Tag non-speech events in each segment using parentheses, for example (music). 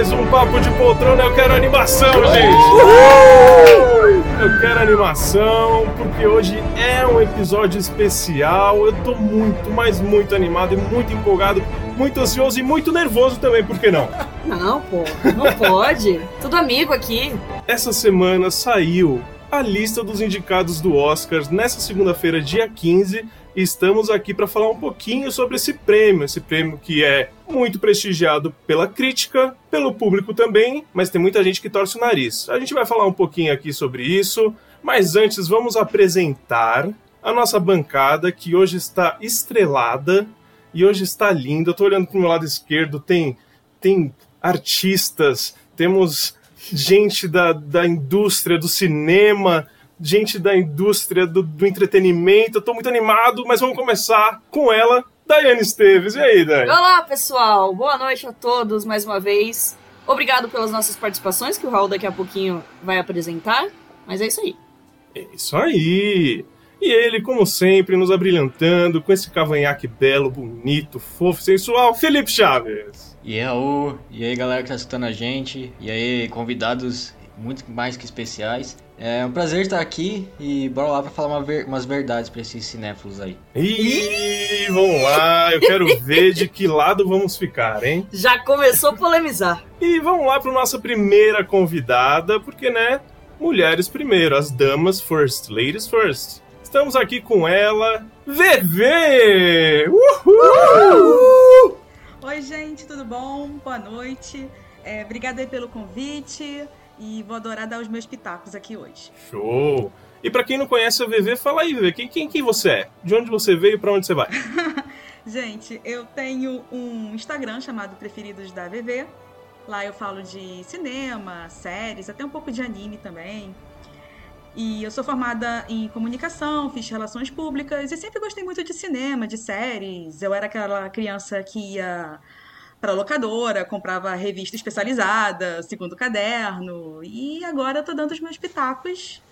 Mais um Papo de Poltrona, eu quero animação, gente! Eu quero animação, porque hoje é um episódio especial. Eu tô muito, mas muito animado e muito empolgado, muito ansioso e muito nervoso também, por que não? Não, pô, não pode. Tudo amigo aqui. Essa semana saiu a lista dos indicados do Oscars nessa segunda-feira, dia 15 e estamos aqui para falar um pouquinho sobre esse prêmio, esse prêmio que é muito prestigiado pela crítica, pelo público também, mas tem muita gente que torce o nariz. A gente vai falar um pouquinho aqui sobre isso, mas antes vamos apresentar a nossa bancada que hoje está estrelada e hoje está linda. Eu tô olhando para meu lado esquerdo, tem tem artistas, temos gente da, da indústria do cinema, gente da indústria do, do entretenimento. Eu tô muito animado, mas vamos começar com ela, Daiane Esteves. E aí, Daiane? Olá, pessoal. Boa noite a todos mais uma vez. Obrigado pelas nossas participações, que o Raul daqui a pouquinho vai apresentar. Mas é isso aí. É isso aí. E ele, como sempre, nos abrilhantando com esse cavanhaque belo, bonito, fofo, sensual, Felipe Chaves. E aí, Raul. E aí, galera que tá escutando a gente. E aí, convidados muito mais que especiais. É um prazer estar aqui e bora lá para falar uma ver, umas verdades para esses cinéfilos aí. Ih, vamos lá, eu quero ver de que lado vamos ficar, hein? Já começou a polemizar. E vamos lá para nossa primeira convidada, porque, né, mulheres primeiro, as damas first, ladies first. Estamos aqui com ela, VV! Uhul! Uhul! Oi, gente, tudo bom? Boa noite. É, obrigada aí pelo convite e vou adorar dar os meus pitacos aqui hoje. Show! E para quem não conhece a VV, fala aí, VV, quem, quem, quem você é? De onde você veio e para onde você vai? (laughs) Gente, eu tenho um Instagram chamado Preferidos da VV. Lá eu falo de cinema, séries, até um pouco de anime também. E eu sou formada em comunicação, fiz relações públicas e sempre gostei muito de cinema, de séries. Eu era aquela criança que ia para locadora, comprava revista especializada, segundo caderno, e agora eu tô dando os meus pitacos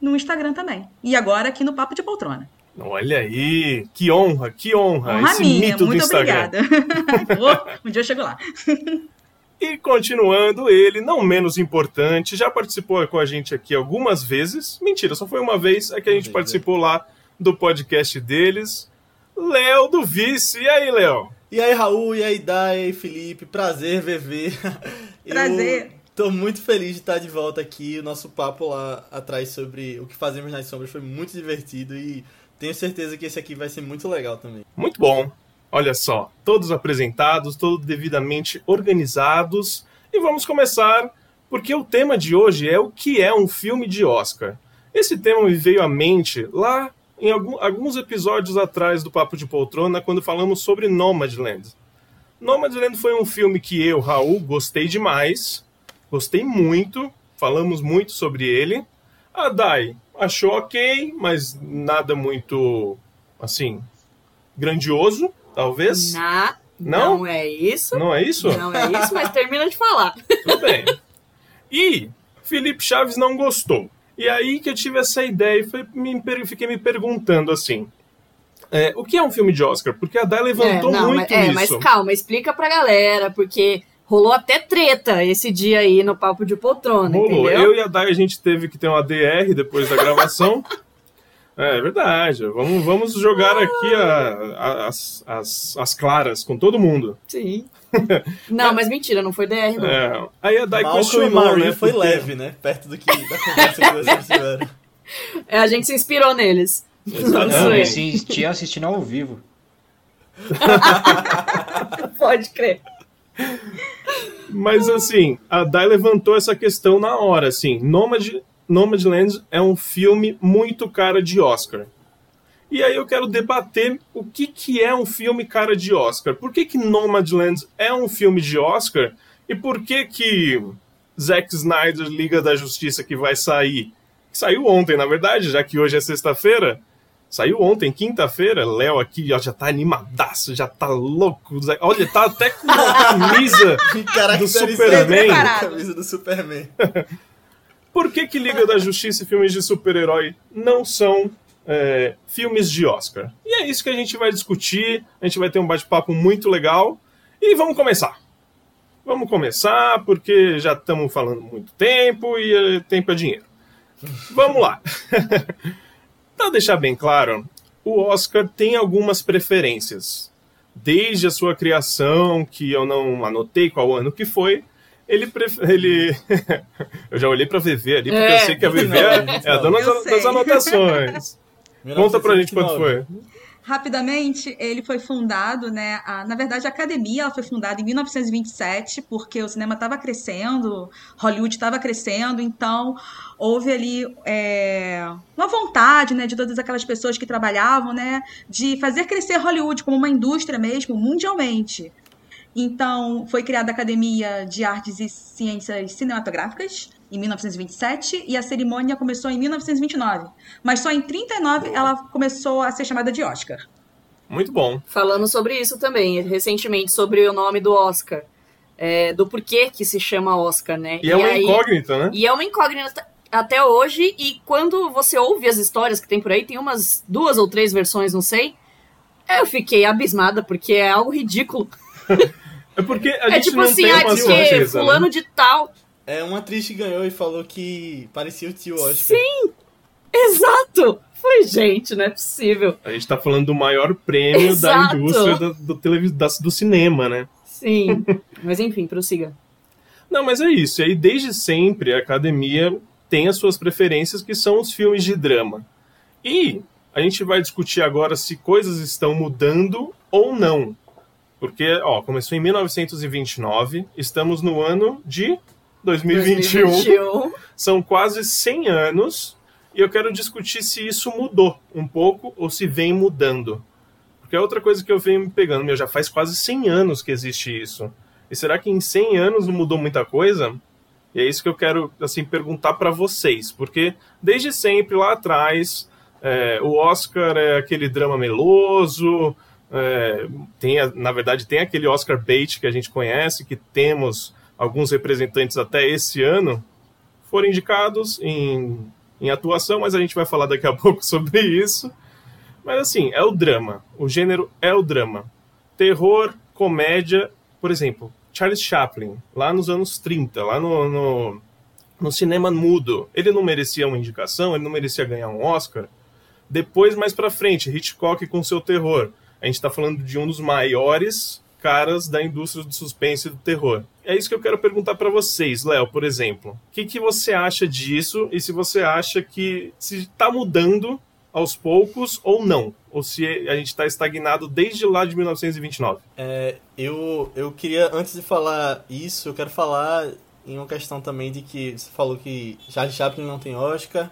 no Instagram também. E agora aqui no Papo de Poltrona. Olha aí, que honra, que honra. Honra Esse minha, mito muito obrigada. (laughs) um dia eu chego lá. (laughs) E continuando, ele, não menos importante, já participou com a gente aqui algumas vezes. Mentira, só foi uma vez é que a gente participou lá do podcast deles. Léo do Vice. E aí, Léo? E aí, Raul, e aí, Dai, e aí, Felipe, prazer, VV. (laughs) Prazer. Eu tô muito feliz de estar de volta aqui. O nosso papo lá atrás sobre o que fazemos nas sombras foi muito divertido e tenho certeza que esse aqui vai ser muito legal também. Muito bom. Olha só, todos apresentados, todos devidamente organizados. E vamos começar, porque o tema de hoje é o que é um filme de Oscar. Esse tema me veio à mente lá em alguns episódios atrás do Papo de Poltrona, quando falamos sobre Nomadland. Nomadland foi um filme que eu, Raul, gostei demais. Gostei muito. Falamos muito sobre ele. A Dai achou ok, mas nada muito, assim, grandioso, talvez. Na, não? não é isso. Não é isso? Não é isso, mas termina de falar. (laughs) Tudo bem. E Felipe Chaves não gostou. E aí que eu tive essa ideia e foi, me, fiquei me perguntando assim. É, o que é um filme de Oscar? Porque a Dai levantou é, não, muito mas, é, isso. Mas calma, explica pra galera, porque rolou até treta esse dia aí no Papo de Poltrona, rolou. Entendeu? Eu e a Dai, a gente teve que ter uma DR depois da gravação. (laughs) É, é verdade. Vamos, vamos jogar aqui a, a, as, as, as claras com todo mundo. Sim. (laughs) Não, mas mentira, não foi DR, não. É. Aí a Dai questionou, né? Foi porque... leve, né? Perto do que da conversa que vocês tiveram. É, a gente se inspirou neles. Não, eu assisti assistindo ao vivo. (laughs) Pode crer. Mas assim, a Dai levantou essa questão na hora, assim. Nomad, Nomadland é um filme muito cara de Oscar. E aí eu quero debater o que, que é um filme cara de Oscar. Por que, que Nomadland é um filme de Oscar? E por que que Zack Snyder, Liga da Justiça, que vai sair... Que saiu ontem, na verdade, já que hoje é sexta-feira. Saiu ontem, quinta-feira. Léo aqui ó, já tá animadaço, já tá louco. Olha, tá até com a (laughs) camisa do Superman. camisa do Superman. Por que, que Liga da Justiça e filmes de super-herói não são é, filmes de Oscar. E é isso que a gente vai discutir. A gente vai ter um bate-papo muito legal. E vamos começar. Vamos começar, porque já estamos falando muito tempo e uh, tempo é dinheiro. Vamos lá. (laughs) Para deixar bem claro, o Oscar tem algumas preferências. Desde a sua criação, que eu não anotei qual ano que foi, ele. Pref... ele... (laughs) eu já olhei para a VV ali, porque é, eu sei que a VV é, é a dona das anotações. Conta pra gente quanto foi. Rapidamente, ele foi fundado, né? A, na verdade, a academia ela foi fundada em 1927, porque o cinema estava crescendo, Hollywood estava crescendo, então houve ali é, uma vontade, né, de todas aquelas pessoas que trabalhavam, né, de fazer crescer Hollywood como uma indústria mesmo, mundialmente. Então, foi criada a Academia de Artes e Ciências Cinematográficas, em 1927 e a cerimônia começou em 1929. Mas só em 39 ela começou a ser chamada de Oscar. Muito bom. Falando sobre isso também, recentemente, sobre o nome do Oscar. É, do porquê que se chama Oscar, né? E, é e é uma aí, incógnita, né? E é uma incógnita até hoje, e quando você ouve as histórias que tem por aí, tem umas duas ou três versões, não sei. Eu fiquei abismada, porque é algo ridículo. (laughs) É porque a é gente tipo não assim, tem ah, uma certeza, né? fulano né? de tal é, uma atriz que ganhou e falou que parecia o tio Oscar. Sim! Exato! Falei, gente, não é possível. A gente tá falando do maior prêmio Exato. da indústria do, do, televis... do cinema, né? Sim. (laughs) mas enfim, prossiga. Não, mas é isso. E aí, desde sempre, a academia tem as suas preferências, que são os filmes de drama. E a gente vai discutir agora se coisas estão mudando ou não. Porque, ó, começou em 1929, estamos no ano de 2021. 2021. São quase 100 anos e eu quero discutir se isso mudou um pouco ou se vem mudando. Porque é outra coisa que eu venho me pegando, meu, já faz quase 100 anos que existe isso. E será que em 100 anos não mudou muita coisa? E é isso que eu quero assim perguntar para vocês, porque desde sempre lá atrás é, o Oscar é aquele drama meloso, é, tem, na verdade tem aquele Oscar bait que a gente conhece, que temos alguns representantes até esse ano foram indicados em, em atuação, mas a gente vai falar daqui a (laughs) pouco sobre isso. Mas assim, é o drama. O gênero é o drama. Terror, comédia, por exemplo, Charles Chaplin, lá nos anos 30, lá no, no, no cinema mudo, ele não merecia uma indicação, ele não merecia ganhar um Oscar. Depois, mais pra frente, Hitchcock com seu terror. A gente está falando de um dos maiores caras da indústria do suspense e do terror. É isso que eu quero perguntar para vocês, Léo, por exemplo. O que, que você acha disso e se você acha que se está mudando aos poucos ou não? Ou se a gente está estagnado desde lá de 1929? É, eu, eu queria, antes de falar isso, eu quero falar em uma questão também de que você falou que Charlie Chaplin não tem Oscar,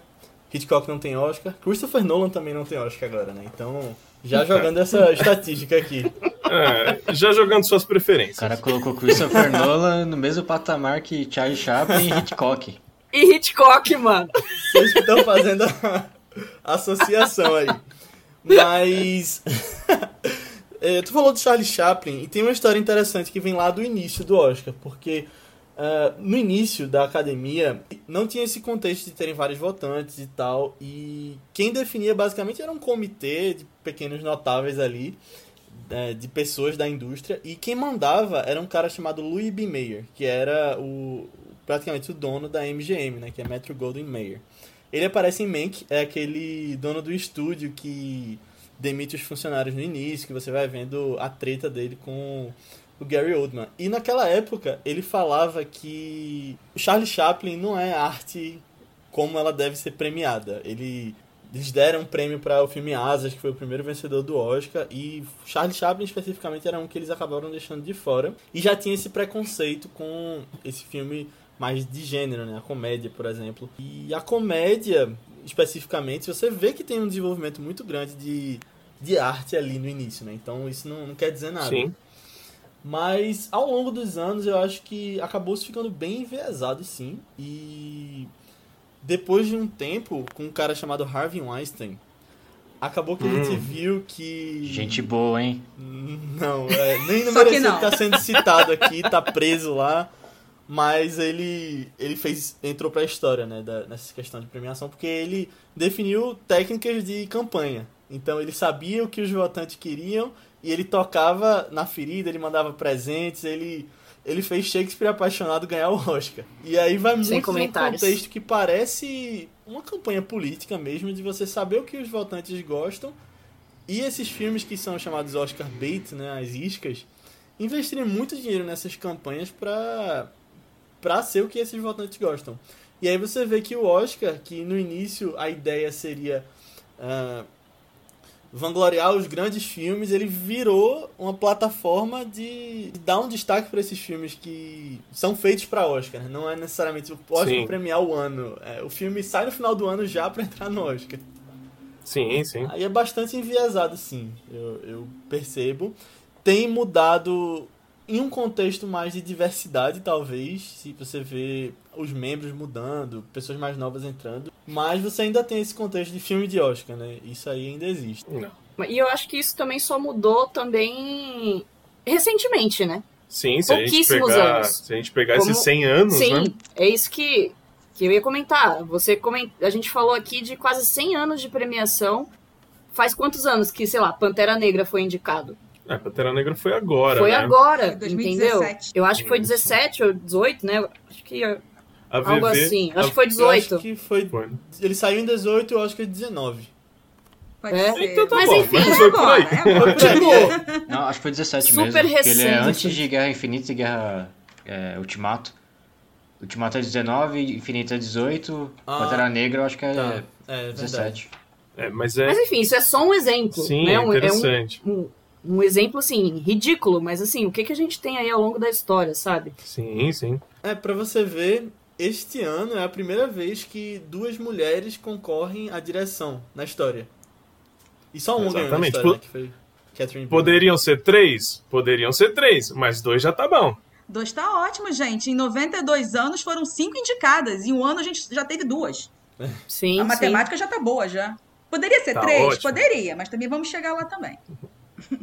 Hitchcock não tem Oscar, Christopher Nolan também não tem Oscar agora, né? Então, já jogando essa estatística aqui. É, já jogando suas preferências. O cara colocou Christopher (laughs) Nolan no mesmo patamar que Charlie Chaplin e Hitchcock. E Hitchcock, mano. Vocês que estão fazendo a associação aí. Mas. (laughs) é, tu falou de Charlie Chaplin e tem uma história interessante que vem lá do início do Oscar, porque Uh, no início da academia, não tinha esse contexto de terem vários votantes e tal, e quem definia basicamente era um comitê de pequenos notáveis ali, uh, de pessoas da indústria, e quem mandava era um cara chamado Louis B. Mayer, que era o praticamente o dono da MGM, né, que é Metro Golden Mayer. Ele aparece em Mank, é aquele dono do estúdio que demite os funcionários no início, que você vai vendo a treta dele com o Gary Oldman. E naquela época ele falava que o Charlie Chaplin não é arte como ela deve ser premiada. Ele eles deram um prêmio para o filme Asas, que foi o primeiro vencedor do Oscar, e Charlie Chaplin especificamente era um que eles acabaram deixando de fora. E já tinha esse preconceito com esse filme mais de gênero, né? A comédia, por exemplo. E a comédia, especificamente, você vê que tem um desenvolvimento muito grande de, de arte ali no início, né? Então isso não, não quer dizer nada. Sim. Mas ao longo dos anos eu acho que acabou se ficando bem enviesado sim. E depois de um tempo, com um cara chamado Harvey Weinstein, acabou que hum. a gente hum. viu que. Gente boa, hein? Não, é, nem no merecia estar sendo citado aqui, (laughs) tá preso lá. Mas ele, ele fez entrou pra história, né, da, nessa questão de premiação, porque ele definiu técnicas de campanha. Então ele sabia o que os votantes queriam e ele tocava na ferida, ele mandava presentes, ele ele fez Shakespeare apaixonado ganhar o Oscar. E aí vai muito num contexto que parece uma campanha política mesmo, de você saber o que os votantes gostam. E esses filmes que são chamados Oscar bait, né, as iscas, investirem muito dinheiro nessas campanhas pra, pra ser o que esses votantes gostam. E aí você vê que o Oscar, que no início a ideia seria ah, vangloriar os grandes filmes, ele virou uma plataforma de, de dar um destaque para esses filmes que são feitos para Oscar. né? Não é necessariamente o Oscar Sim. premiar o ano. É, o filme sai no final do ano já para entrar no Oscar. Sim, sim. Aí é bastante enviesado, sim, eu, eu percebo. Tem mudado em um contexto mais de diversidade, talvez, se você vê os membros mudando, pessoas mais novas entrando. Mas você ainda tem esse contexto de filme de Oscar, né? Isso aí ainda existe. Não. E eu acho que isso também só mudou também recentemente, né? Sim, se a gente Pouquíssimos pegar, anos. se a gente pegar Como- esses 100 anos, Sim, né? é isso que, que eu ia comentar. Você coment... A gente falou aqui de quase 100 anos de premiação. Faz quantos anos que, sei lá, Pantera Negra foi indicado? É, Pantera Negra foi agora, foi né? agora, Foi 2017. entendeu? Eu acho que foi Isso. 17 ou 18, né? Acho que A algo VV assim. a- Acho que foi Eu 18. acho que foi. Foi. Ele saiu em 18 e eu acho que é 19. Pode É. ser. Então tá Mas bom, enfim, mas é foi por aí. agora, é agora. Não, acho que foi 17 Super mesmo. Porque ele é recente. antes de Guerra Infinita e Guerra é, Ultimato. Ultimato é 19, Infinita é 18, Ah, Pantera Negra eu acho que é Tá, é verdade. 17. É, mas é. mas enfim, isso é só um exemplo. sim, né? é Um- é um, interessante. Um, exemplo, assim, ridículo, mas assim, o que, que a gente tem aí ao longo da história, sabe? Sim, sim. É, pra você ver, este ano é a primeira vez que duas mulheres concorrem à direção na história. E só uma ganhou na Exatamente. história, né, que foi Catherine. Poderiam ser três? Poderiam ser três, mas dois já tá bom. Dois tá ótimo, gente. Em 92 anos foram cinco indicadas. Em um ano a gente já teve duas. Sim, a sim. matemática já tá boa já. Poderia ser Tá três? ótimo. Poderia, mas também vamos chegar lá também.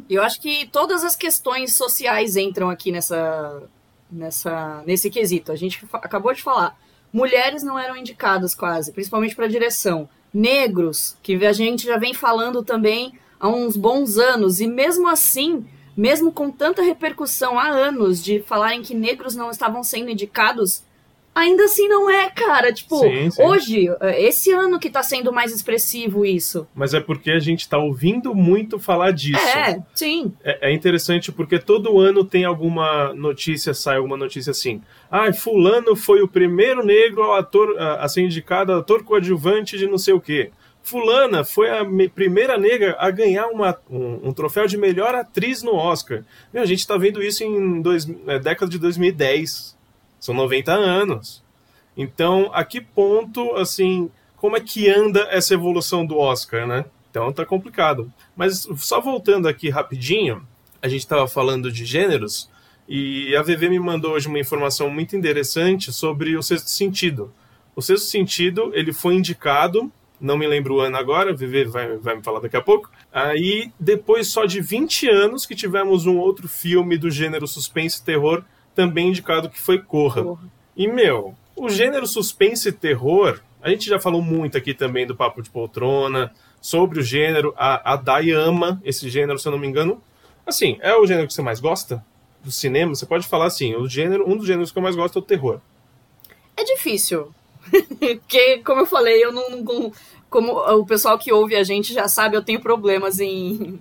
Eu acho que todas as questões sociais entram aqui nessa, nessa, nesse quesito. A gente acabou de falar. Mulheres não eram indicadas quase, principalmente para direção. Negros, que a gente já vem falando também há uns bons anos, e mesmo assim, mesmo com tanta repercussão há anos de falarem que negros não estavam sendo indicados, ainda assim não é, cara. Tipo, Sim, sim. hoje, esse ano que tá sendo mais expressivo isso. Mas é porque a gente tá ouvindo muito falar disso. É, sim. É, é interessante porque todo ano tem alguma notícia, sai alguma notícia assim. Ah, fulano foi o primeiro negro ator a, ser indicado ator coadjuvante de não sei o quê. Fulana foi a me- primeira negra a ganhar uma- um, um troféu de melhor atriz no Oscar. Meu, a gente tá vendo isso em dois, é, década de 2010. São 90 anos. Então, a que ponto, assim, como é que anda essa evolução do Oscar, né? Então tá complicado. Mas só voltando aqui rapidinho, a gente estava falando de gêneros e a VV me mandou hoje uma informação muito interessante sobre o Sexto Sentido. O Sexto Sentido, ele foi indicado, não me lembro o ano agora, a VV vai, vai me falar daqui a pouco. Aí, depois só de 20 anos que tivemos um outro filme do gênero suspense e terror também indicado que foi Corra. Porra. E, meu, o gênero suspense e terror, a gente já falou muito aqui também do Papo de Poltrona, sobre o gênero. A, a Dai ama esse gênero, se eu não me engano. Assim, é o gênero que você mais gosta do cinema? Você pode falar assim, o gênero, um dos gêneros que eu mais gosto é o terror. É difícil. (laughs) Porque, como eu falei, eu não, não- Como o pessoal que ouve a gente já sabe, eu tenho problemas em,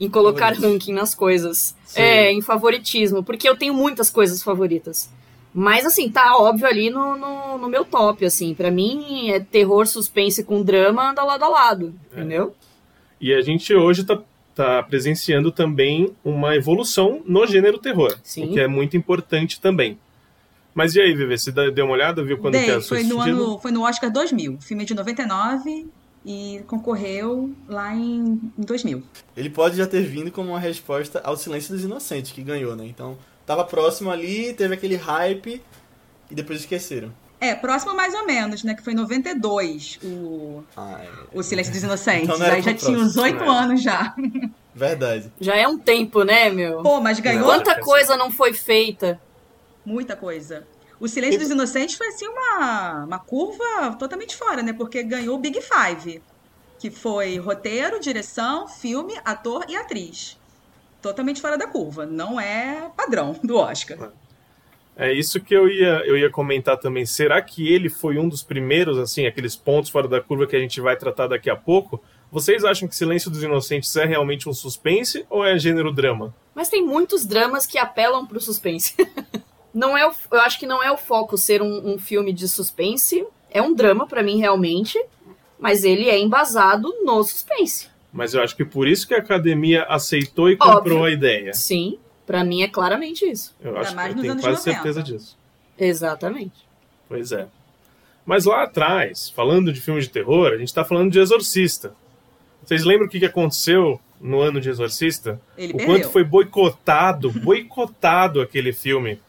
em colocar Favoritos. ranking nas coisas. Sim. É, em favoritismo. Porque eu tenho muitas coisas favoritas. Mas, assim, tá óbvio ali no, no, no meu top, assim. Pra mim, é terror, suspense com drama, anda lado a lado. Entendeu? E a gente hoje tá, tá presenciando também uma evolução no gênero terror, Sim. o que é muito importante também. Mas e aí, Vivi, você deu uma olhada, viu quando que é Dei, foi no, ano, foi no Oscar 2000, filme de 99 e concorreu lá em, em 2000. Ele pode já ter vindo como uma resposta ao Silêncio dos Inocentes, que ganhou, né? Então, tava próximo ali, teve aquele hype e depois esqueceram. É, próximo mais ou menos, né? Que foi em 92, o, Ai, o Silêncio dos Inocentes. Então Aí já tinha uns oito né? anos já. verdade. Já é um tempo, né, meu? Pô, mas ganhou Não. Quanta coisa não foi feita. muita coisa. O Silêncio dos Inocentes foi assim uma, uma curva totalmente fora, né? Porque ganhou o Big Five, que foi roteiro, direção, filme, ator e atriz. Totalmente fora da curva. Não é padrão do Oscar. É isso que eu ia, eu ia comentar também. Será que ele foi um dos primeiros, assim, aqueles pontos fora da curva que a gente vai tratar daqui a pouco? Vocês acham que Silêncio dos Inocentes é realmente um suspense ou é gênero drama? Mas tem muitos dramas que apelam pro suspense. (laughs) não é o, eu acho que não é o foco ser um, um filme de suspense. É um drama para mim realmente, mas ele é embasado no suspense. Mas eu acho que por isso que a academia aceitou e comprou Óbvio. a ideia. Sim, para mim é claramente isso. Eu acho que eu tenho quase 90. certeza disso. Exatamente. Pois é. Mas lá atrás, falando de filme de terror, a gente tá falando de Exorcista. Vocês lembram o que aconteceu no ano de Exorcista? Ele o perdeu. quanto foi boicotado, boicotado aquele filme.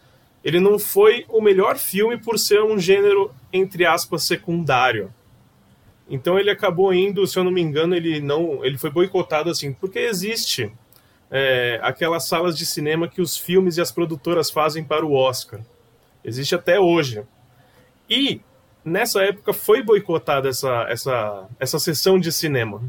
Ele não foi o melhor filme por ser um gênero, entre aspas, secundário. Então ele acabou indo, se eu não me engano, ele não, ele foi boicotado assim, porque existe é, aquelas salas de cinema que os filmes e as produtoras fazem para o Oscar. Existe até hoje. E nessa época foi boicotada essa, essa, essa sessão de cinema.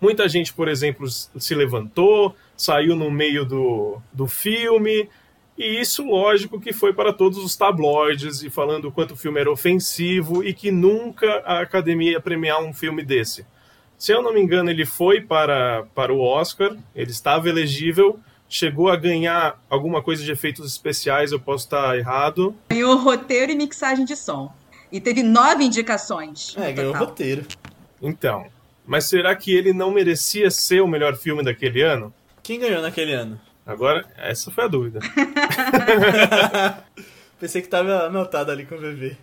Muita gente, por exemplo, se levantou, saiu no meio do, do filme, e isso, lógico, que foi para todos os tabloides e falando o quanto o filme era ofensivo e que nunca a academia ia premiar um filme desse. Se eu não me engano, ele foi para, para o Oscar, ele estava elegível, chegou a ganhar alguma coisa de efeitos especiais, eu posso estar errado. Ganhou roteiro e mixagem de som. E teve nove indicações. É, ganhou roteiro. Então, mas será que ele não merecia ser o melhor filme daquele ano? Quem ganhou naquele ano? Agora, essa foi a dúvida. (laughs) Pensei que estava anotado ali com o bebê.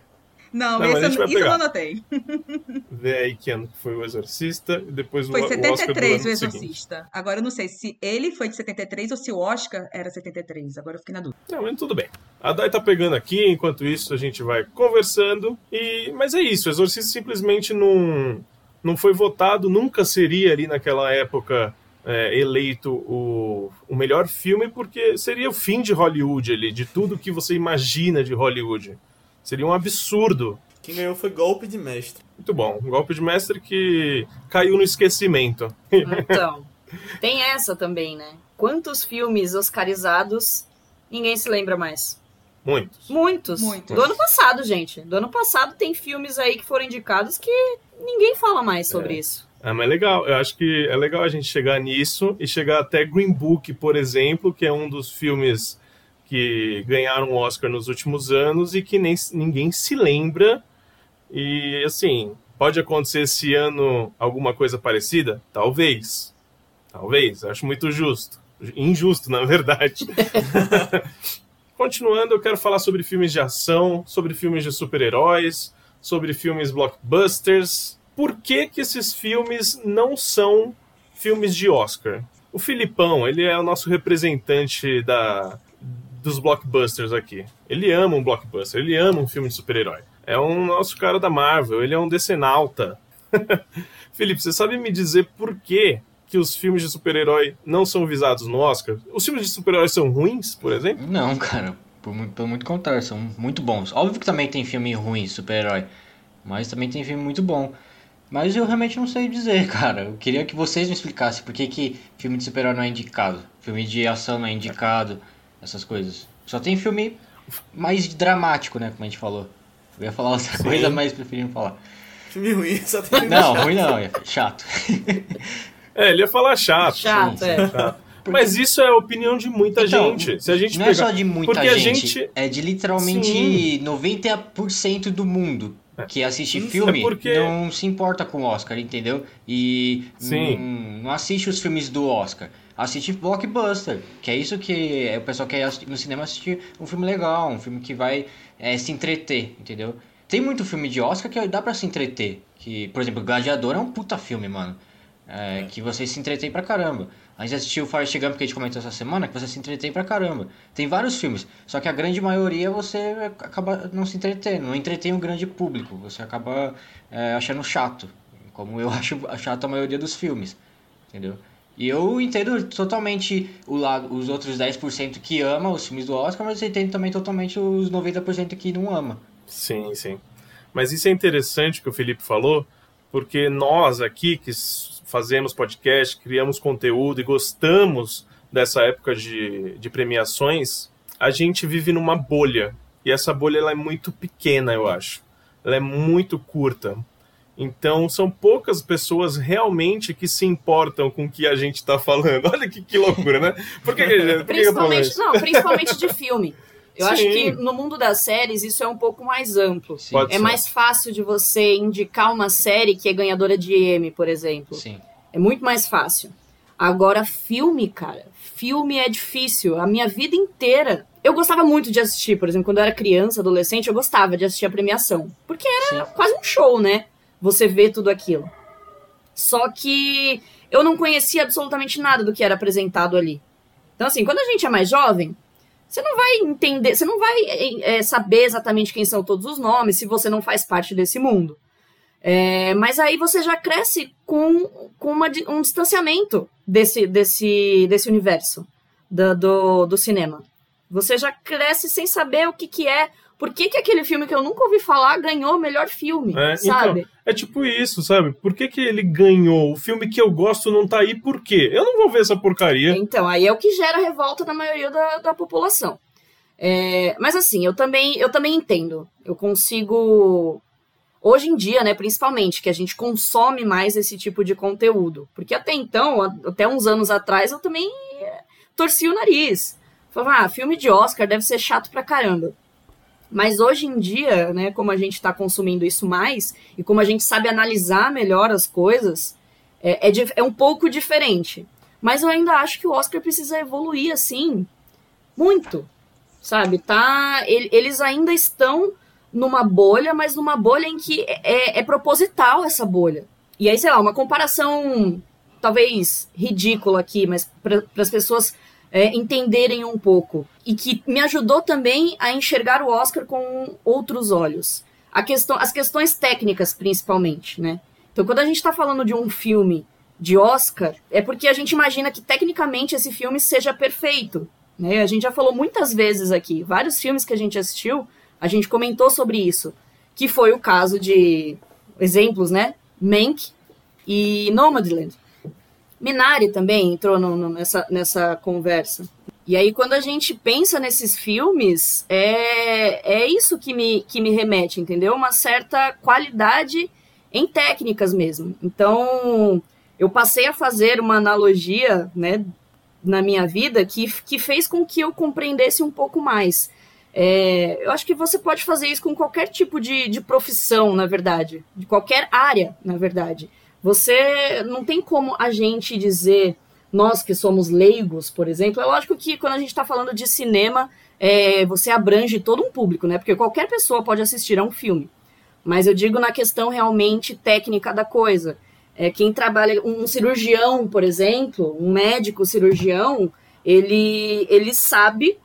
Não, não esse eu, isso eu não anotei. (laughs) Vê aí que ano foi o Exorcista e depois foi o, 73 o, o Exorcista. Seguinte. Agora eu não sei se ele foi de 73 ou se o Oscar era 73. Agora eu fiquei na dúvida. Não, mas tudo bem. A Dai tá pegando aqui, enquanto isso a gente vai conversando. e Mas é isso, o Exorcista simplesmente não, não foi votado, nunca seria ali naquela época é, eleito o, o melhor filme, porque seria o fim de Hollywood ali, de tudo que você imagina de Hollywood. Seria um absurdo. Quem ganhou foi Golpe de Mestre. Muito bom. Golpe de Mestre que caiu no esquecimento. Então, (laughs) tem essa também, né? Quantos filmes oscarizados ninguém se lembra mais? Muitos. Muitos. Muitos. Do ano passado, gente. Do ano passado tem filmes aí que foram indicados que ninguém fala mais sobre é. isso. É, mas legal. Eu acho que é legal a gente chegar nisso e chegar até Green Book, por exemplo, que é um dos filmes que ganharam o Oscar nos últimos anos e que nem, ninguém se lembra. E assim, pode acontecer esse ano alguma coisa parecida? Talvez. Talvez. Acho muito justo. Injusto, na verdade. (laughs) Continuando, eu quero falar sobre filmes de ação, sobre filmes de super-heróis, sobre filmes blockbusters. Por que, que esses filmes não são filmes de Oscar? O Filipão, ele é o nosso representante da, dos blockbusters aqui. Ele ama um blockbuster, ele ama um filme de super-herói. É um nosso cara da Marvel, ele é um decenalta. (laughs) Felipe, você sabe me dizer por que, que os filmes de super-herói não são visados no Oscar? Os filmes de super-herói são ruins, por exemplo? Não, cara. Por pelo muito contrário, são muito bons. Óbvio que também tem filme ruim, super-herói. Mas também tem filme muito bom. Mas eu realmente não sei dizer, (laughs) cara. Eu queria que vocês me explicassem por que, que filme de super-herói não é indicado. Filme de ação não é indicado essas coisas. Só tem filme mais dramático, né? Como a gente falou. Eu ia falar outra Sim. coisa, mas preferi não falar. Filme ruim, só tem filme Não, ruim não, é chato. (laughs) é, ele ia falar chato. Chato, sim, é. Chato. Porque... Mas isso é a opinião de muita então, gente. Se a gente não pegar... é só de muita Porque gente, gente, é de literalmente Sim. 90% do mundo é. Que assiste isso filme é porque... não se importa com o Oscar, entendeu? E não, não assiste os filmes do Oscar assiste blockbuster, que é isso que o pessoal quer assistir, no cinema assistir um filme legal, um filme que vai é, se entreter, entendeu? Tem muito filme de Oscar que dá para se entreter, que, por exemplo, Gladiador é um puta filme, mano, é, é. que você se entretém pra caramba. A gente assistiu o Forrest Gump que a gente comentou essa semana, que você se entretém pra caramba. Tem vários filmes, só que a grande maioria você acaba não se entretendo, não entretém o grande público, você acaba é, achando chato, como eu (laughs) acho chato a maioria dos filmes, entendeu? E eu entendo totalmente o lado, os outros 10% que ama os filmes do Oscar, mas eu entendo também totalmente os 90% que não ama. Sim, sim. Mas isso é interessante que o Felipe falou, porque nós aqui que fazemos podcast, criamos conteúdo e gostamos dessa época de, de premiações, a gente vive numa bolha. E essa bolha ela é muito pequena, eu acho. Ela é muito curta. Então, são poucas pessoas realmente que se importam com o que a gente está falando. (laughs) Olha que, que loucura, né? Por que, por principalmente, que não, principalmente de filme. (laughs) Eu Sim. acho que no mundo das séries isso é um pouco mais amplo. é ser. mais fácil de você indicar uma série que é ganhadora de Emmy, por exemplo. Sim. É muito mais fácil. Agora, filme, cara, filme é difícil. A minha vida inteira. Eu gostava muito de assistir, por exemplo, quando eu era criança, adolescente, eu gostava de assistir a premiação. Porque era Sim. quase um show, né? Você vê tudo aquilo. Só que eu não conhecia absolutamente nada do que era apresentado ali. Então, assim, quando a gente é mais jovem, você não vai entender, você não vai é, saber exatamente quem são todos os nomes se você não faz parte desse mundo. É, mas aí você já cresce com, com uma, um distanciamento desse, desse, desse universo do, do, do, cinema. Você já cresce sem saber o que, que é. Por que, que aquele filme que eu nunca ouvi falar ganhou o melhor filme, é, sabe? Então, é tipo isso, sabe? Por que, que ele ganhou? O filme que eu gosto não tá aí, por quê? Eu não vou ver essa porcaria. Então, aí é o que gera revolta na maioria da, da população. É, mas assim, eu também, eu também entendo. Eu consigo. Hoje em dia, né, principalmente, que a gente consome mais esse tipo de conteúdo. Porque até então, até uns anos atrás, eu também é, torci o nariz. Falava, ah, filme de Oscar deve ser chato pra caramba. Mas hoje em dia, né, como a gente está consumindo isso mais e como a gente sabe analisar melhor as coisas, é, é, é, um pouco diferente. Mas eu ainda acho que o Oscar precisa evoluir assim muito, sabe? Tá, ele, eles ainda estão numa bolha, mas numa bolha em que é, é proposital essa bolha. E aí, sei lá, uma comparação talvez ridícula aqui, mas para as pessoas é, entenderem um pouco. E que me ajudou também a enxergar o Oscar com outros olhos. A questão, as questões técnicas, principalmente, né? Então, quando a gente está falando de um filme de Oscar, é porque a gente imagina que tecnicamente esse filme seja perfeito. Né? A gente já falou muitas vezes aqui, vários filmes que a gente assistiu, a gente comentou sobre isso, que foi o caso de exemplos, né? Mank e Nomadland. Minari também entrou no, no, nessa, nessa conversa. E aí, quando a gente pensa nesses filmes, é, é isso que me, que me remete, entendeu? Uma certa qualidade em técnicas mesmo. Então, eu passei a fazer uma analogia, né, na minha vida que, que fez com que eu compreendesse um pouco mais. É, eu acho que você pode fazer isso com qualquer tipo de, de profissão, na verdade, de qualquer área, na verdade. Você não tem como a gente dizer, nós que somos leigos, por exemplo, é lógico que quando a gente está falando de cinema, é, você abrange todo um público, né? Porque qualquer pessoa pode assistir a um filme. Mas eu digo na questão realmente técnica da coisa. É, quem trabalha, um cirurgião, por exemplo, um médico cirurgião, ele, ele sabe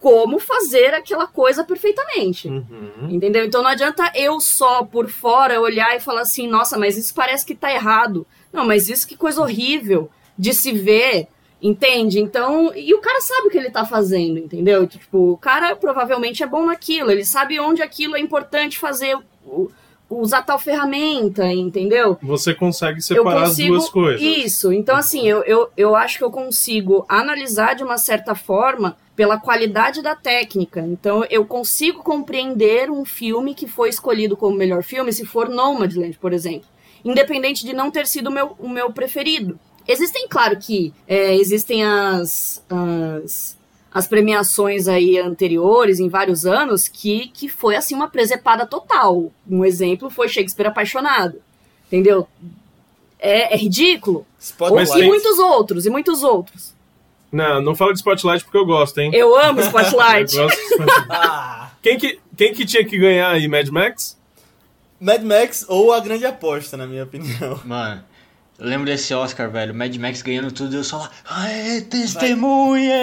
como fazer aquela coisa perfeitamente. Uhum. Entendeu? Então não adianta eu só por fora olhar e falar assim, nossa, mas isso parece que tá errado. Não, mas isso que coisa horrível de se ver, entende? Então, e o cara sabe o que ele tá fazendo, entendeu? Tipo, o cara provavelmente é bom naquilo, ele sabe onde aquilo é importante fazer, usar tal ferramenta, entendeu? Você consegue separar consigo, as duas coisas. Isso, então assim, eu, eu, eu acho que eu consigo analisar de uma certa forma pela qualidade da técnica. Então eu consigo compreender um filme que foi escolhido como melhor filme se for Nomadland, por exemplo. Independente de não ter sido o meu, o meu preferido. Existem, claro que é, existem as, as, as premiações aí anteriores, em vários anos, que, que foi assim uma presepada total. Um exemplo foi Shakespeare Apaixonado. Entendeu? É, é ridículo. E muitos outros, e muitos outros. Não, não fala de Spotlight porque eu gosto, hein? Eu amo Spotlight. (laughs) eu gosto de Spotlight. quem, que, quem que tinha que ganhar aí, Mad Max? Mad Max ou A Grande Aposta, na minha opinião. Mano, eu lembro desse Oscar, velho. Mad Max ganhando tudo e eu só lá. Aê, testemunha!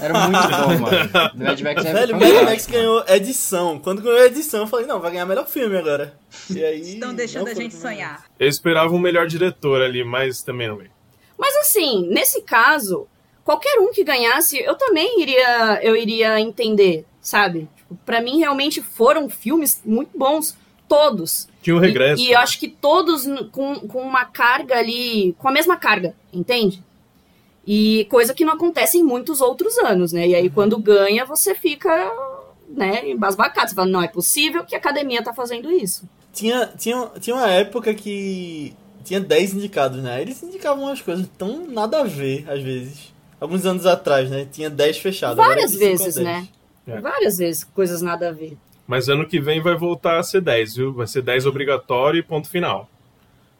Era muito bom, mano. (laughs) Mad Max é Velho, Mad Max ganhou edição. Quando ganhou edição, eu falei, não, vai ganhar melhor filme agora. E aí. Estão deixando a gente sonhar. Eu esperava um melhor diretor ali, mas também não veio. Mas assim, nesse caso, qualquer um que ganhasse, eu também iria, eu iria entender, sabe? Tipo, para mim realmente foram filmes muito bons, todos. Tinha um regresso. E, e eu acho que todos com, com uma carga ali, com a mesma carga, entende? E coisa que não acontece em muitos outros anos, né? E aí, quando ganha, você fica, né, embasbacado. Você fala, não é possível que a academia tá fazendo isso. Tinha, tinha, tinha uma época que tinha 10 indicados, né? Eles indicavam umas coisas tão nada a ver, às vezes. Alguns anos atrás, né? Tinha 10 fechados. Várias vezes, né? É. Várias vezes, coisas nada a ver. Mas ano que vem vai voltar a ser 10, viu? Vai ser 10 obrigatório e ponto final.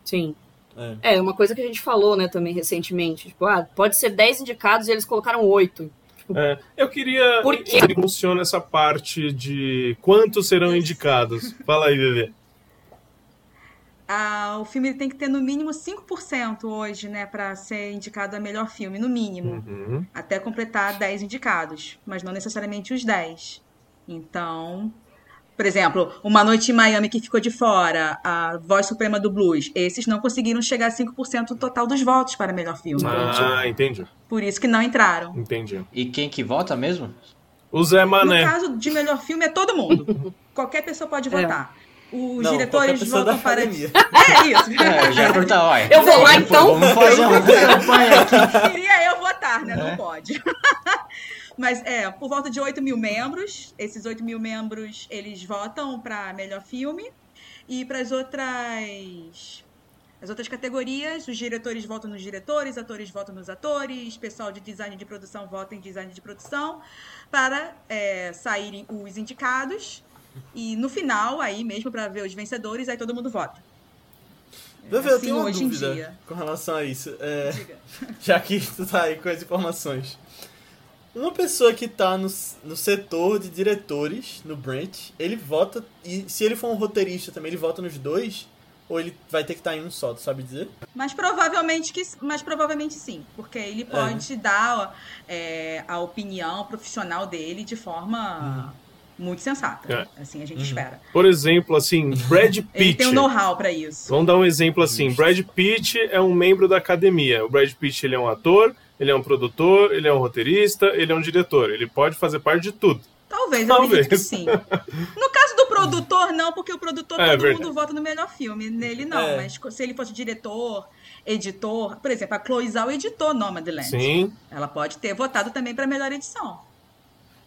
Sim. É. é, uma coisa que a gente falou, né, também recentemente. Tipo, ah, pode ser 10 indicados e eles colocaram 8. Tipo, é, eu queria Por quê? como funciona essa parte de quantos serão indicados. Fala aí, Bebê. Ah, o filme tem que ter no mínimo 5% hoje, né, para ser indicado a melhor filme, no mínimo. Uhum. Até completar 10 indicados, mas não necessariamente os 10. Então, por exemplo, Uma Noite em Miami que ficou de fora, A Voz Suprema do Blues, esses não conseguiram chegar a 5% do total dos votos para melhor filme. Ah, entendi. Por isso que não entraram. Entendi. E quem que vota mesmo? O Zé Mané. No caso de melhor filme é todo mundo. (laughs) qualquer pessoa pode é. votar. Os não, diretores votam para. É isso. É, eu já ia perguntar, olha. Eu vou lá então. Vamos fazer uma campanha aqui. Queria eu votar, né? É. Não pode. (laughs) Mas é, por volta de 8 mil membros. Esses 8 mil membros, eles votam para melhor filme. E para as outras. As outras categorias, os diretores votam nos diretores, atores votam nos atores, pessoal de design de produção vota em design de produção, para é, saírem os indicados. E no final, aí mesmo, para ver os vencedores, aí todo mundo vota. Bebê, assim, eu tenho uma dúvida com relação a isso. É, (laughs) já que tu tá aí com as informações. Uma pessoa que tá no, no setor de diretores, no branch, ele vota. E se ele for um roteirista também, ele vota nos dois? Ou ele vai ter que estar tá em um só, tu sabe dizer? Mas provavelmente, que, mas provavelmente sim. Porque ele é. pode é. dar é, a opinião profissional dele de forma. Uhum muito sensata. É. Assim, a gente uhum. espera. Por exemplo, assim, (laughs) Brad Pitt. Ele tem um know-how para isso. Vamos dar um exemplo assim. Brad Pitt é um membro da academia. O Brad Pitt ele é um ator, ele é um produtor, ele é um roteirista, ele é um diretor. Ele pode fazer parte de tudo. Talvez, Talvez. eu sim. No caso do produtor, não, porque o produtor é, todo verdade. mundo vota no melhor filme. Nele, não. É. Mas se ele fosse diretor, editor... Por exemplo, a Chloe Zhao editou Nomadland. Sim. Ela pode ter votado também para melhor edição.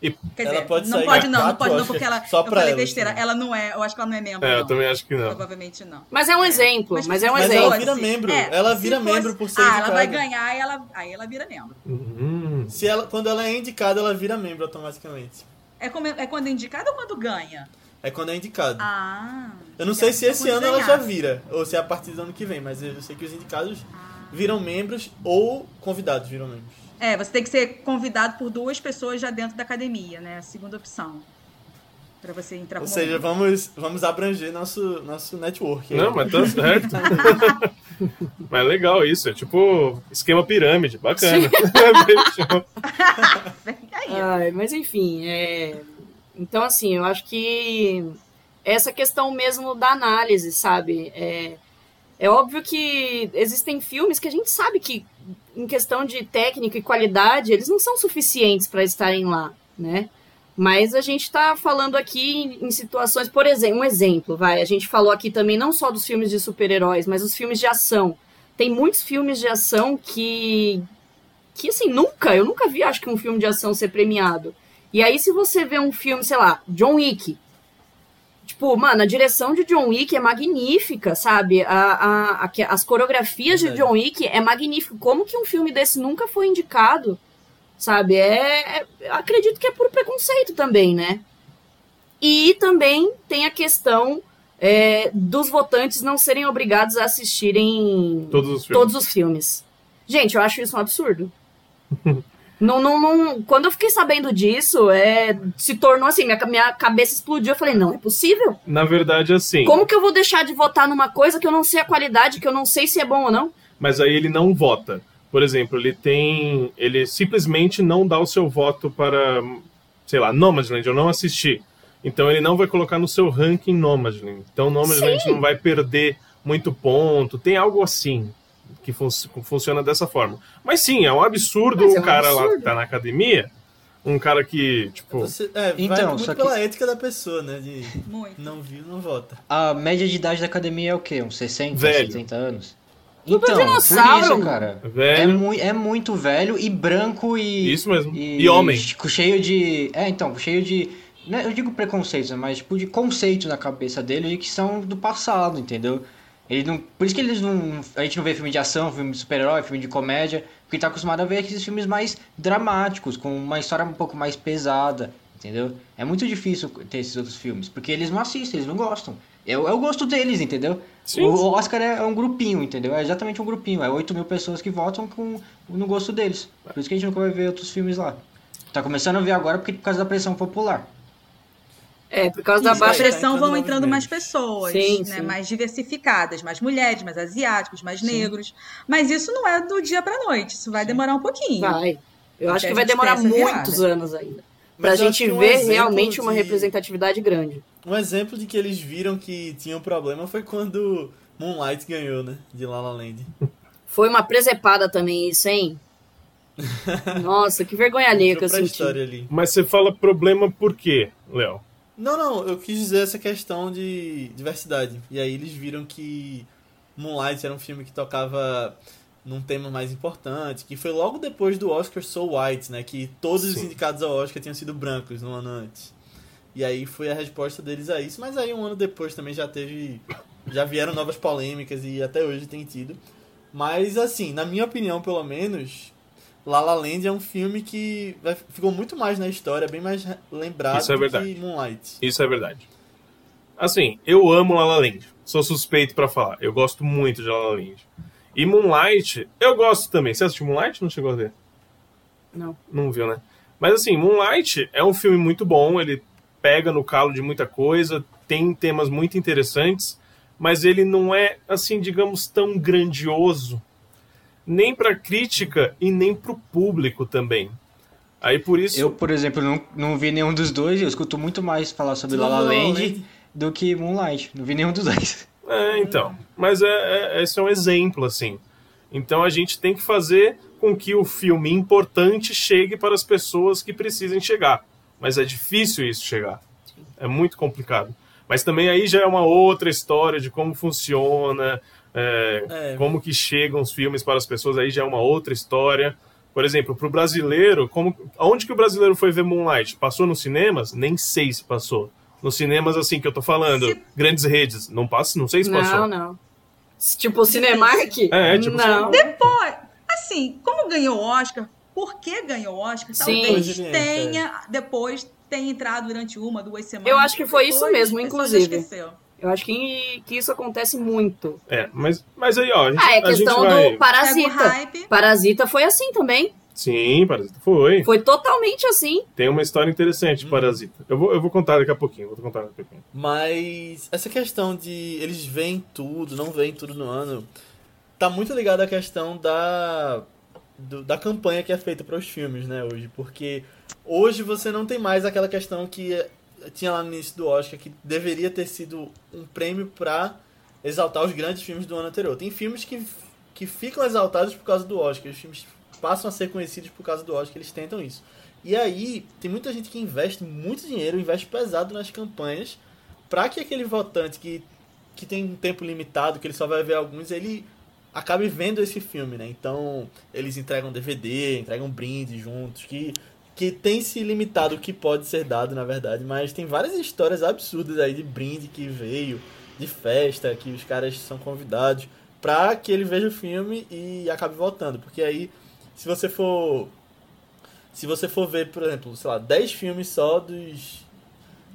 E Quer ela dizer, pode não pode não, não pode não, porque ela, só eu falei ela, besteira, assim. ela não é, eu acho que ela não é membro. É, não. eu também acho que não. Provavelmente não. Mas é um exemplo, mas, mas é um mas exemplo. ela vira membro, é, ela vira fosse, membro por ser Ah, indicada. ela vai ganhar e ela, aí ela vira membro. Uhum. Se ela, quando ela é indicada, ela vira membro automaticamente. É, como, é quando é indicada ou quando ganha? É quando é indicado. Ah. Eu não sei se esse ano ela já vira, ou se é a partir do ano que vem, mas eu sei que os indicados ah. viram membros ou convidados viram membros. É, você tem que ser convidado por duas pessoas já dentro da academia, né? A segunda opção. Pra você entrar Ou seja, vamos, vamos abranger nosso, nosso network. Não, mas tá certo. (laughs) mas é legal isso, é tipo esquema pirâmide, bacana. (laughs) (laughs) Ai, mas enfim, é... então assim, eu acho que essa questão mesmo da análise, sabe? É, é óbvio que existem filmes que a gente sabe que em questão de técnica e qualidade, eles não são suficientes para estarem lá, né? Mas a gente está falando aqui em, situações, por exemplo, um exemplo, vai. A gente falou aqui também não só dos filmes de super-heróis, mas os filmes de ação. Tem muitos filmes de ação que, que assim, nunca, eu nunca vi, acho que um filme de ação ser premiado. E aí, se você vê um filme, sei lá, John Wick, Tipo, mano, a direção de John Wick é magnífica, sabe? A, a, a as coreografias é de John Wick é magnífico. Como que um filme desse nunca foi indicado? Sabe? É, é, acredito que é por preconceito também, né? E também tem a questão é, dos votantes não serem obrigados a assistirem todos os filmes. Todos os filmes. Gente, eu acho isso um absurdo. (laughs) Não, não, não, quando eu fiquei sabendo disso, é, se tornou assim, minha, minha cabeça explodiu. Eu falei, não é possível. Na verdade, assim. Como que eu vou deixar de votar numa coisa que eu não sei a qualidade, que eu não sei se é bom ou não? Mas aí ele não vota. Por exemplo, ele tem. Ele simplesmente não dá o seu voto para. Sei lá, Nomadland, eu não assisti. Então ele não vai colocar no seu ranking Nomadland. Então Nomadland Sim. não vai perder muito ponto. Tem algo assim que fun funciona dessa forma. Mas sim, é um absurdo o é um cara absurdo. lá que tá na academia, um cara que, tipo. Você, é, então, muito só pela que... ética da pessoa, né? De muito. não viu, não vota. A média de idade da academia é o quê? Uns 60, Velho. 70 anos? Tudo então, dinossauro. Por isso, cara. Velho. É, mu é muito velho e branco e. Isso mesmo. E, e homem. Cheio de. É, então, cheio de. Né, eu digo preconceitos, mas tipo de conceitos na cabeça dele que são do passado, entendeu? Ele não, por isso que eles não. A gente não vê filme de ação, filme de super-herói, filme de comédia, porque tá acostumado a ver aqueles filmes mais dramáticos, com uma história um pouco mais pesada, entendeu? É muito difícil ter esses outros filmes, porque eles não assistem, eles não gostam. É, é o gosto deles, entendeu? Sim. O Oscar é, é, um grupinho, entendeu? É exatamente um grupinho. É 8 mil pessoas que votam com, no gosto deles. Por isso que a gente nunca vai ver outros filmes lá. Tá começando a ver agora porque por causa da pressão popular. É, por causa da baixa pressão vão entrando mais pessoas, sim, né? Sim. mais diversificadas, mais mulheres, mais asiáticos, mais sim. negros. Mas isso não é do dia para noite, isso vai demorar um pouquinho. Vai. Eu acho que vai demorar muitos virada. anos ainda. Pra Mas gente um ver realmente de... uma representatividade grande. Um exemplo de que eles viram que tinha um problema foi quando Moonlight ganhou, né? De La La Land. Foi uma presepada também isso, hein? (laughs) Nossa, que vergonha alheia que eu senti. Ali. Mas você fala problema por quê, Léo? Não, não, eu quis dizer essa questão de diversidade. E aí eles viram que Moonlight era um filme que tocava num tema mais importante, que foi logo depois do Oscar So White, né? Que todos Sim. os indicados ao Oscar tinham sido brancos no ano antes. E aí foi a resposta deles a isso, mas aí um ano depois também já teve. Já vieram novas polêmicas e até hoje tem tido. Mas assim, na minha opinião, pelo menos, La La Land é um filme que ficou muito mais na história, bem mais lembrado Isso é do que Moonlight. Isso é verdade. Assim, eu amo La La Land. Sou suspeito para falar. Eu gosto muito de La La Land. E Moonlight, eu gosto também. Você assistiu Moonlight? Não chegou a ver? Não. Não viu, né? Mas assim, Moonlight é um filme muito bom. Ele pega no calo de muita coisa, tem temas muito interessantes, mas ele não é, assim, digamos, tão grandioso nem para crítica e nem para o público também. Aí por isso. Eu, por exemplo, não, não vi nenhum dos dois. Eu escuto muito mais falar sobre La La Land do que Moonlight. Não vi nenhum dos dois. É, então. Mas é, é, esse é um exemplo, assim. Então a gente tem que fazer com que o filme importante chegue para as pessoas que precisem chegar. Mas é difícil isso chegar. É muito complicado. Mas também aí já é uma outra história de como funciona, é, é. Como que chegam os filmes para as pessoas aí já é uma outra história. Por exemplo, para o brasileiro, como, onde que o brasileiro foi ver Moonlight? Passou nos cinemas? Nem sei se passou. Nos cinemas, assim, que eu tô falando, se... grandes redes, não passa, não sei se passou. Não, não. Tipo o Cinemark? É, tipo não. Depois, assim, como ganhou o Oscar, por que ganhou o Oscar? Sim. Talvez tenha, depois tenha entrado durante uma, duas semanas. Eu acho que foi isso mesmo, inclusive. Eu acho que, que isso acontece muito. É, mas, mas aí, ó. A, gente, ah, é a questão vai... do Parasita. Parasita foi assim também. Sim, Parasita foi. Foi totalmente assim. Tem uma história interessante, hum. Parasita. Eu vou, eu vou contar daqui a pouquinho, vou contar daqui a pouquinho. Mas essa questão de eles veem tudo, não veem tudo no ano, tá muito ligado à questão da, do, da campanha que é feita para os filmes, né, hoje. Porque hoje você não tem mais aquela questão que tinha lá no início do Oscar que deveria ter sido um prêmio para exaltar os grandes filmes do ano anterior. Tem filmes que, que ficam exaltados por causa do Oscar, os filmes passam a ser conhecidos por causa do Oscar, eles tentam isso. E aí, tem muita gente que investe muito dinheiro, investe pesado nas campanhas, para que aquele votante que, que tem um tempo limitado, que ele só vai ver alguns, ele acabe vendo esse filme, né? Então, eles entregam DVD, entregam brinde juntos, que que tem se limitado o que pode ser dado, na verdade, mas tem várias histórias absurdas aí de brinde que veio, de festa, que os caras são convidados pra que ele veja o filme e acabe voltando. Porque aí, se você for. Se você for ver, por exemplo, sei lá, 10 filmes só dos,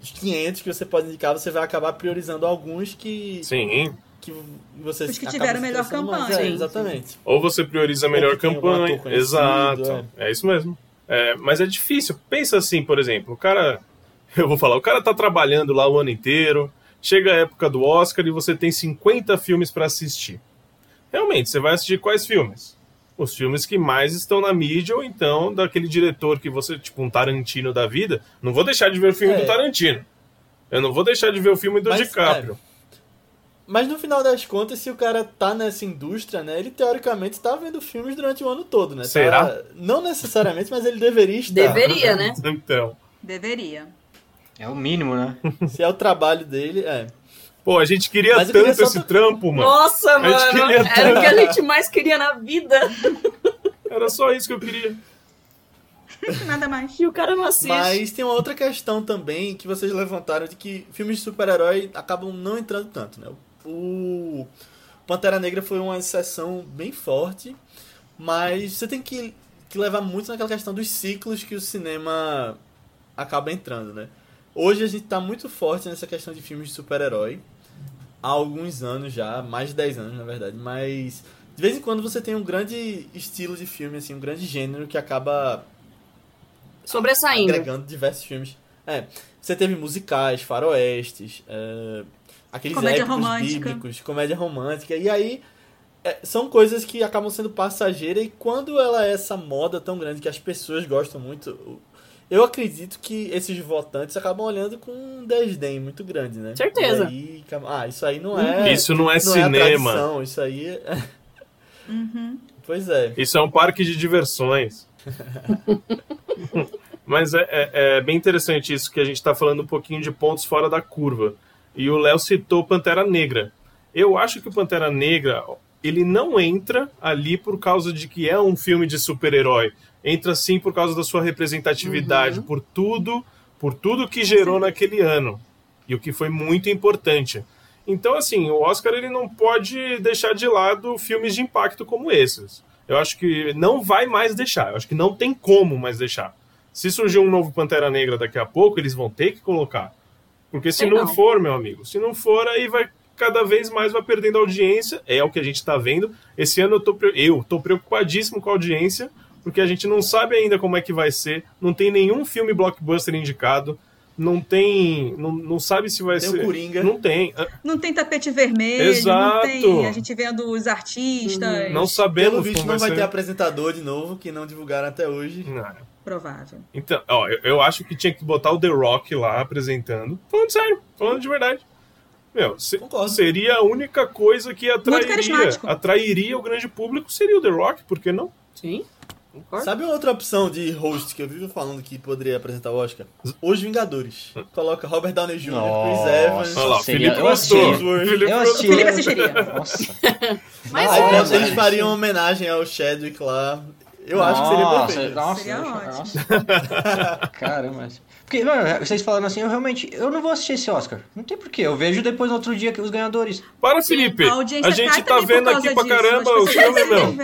dos 500 que você pode indicar, você vai acabar priorizando alguns que. Sim. Que você Os que tiveram melhor campanha. É, exatamente. Ou você prioriza a melhor campanha. Exato. É. é isso mesmo. É, mas é difícil. Pensa assim, por exemplo, o cara. (laughs) Eu vou falar, o cara tá trabalhando lá o ano inteiro, chega a época do Oscar e você tem 50 filmes para assistir. Realmente, você vai assistir quais filmes? Os filmes que mais estão na mídia, ou então daquele diretor que você, tipo um Tarantino da vida. Não vou deixar de ver o filme é. do Tarantino. Eu não vou deixar de ver o filme do mas, DiCaprio. É. Mas no final das contas, se o cara tá nessa indústria, né, ele teoricamente tá vendo filmes durante o ano todo, né? Será? Tá, não necessariamente, mas ele deveria estar. Deveria, né? (laughs) então. Deveria. É o mínimo, né? se é o trabalho dele, é. Pô, a gente queria Mas tanto queria esse trampo, mano. Nossa, mano. Era o que a gente mais queria na vida. (laughs) Era só isso que eu queria. Nada mais. E o cara não assiste. Mas tem uma outra questão também que vocês levantaram de que filmes de super-herói acabam não entrando tanto, né? O Pantera Negra foi uma exceção bem forte, mas você tem que, que levar muito naquela questão dos ciclos que o cinema acaba entrando, né? Hoje a gente tá muito forte nessa questão de filmes de super-herói. Há alguns anos já, mais de 10 anos na verdade, mas de vez em quando você tem um grande estilo de filme, assim, um grande gênero que acaba sobressaindo. Agregando diversos filmes. É, você teve musicais, faroestes, é, aqueles comédia épicos romântica. bíblicos, comédia romântica. E aí é, são coisas que acabam sendo passageiras e quando ela é essa moda tão grande que as pessoas gostam muito, eu acredito que esses votantes acabam olhando com um desdém muito grande, né? Certeza. Aí, ah, isso aí não é. Isso não é não cinema. É isso aí é... Uhum. Pois é. Isso é um parque de diversões. (laughs) Mas é, é, é, bem interessante isso que a gente está falando um pouquinho de pontos fora da curva. E o Léo citou Pantera Negra. Eu acho que o Pantera Negra ele não entra ali por causa de que é um filme de super-herói. Entra sim por causa da sua representatividade, uhum. por tudo, por tudo que gerou naquele ano e o que foi muito importante. Então, assim, o Oscar ele não pode deixar de lado filmes de impacto como esses. Eu acho que não vai mais deixar. Eu acho que não tem como mais deixar. Se surgir um novo Pantera Negra daqui a pouco, eles vão ter que colocar. Porque se não, não, for, meu amigo, se não for, aí vai cada vez mais vai perdendo audiência. É o que a gente está vendo. Esse ano eu tô, eu tô preocupadíssimo com a audiência, porque a gente não sabe ainda como é que vai ser. Não tem nenhum filme blockbuster indicado. Não tem. Não, não sabe se vai tem ser. O Coringa. Não tem. Não tem tapete vermelho. Exato. Não tem a gente vendo os artistas. Não sabemos. Pelo visto, não vai ser. ter apresentador de novo, que não divulgaram até hoje. Não provável. Então, ó, eu, eu, acho que tinha que botar o The Rock lá apresentando. Falando sério, falando de verdade. Meu, se, seria a única coisa que atrairia, atrairia o grande público, seria o The Rock, por que não? Sim. Concordo. Sabe uma outra opção de host que eu vivo falando que poderia apresentar o Oscar? Os Vingadores. Coloca Robert Downey Jr., Chris Evans. Olha lá, seria, Felipe gostou. Felipe eu assistiria. Felipe assistiria. Nossa. Mas ah, é, eles fariam homenagem ao Chadwick lá. Eu nossa, acho que seria perfeito. Nossa, seria (laughs) ótimo. Caramba. Porque, mano, vocês falando assim, eu realmente. Eu não vou assistir esse Oscar. Não tem porquê. Eu vejo depois no outro dia que os ganhadores. Para, Felipe. A, a gente tá vendo aqui pra caramba o filme, meu.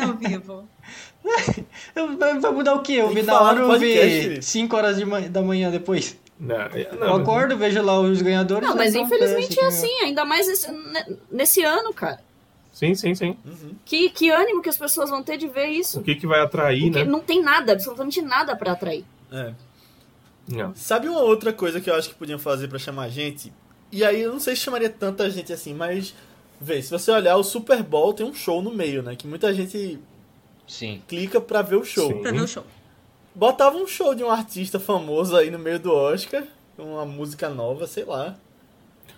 (laughs) Vai mudar o quê? Eu vi na hora eu vi 5 horas de manhã, da manhã depois. Não, não, eu acordo, vejo lá os ganhadores. Não, mas infelizmente é assim, ainda mais nesse, nesse ano, cara. Sim, sim, sim. Uhum. Que, que ânimo que as pessoas vão ter de ver isso. O que, que vai atrair, Porque né? Não tem nada, absolutamente nada para atrair. É. Não. Sabe uma outra coisa que eu acho que podiam fazer para chamar gente? E aí eu não sei se chamaria tanta gente assim, mas vê, se você olhar o Super Bowl tem um show no meio, né? Que muita gente Sim. clica pra ver o show. Sim. Pra ver o show. Botava um show de um artista famoso aí no meio do Oscar, uma música nova, sei lá.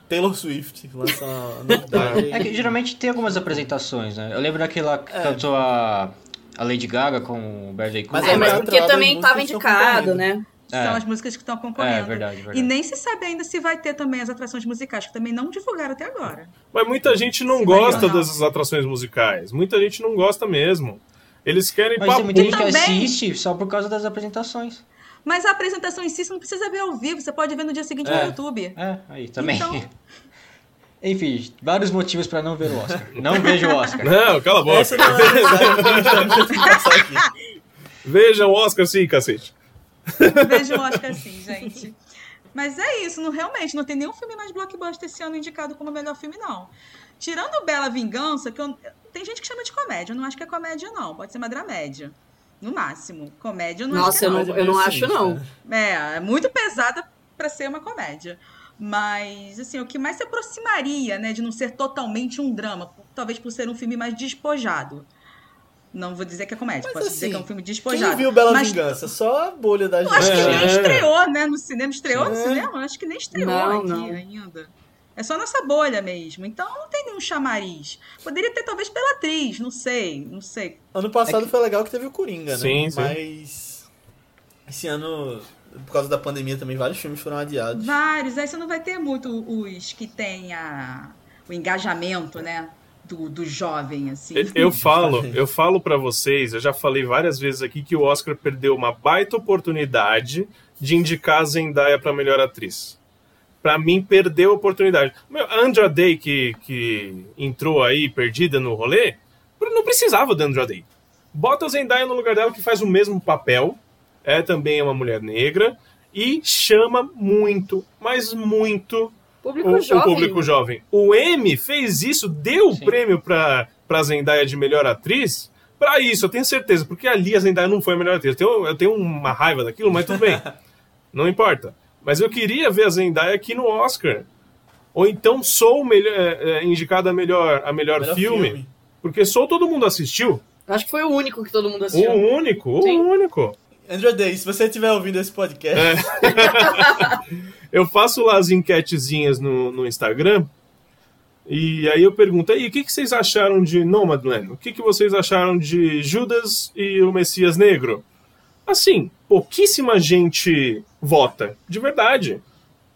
Taylor Swift lança novidade. É que geralmente tem algumas apresentações, né? Eu lembro daquela que é. cantou a, a Lady Gaga com o Bradley Cooper. Mas, é, mas porque também estava indicado, né? É. São as músicas que estão concorrendo. É, verdade, verdade. E nem se sabe ainda se vai ter também as atrações musicais, que também não divulgaram até agora. Mas muita gente não se gosta dessas atrações musicais. Muita gente não gosta mesmo. Eles querem Mas tem muita gente que assiste só por causa das apresentações. Mas a apresentação em si você não precisa ver ao vivo, você pode ver no dia seguinte é, no YouTube. É, aí também. Então... (laughs) Enfim, vários motivos para não ver o Oscar. Não vejo o Oscar. (laughs) Não, cala a boca. Essa não é (laughs) Veja o Oscar sim, cacete. Veja o Oscar sim, gente. Mas é isso, não, realmente, não tem nenhum filme mais blockbuster esse ano indicado como melhor filme, não. Tirando Bela Vingança, que eu, tem gente que chama de comédia, eu não acho que é comédia, não. Pode ser uma dramédia. No máximo. Comédia eu não Nossa, acho que é eu não, eu não acho, não. É, é muito pesada para ser uma comédia. Mas, assim, o que mais se aproximaria, né, de não ser totalmente um drama, talvez por ser um filme mais despojado. Não vou dizer que é comédia, mas, posso assim, dizer que é um filme despojado. Quem viu Bela mas, Vingança? Só a bolha da gente. Acho que nem é. estreou, né, no cinema. Estreou é. no cinema? Acho que nem estreou não, aqui não. ainda. É só nossa bolha mesmo. Então não tem nenhum chamariz. Poderia ter, talvez, pela atriz, não sei, não sei. Ano passado é que... foi legal que teve o Coringa, né? Sim, sim. Mas. Esse ano. por causa da pandemia também, vários filmes foram adiados. Vários, aí você não vai ter muito os que tem a, o engajamento, né? Do, do jovem, assim. Eu (laughs) falo, eu falo para vocês, eu já falei várias vezes aqui que o Oscar perdeu uma baita oportunidade de indicar a Zendaya para melhor atriz. Para mim, perdeu a oportunidade. A Andra Day, que, que entrou aí perdida no rolê, não precisava da Andra Day. Bota a Zendaya no lugar dela, que faz o mesmo papel, é também uma mulher negra, e chama muito, mas muito público o, o público jovem. O M fez isso, deu o prêmio para para Zendaya de melhor atriz. Para isso, eu tenho certeza, porque ali a Zendaya não foi a melhor atriz. Eu tenho, eu tenho uma raiva daquilo, mas tudo bem. (laughs) não importa. Mas eu queria ver a Zendaya aqui no Oscar. Ou então sou melhor, é, é, indicada a melhor, a melhor, melhor filme, filme, Porque sou todo mundo assistiu. Acho que foi o único que todo mundo assistiu. O único, Sim. o único. Andrew Day, se você estiver ouvindo esse podcast. É. (laughs) eu faço lá as enquetezinhas no, no Instagram. E aí eu pergunto, aí, o que, que vocês acharam de Nomadland? O que, que vocês acharam de Judas e o Messias Negro? Assim, pouquíssima gente vota, de verdade.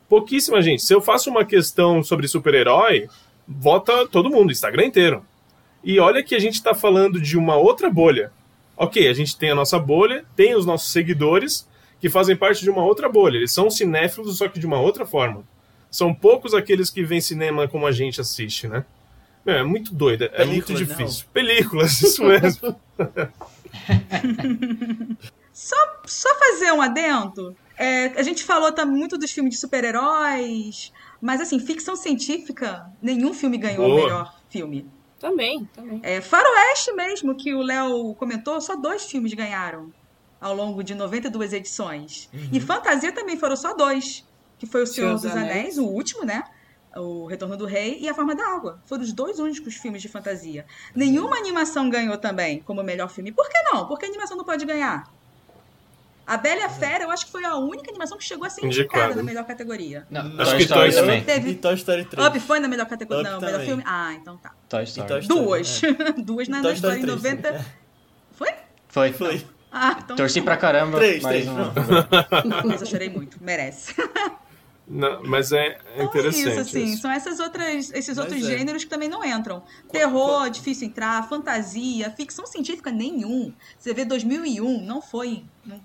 Pouquíssima gente. Se eu faço uma questão sobre super-herói, vota todo mundo, Instagram inteiro. E olha que a gente está falando de uma outra bolha ok, a gente tem a nossa bolha, tem os nossos seguidores que fazem parte de uma outra bolha. Eles são cinéfilos, só que de uma outra forma. São poucos aqueles que vêm cinema como a gente assiste, né? É muito doido, é muito difícil. Não. Películas, isso mesmo. (laughs) só, só fazer um adendo. É, a gente falou tá, muito dos filmes de super-heróis, mas assim, ficção científica, nenhum filme ganhou o melhor filme. Também, também. É, Faroeste mesmo, que o Léo comentou, só dois filmes ganharam ao longo de 92 edições. Uhum. E Fantasia também foram só dois, que foi o Senhor, dos Anéis, Anéis, o último, né? O Retorno do Rei e A Forma da Água. Foram os dois únicos filmes de fantasia. Nenhuma animação ganhou também como melhor filme. Por que não? Porque a animação não pode ganhar. A Bela e a Fera, eu acho que foi a única animação que chegou a ser indicada na melhor categoria. Não, acho que Toy Story também. Teve... E Toy Story 3. Up foi na melhor categoria. Up não, também. melhor filme. Ah, então tá. Toy Story. Toy Story Duas. É. (laughs) Duas na Toy Story 3, 90. É. Foi? Foi. Foi. Ah, então Torci tá. pra caramba. Três, mas três. Não... (laughs) mas eu chorei muito. Merece. (laughs) Não, mas é, é interessante. Então, isso, assim, isso. são essas outras, esses mas outros é. gêneros que também não entram. Terror, difícil entrar, fantasia, ficção científica, nenhum. Você vê 2001, não foi. Não,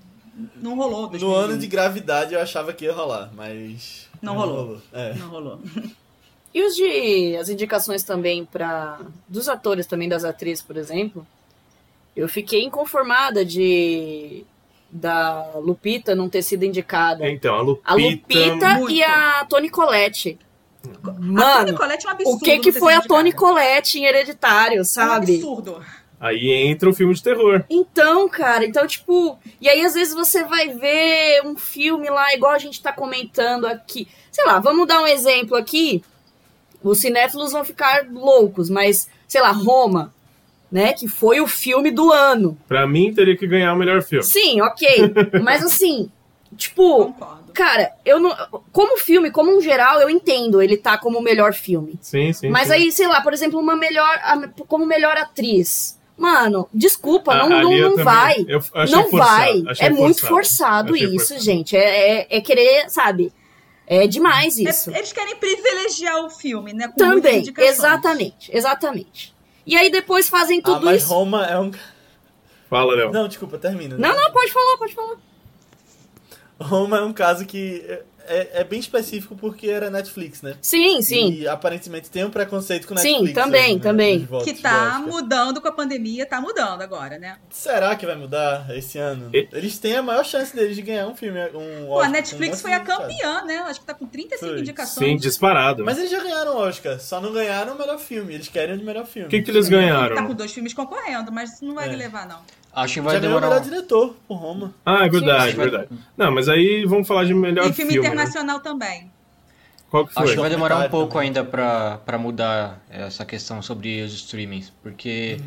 não rolou. 2001. No ano de gravidade eu achava que ia rolar, mas. Não, não rolou. rolou. É. Não rolou. E os de. as indicações também para dos atores também, das atrizes, por exemplo. Eu fiquei inconformada de. Da Lupita não ter sido indicada. Então, a Lupita. A Lupita e a Toni Collette. Mano, a Toni Collette é um absurdo. O que, que foi a Toni Collette em Hereditário, sabe? É um absurdo. Aí entra o filme de terror. Então, cara, então, tipo. E aí, às vezes, você vai ver um filme lá, igual a gente tá comentando aqui. Sei lá, vamos dar um exemplo aqui. Os cinéfilos vão ficar loucos, mas, sei lá, Roma, né? Que foi o filme do ano. Pra mim, teria que ganhar o melhor filme. Sim, ok. (laughs) mas assim, tipo. Concordo. Cara, eu não. Como filme, como um geral, eu entendo ele tá como o melhor filme. Sim, sim. Mas sim. aí, sei lá, por exemplo, uma melhor. Como melhor atriz. Mano, desculpa, A- não, não, não vai. eu Não forçado, vai. É muito forçado. isso, forçado. gente. É, é, é querer, sabe? É demais isso. É- eles querem privilegiar o filme, né? Com Também, exatamente, exatamente. E aí depois fazem Ah, tudo mas isso. Roma é um. Fala, Léo. Não, desculpa, termina. Não, não, pode falar, pode falar. Roma é um caso que é, é bem específico porque era Netflix, né? Sim, sim. E aparentemente tem um preconceito com Sim, Netflix. também, aí, né, também. Que tá mudando com a pandemia, tá mudando agora, né? Será que vai mudar esse ano? E- Eles têm a maior chance deles de ganhar um filme. Um Pô, Oscar, a um Netflix monte foi a campeã, né? Acho que tá com 35 Foi. indicações. Sim, disparado. Mas eles já ganharam o Oscar, só não ganharam o melhor filme. Eles querem o de melhor filme. O que, que eles Tá com ganharam? dois filmes concorrendo, mas não vai É. levar, não. Acho que Já vai o demorar. melhor diretor, por Roma. Ah, é verdade, Sim. verdade. Não, mas aí vamos falar de melhor e filme, filme. né? internacional também. Qual que foi? Acho que vai demorar um pouco ainda pra, pra mudar essa questão sobre os streamings, porque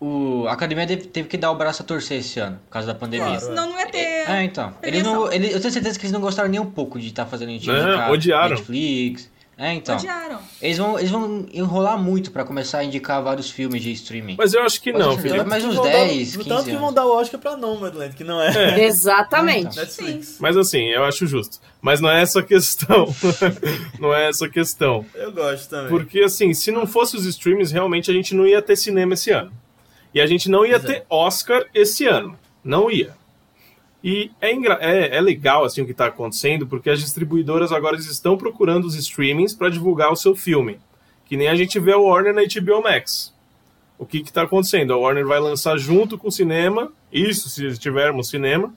o, a academia teve, que dar o braço a torcer esse ano, por causa da pandemia. Claro. Senão não ia ter. É, então. Eles não, eles, eu tenho certeza que eles não gostaram nem um pouco de estar fazendo a gente odiaram. Netflix, É, então. Odiaram. Eles vão, eles vão enrolar muito pra começar a indicar vários filmes de streaming. Mas eu acho que Pode não, Felipe. mais uns Vão dar- 10, 15 Tanto que vão dar o Oscar pra Nomadland, que não é, (laughs) Exatamente. Netflix. Mas assim, eu acho justo. Mas não é essa a questão. (laughs) não é essa a questão. Eu gosto também. Porque, assim, se não fosse os streams, realmente a gente não ia ter cinema esse ano. E a gente não ia é. ter Oscar esse ano. Não ia. E é, é, é legal, assim, o que está acontecendo, porque as distribuidoras agora estão procurando os streamings para divulgar o seu filme. Que nem a gente vê o Warner na HBO Max. O que está acontecendo? A Warner vai lançar junto com o cinema, isso se tivermos cinema,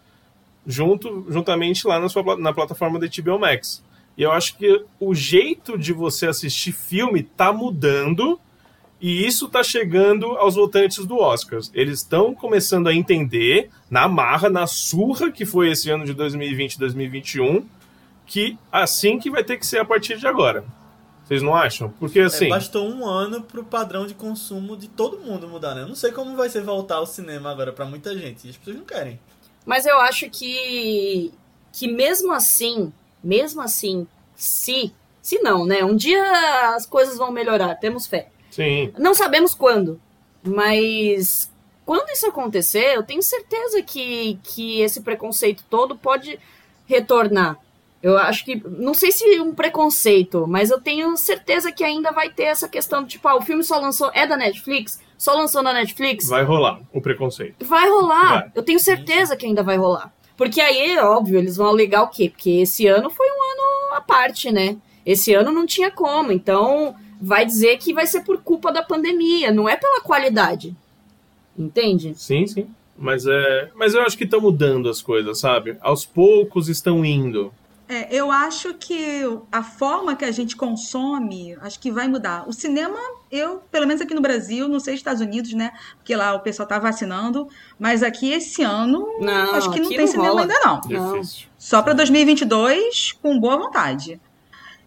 junto, juntamente lá na, sua, na plataforma da HBO Max. E eu acho que o jeito de você assistir filme tá mudando e isso tá chegando aos votantes do Oscars. Eles estão começando a entender, na marra, na surra que foi esse ano de 2020 e 2021, que assim que vai ter que ser a partir de agora. Vocês não acham? Porque É, assim. bastou um ano pro padrão de consumo de todo mundo mudar, né? Eu não sei como vai ser voltar ao cinema agora pra muita gente. As pessoas não querem. Mas eu acho que que mesmo assim, mesmo assim, se se não, né? Um dia as coisas vão melhorar, temos fé. Sim. Não sabemos quando, mas quando isso acontecer, eu tenho certeza que, que esse preconceito todo pode retornar. Eu acho que, não sei se um preconceito, mas eu tenho certeza que ainda vai ter essa questão do tipo, ah, o filme só lançou, é da Netflix? Só lançou na Netflix? Vai rolar o preconceito. Vai rolar. Vai. Eu tenho certeza que ainda vai rolar. Porque aí, óbvio, eles vão alegar o quê? Porque esse ano foi um ano à parte, né? Esse ano não tinha como. Então, vai dizer que vai ser por culpa da pandemia, não é pela qualidade. Entende? Sim, sim. Mas, é, mas eu acho que estão mudando as coisas, sabe? Aos poucos estão indo. É, eu acho que a forma que a gente consome, acho que vai mudar. O cinema, eu, pelo menos aqui no Brasil, não sei Estados Unidos, né? Porque lá o pessoal tá vacinando, mas aqui esse ano, Não, acho que não tem não cinema rola. ainda não. Não. Difícil. Só para 2022, com boa vontade.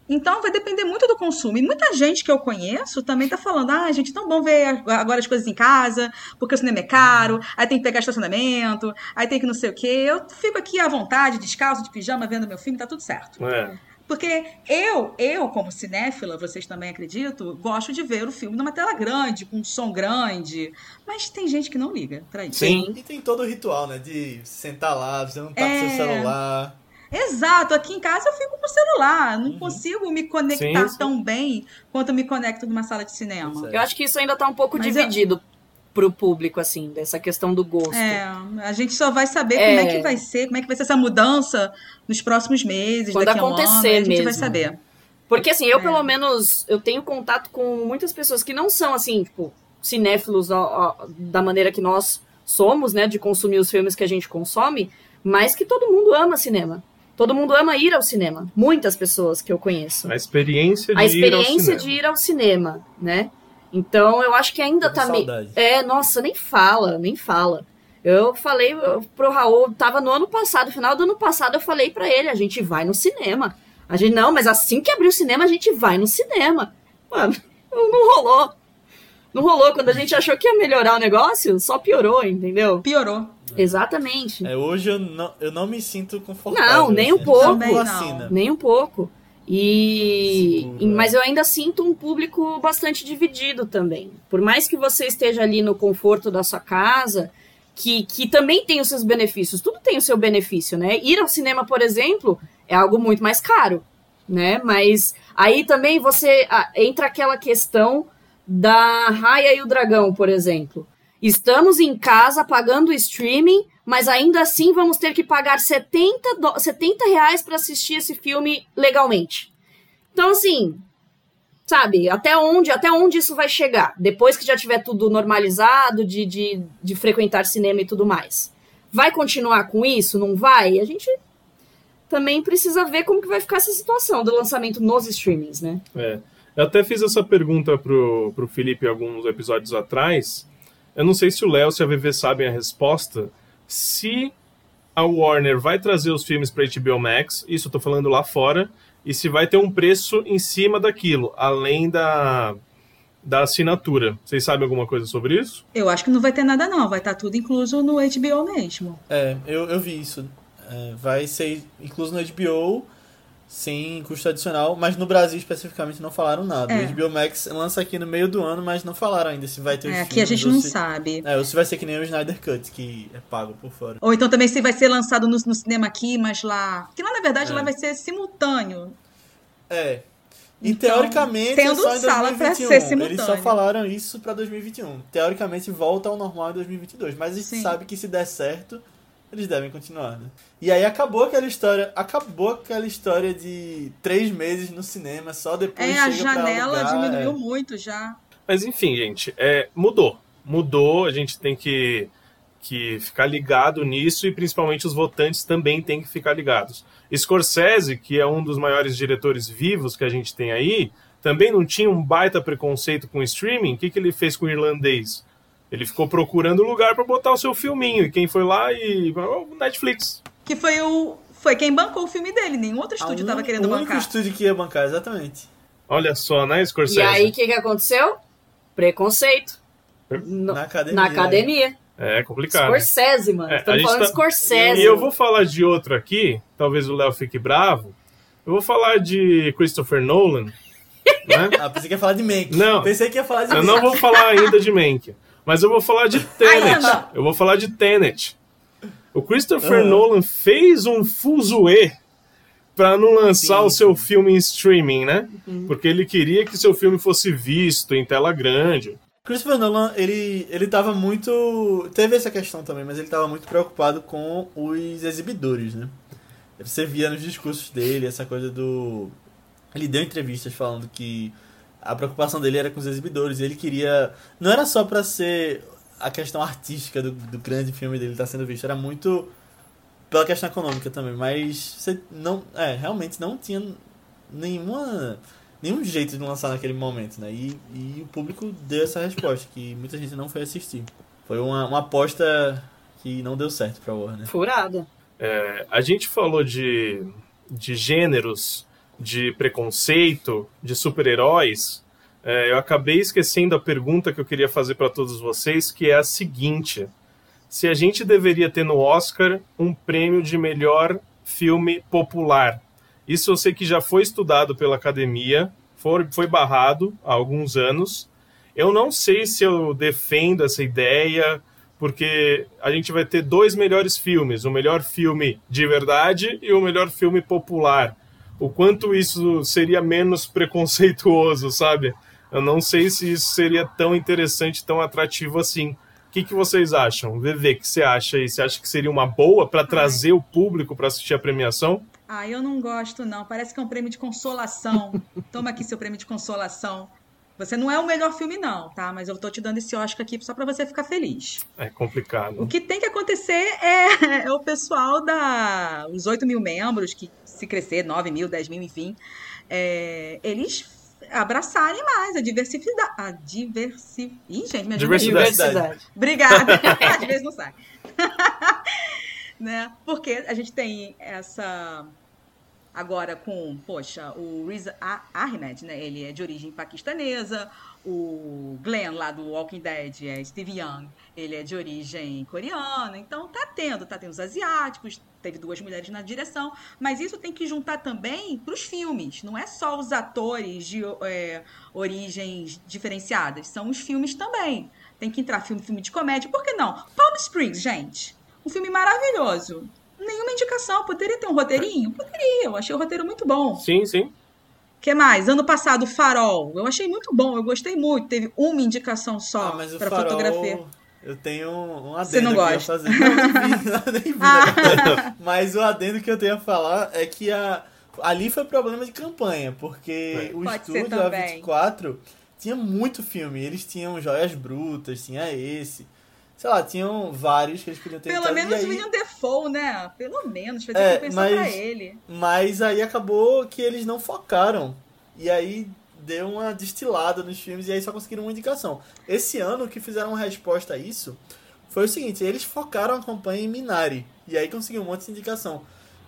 Então vai depender muito do consumo. E muita gente que eu conheço também tá falando: ah, gente, tão bom ver agora as coisas em casa, porque o cinema é caro, aí tem que pegar estacionamento, aí tem que não sei o quê. Eu fico aqui à vontade, descalço, de pijama, vendo meu filme, tá tudo certo. É. Porque eu, eu, como cinéfila, vocês também acredito, gosto de ver o filme numa tela grande, com um som grande. Mas tem gente que não liga pra isso. Sim. E tem todo o ritual, né? De sentar lá, você não tá com É. seu celular. Exato, aqui em casa eu fico com o celular, não consigo me conectar Sim, sim. tão bem quanto eu me conecto numa sala de cinema. Eu acho que isso ainda tá um pouco Mas dividido pro público, assim, dessa questão do gosto. É, a gente só vai saber É. como é que vai ser, como é que vai ser essa mudança nos próximos meses, Quando daqui a um ano, acontecer aí a gente mesmo. vai saber. Porque assim, eu É. pelo menos eu tenho contato com muitas pessoas que não são assim, tipo, cinéfilos ó, ó, da maneira que nós somos, né, de consumir os filmes que a gente consome, mas que todo mundo ama cinema. Todo mundo ama ir ao cinema. Muitas pessoas que eu conheço. A experiência de A ir ao experiência cinema. de ir ao cinema, né? Então eu acho que ainda Tô tá meio. saudade. É, nossa, nem fala, nem fala. Eu falei eu- pro Raul, tava no ano passado, final do ano passado, eu falei pra ele, a gente vai no cinema. A gente, não, mas assim que abrir o cinema, a gente vai no cinema. Mano, (laughs) não rolou. Não rolou. Quando a gente achou que ia melhorar o negócio, só piorou, entendeu? Piorou. Exatamente. É, hoje eu não, eu não me sinto confortável. Não, nem um assim, pouco. Também com não. Nem um pouco. E e- mas eu ainda sinto um público bastante dividido também. Por mais que você esteja ali no conforto da sua casa, que, que também tem os seus benefícios. Tudo tem o seu benefício, né? Ir ao cinema, por exemplo, é algo muito mais caro, né? Mas aí também você ah, entra aquela questão da Raia e o Dragão, por exemplo. Estamos em casa pagando streaming, mas ainda assim vamos ter que pagar 70, do- 70 reais para assistir esse filme legalmente. Então, assim, sabe, até onde, até onde isso vai chegar? Depois que já tiver tudo normalizado, de, de, de frequentar cinema e tudo mais. Vai continuar com isso? Não vai? A gente também precisa ver como que vai ficar essa situação do lançamento nos streamings, né? É. Eu até fiz essa pergunta pro, pro Felipe alguns episódios atrás. Eu não sei se o Léo se a VV sabem a resposta. Se a Warner vai trazer os filmes para HBO Max, isso eu tô falando lá fora, e se vai ter um preço em cima daquilo, além da, da assinatura. Vocês sabem alguma coisa sobre isso? Eu acho que não vai ter nada, não. Vai estar tudo incluso no HBO mesmo. É, eu, eu vi isso. É, vai ser incluso no HBO, sem custo adicional, mas no Brasil especificamente não falaram nada. É. O HBO Max lança aqui no meio do ano, mas não falaram ainda se vai ter é, Aqui a gente não se... sabe. É, ou se vai ser que nem o Snyder Cut, que é pago por fora. Ou então também se vai ser lançado no, no cinema aqui, mas lá... Que lá, na verdade, é. lá vai ser simultâneo. É. E então, teoricamente tendo é só em sala 2021. Pra ser simultâneo. Eles só falaram isso para 2021. Teoricamente volta ao normal em 2022, mas a gente Sim. sabe que se der certo, eles devem continuar, né? E aí acabou aquela história, acabou aquela história de três meses no cinema, só depois É, a janela diminuiu é. muito já. Mas enfim, gente, é, mudou. Mudou, a gente tem que, que ficar ligado nisso e principalmente os votantes também têm que ficar ligados. Scorsese, que é um dos maiores diretores vivos que a gente tem aí, também não tinha um baita preconceito com streaming. O que, que ele fez com o irlandês? Ele ficou procurando lugar para botar o seu filminho. E quem foi lá e. O Netflix. Que foi o. Foi quem bancou o filme dele. Nenhum outro estúdio estava querendo bancar. O único estúdio que ia bancar, exatamente. Olha só, né, Scorsese? E aí, o que, que aconteceu? Preconceito. Na academia. Na academia. É complicado. Scorsese, mano. É, Estamos falando tá... Scorsese. E eu vou falar de outro aqui, talvez o Léo fique bravo. Eu vou falar de Christopher Nolan. né? (laughs) Ah, pensei que ia falar de Mank. Não. Pensei que ia falar de Eu não vou falar ainda de Mank. Mas eu vou falar de Tenet. eu vou falar de Tenet. O Christopher uhum. Nolan fez um fuzuê para não lançar Sim. o seu filme em streaming, né? Uhum. Porque ele queria que seu filme fosse visto em tela grande. Christopher Nolan, ele, ele tava muito. Teve essa questão também, mas ele tava muito preocupado com os exibidores, né? Você via nos discursos dele essa coisa do. Ele deu entrevistas falando que a preocupação dele era com os exibidores. Ele queria. Não era só para ser a questão artística do, do grande filme dele estar tá sendo visto, era muito pela questão econômica também. Mas você não. É, realmente não tinha nenhuma. Nenhum jeito de lançar naquele momento, né? E, e o público deu essa resposta, que muita gente não foi assistir. Foi uma, uma aposta que não deu certo pra Warner. Furada. É, a gente falou de, de gêneros de preconceito, de super-heróis, é, eu acabei esquecendo a pergunta que eu queria fazer para todos vocês, que é a seguinte: se a gente deveria ter no Oscar um prêmio de melhor filme popular. Isso eu sei que já foi estudado pela academia, foi, foi barrado há alguns anos. Eu não sei se eu defendo essa ideia, porque a gente vai ter dois melhores filmes: o melhor filme de verdade e o melhor filme popular o quanto isso seria menos preconceituoso, sabe? Eu não sei se isso seria tão interessante, tão atrativo assim. O que, que vocês acham? VV, o que você acha aí? Você acha que seria uma boa para trazer o público para assistir a premiação? Ah, eu não gosto, não. Parece que é um prêmio de consolação. Toma aqui seu prêmio de consolação. Você não é o melhor filme, não, tá? Mas eu tô te dando esse Oscar aqui só para você ficar feliz. É complicado. O que tem que acontecer é, (laughs) é o pessoal da. Os 8 mil membros, que se crescer, 9 mil, 10 mil, enfim, é, eles abraçarem mais a diversidade. A diversi... Ih, gente, me diversidade. diversidade. Obrigada. (laughs) (laughs) Às vezes não sai. né? Porque a gente tem essa Agora com, poxa, o Riz Ahmed, né? Ele é de origem paquistanesa. O Glenn, lá do Walking Dead, é Steve Young. Ele é de origem coreana. Então tá tendo, tá tendo os asiáticos, teve duas mulheres na direção. Mas isso tem que juntar também para os filmes. Não é só os atores de é, origens diferenciadas, são os filmes também. Tem que entrar filme, filme de comédia. Por que não? Palm Springs, gente. Um filme maravilhoso nenhuma indicação. Poderia ter um roteirinho? Poderia. Eu achei o roteiro muito bom. Sim, sim. que mais? Ano passado, Farol. Eu achei muito bom, eu gostei muito. Teve uma indicação só ah, para fotografia. Eu tenho um adendo Você não gosta? fazer. Não, não nem vi, (laughs) (laughs) ah. Mas o adendo que eu tenho a falar é que a, ali foi problema de campanha, porque é. o Pode estúdio A24 tinha muito filme. Eles tinham Joias Brutas, tinha esse sei lá, tinham vários que eles podiam ter Pelo menos aí... o William Defoe, né? Pelo menos, fazer é, compensar mas, pra ele. Mas aí acabou que eles não focaram. E aí deu uma destilada nos filmes e aí só conseguiram uma indicação. Esse ano, o que fizeram uma resposta a isso foi o seguinte: eles focaram a campanha em Minari. E aí conseguiram um monte de indicação.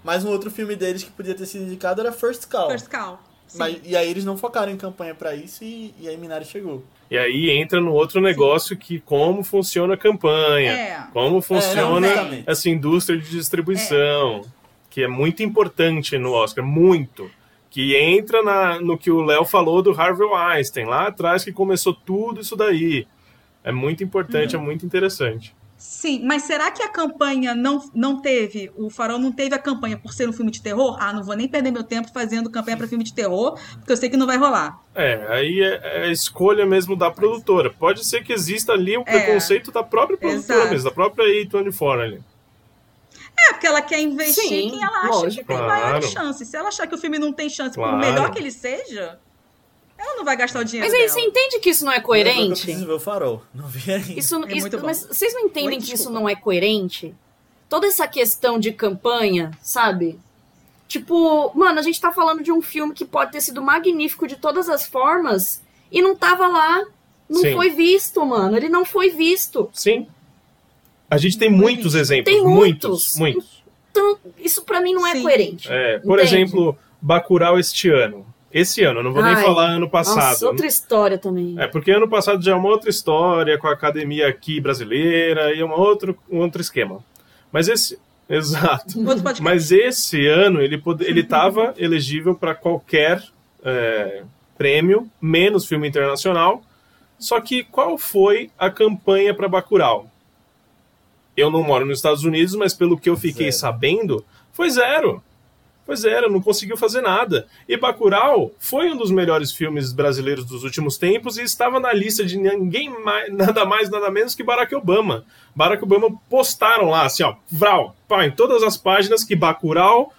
Mas um outro filme deles que podia ter sido indicado era First Call. First Call. Mas, e aí eles não focaram em campanha para isso e, e aí Minari chegou. E aí entra no outro negócio Sim. que como funciona a campanha, é. como funciona é, essa indústria de distribuição. É. que é muito importante no Oscar, muito. Que entra na, no que o Léo falou do Harvey Weinstein, lá atrás que começou tudo isso daí. É muito importante, uhum. é muito interessante. Sim, mas será que a campanha não, não teve, o Farol não teve a campanha por ser um filme de terror? Ah, não vou nem perder meu tempo fazendo campanha para filme de terror, porque eu sei que não vai rolar. É, aí é, é a escolha mesmo da produtora. Pode ser que exista ali o um é, preconceito da própria produtora exato. mesmo, da própria A24 ali. É, porque ela quer investir Sim, quem ela acha lógico, que tem claro. maiores chances. Se ela achar que o filme não tem chance, claro. por melhor que ele seja, ela não vai gastar o dinheiro. Mas aí, dela. você entende que isso não é coerente? Eu ver o farol. Não vi ainda. Isso, é isso mas vocês não entendem Oi, que isso não é coerente? Toda essa questão de campanha, sabe? Tipo, mano, a gente tá falando de um filme que pode ter sido magnífico de todas as formas e não tava lá. Não Sim. foi visto, mano. Ele não foi visto. Sim. A gente tem muitos exemplos. Tem muitos. Muitos. muitos. Então, isso para mim não é Sim. coerente. É, por entende? exemplo, Bacurau este ano. Esse ano, não vou Ai, nem falar ano passado. Nossa, outra história também. É, porque ano passado já é uma outra história com a academia aqui brasileira e é um outro, um outro esquema. Mas esse. (laughs) Exato. Mas esse ano ele ele estava (laughs) elegível para qualquer é, prêmio, menos filme internacional. Só que qual foi a campanha para Bacurau? Eu não moro nos Estados Unidos, mas pelo que eu fiquei zero. sabendo, foi zero. Pois era, não conseguiu fazer nada. E Bacurau foi um dos melhores filmes brasileiros dos últimos tempos e estava na lista de ninguém mais, nada mais, nada menos que Barack Obama. Barack Obama postaram lá, assim, ó, Vral, pá, em todas as páginas que Bacurau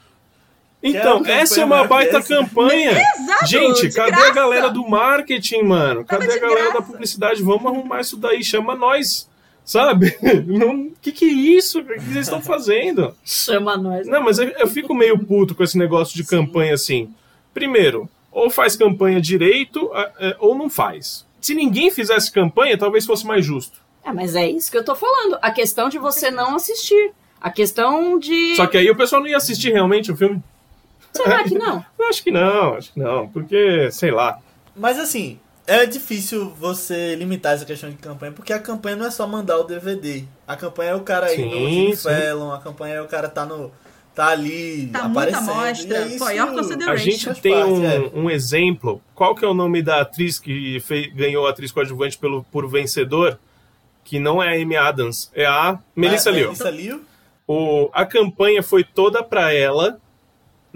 então, essa é uma baita campanha. Exato, Gente, cadê graça. a galera do marketing, mano? Cadê a galera graça. da publicidade? Vamos arrumar isso daí, chama nós. Sabe? (laughs) O que, que é isso? O que vocês estão fazendo? Chama nós. Não, mas eu, eu, fico meio puto com esse negócio de Sim. campanha assim. Primeiro, ou faz campanha direito, é, ou não faz. Se ninguém fizesse campanha, talvez fosse mais justo. É, mas é isso que eu tô falando. A questão de você não assistir. A questão de. Só que aí o pessoal não ia assistir realmente o filme. Será que não? (laughs) acho que não, acho que não. Porque, sei lá. Mas assim, é difícil você limitar essa questão de campanha, porque a campanha não é só mandar o DVD. A campanha é o cara aí no Jimmy Fallon, a campanha é o cara tá no tá ali tá aparecendo. Muita é isso, a gente tem parte, um, é. um, exemplo. Qual que é o nome da atriz que fez, ganhou a atriz coadjuvante pelo, por vencedor? Que não é a Amy Adams, é a Melissa ah, Liu. Melissa Liu? O, a campanha foi toda para ela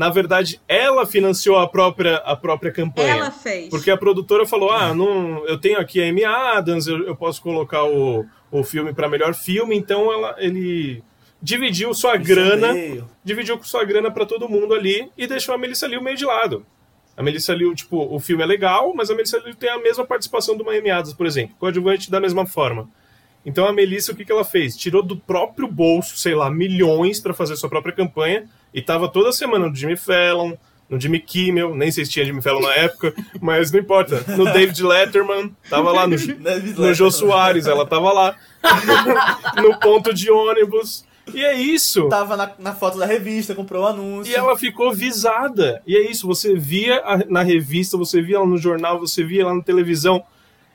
na verdade, ela financiou a própria, a própria campanha. Ela fez. Porque a produtora falou: ah, não, eu tenho aqui a Amy Adams, eu, eu posso colocar o, o filme para melhor filme, então ela, ele dividiu sua Isso grana, meio. dividiu sua grana para todo mundo ali e deixou a Melissa Liu meio de lado. A Melissa Liu, tipo, o filme é legal, mas a Melissa Liu tem a mesma participação do Miami Adams, por exemplo, coadjuvante da mesma forma. Então a Melissa, o que, que ela fez? Tirou do próprio bolso, sei lá, milhões para fazer sua própria campanha e tava toda semana no Jimmy Fallon, no Jimmy Kimmel, nem sei se tinha Jimmy Fallon na época, (laughs) mas não importa. No David Letterman, tava lá no, (laughs) no Jô Soares, ela tava lá. (laughs) no ponto de ônibus. E é isso. Tava na, na, foto da revista, comprou o anúncio. E ela ficou visada. E é isso, você via a, na revista, você via ela no jornal, você via ela na televisão.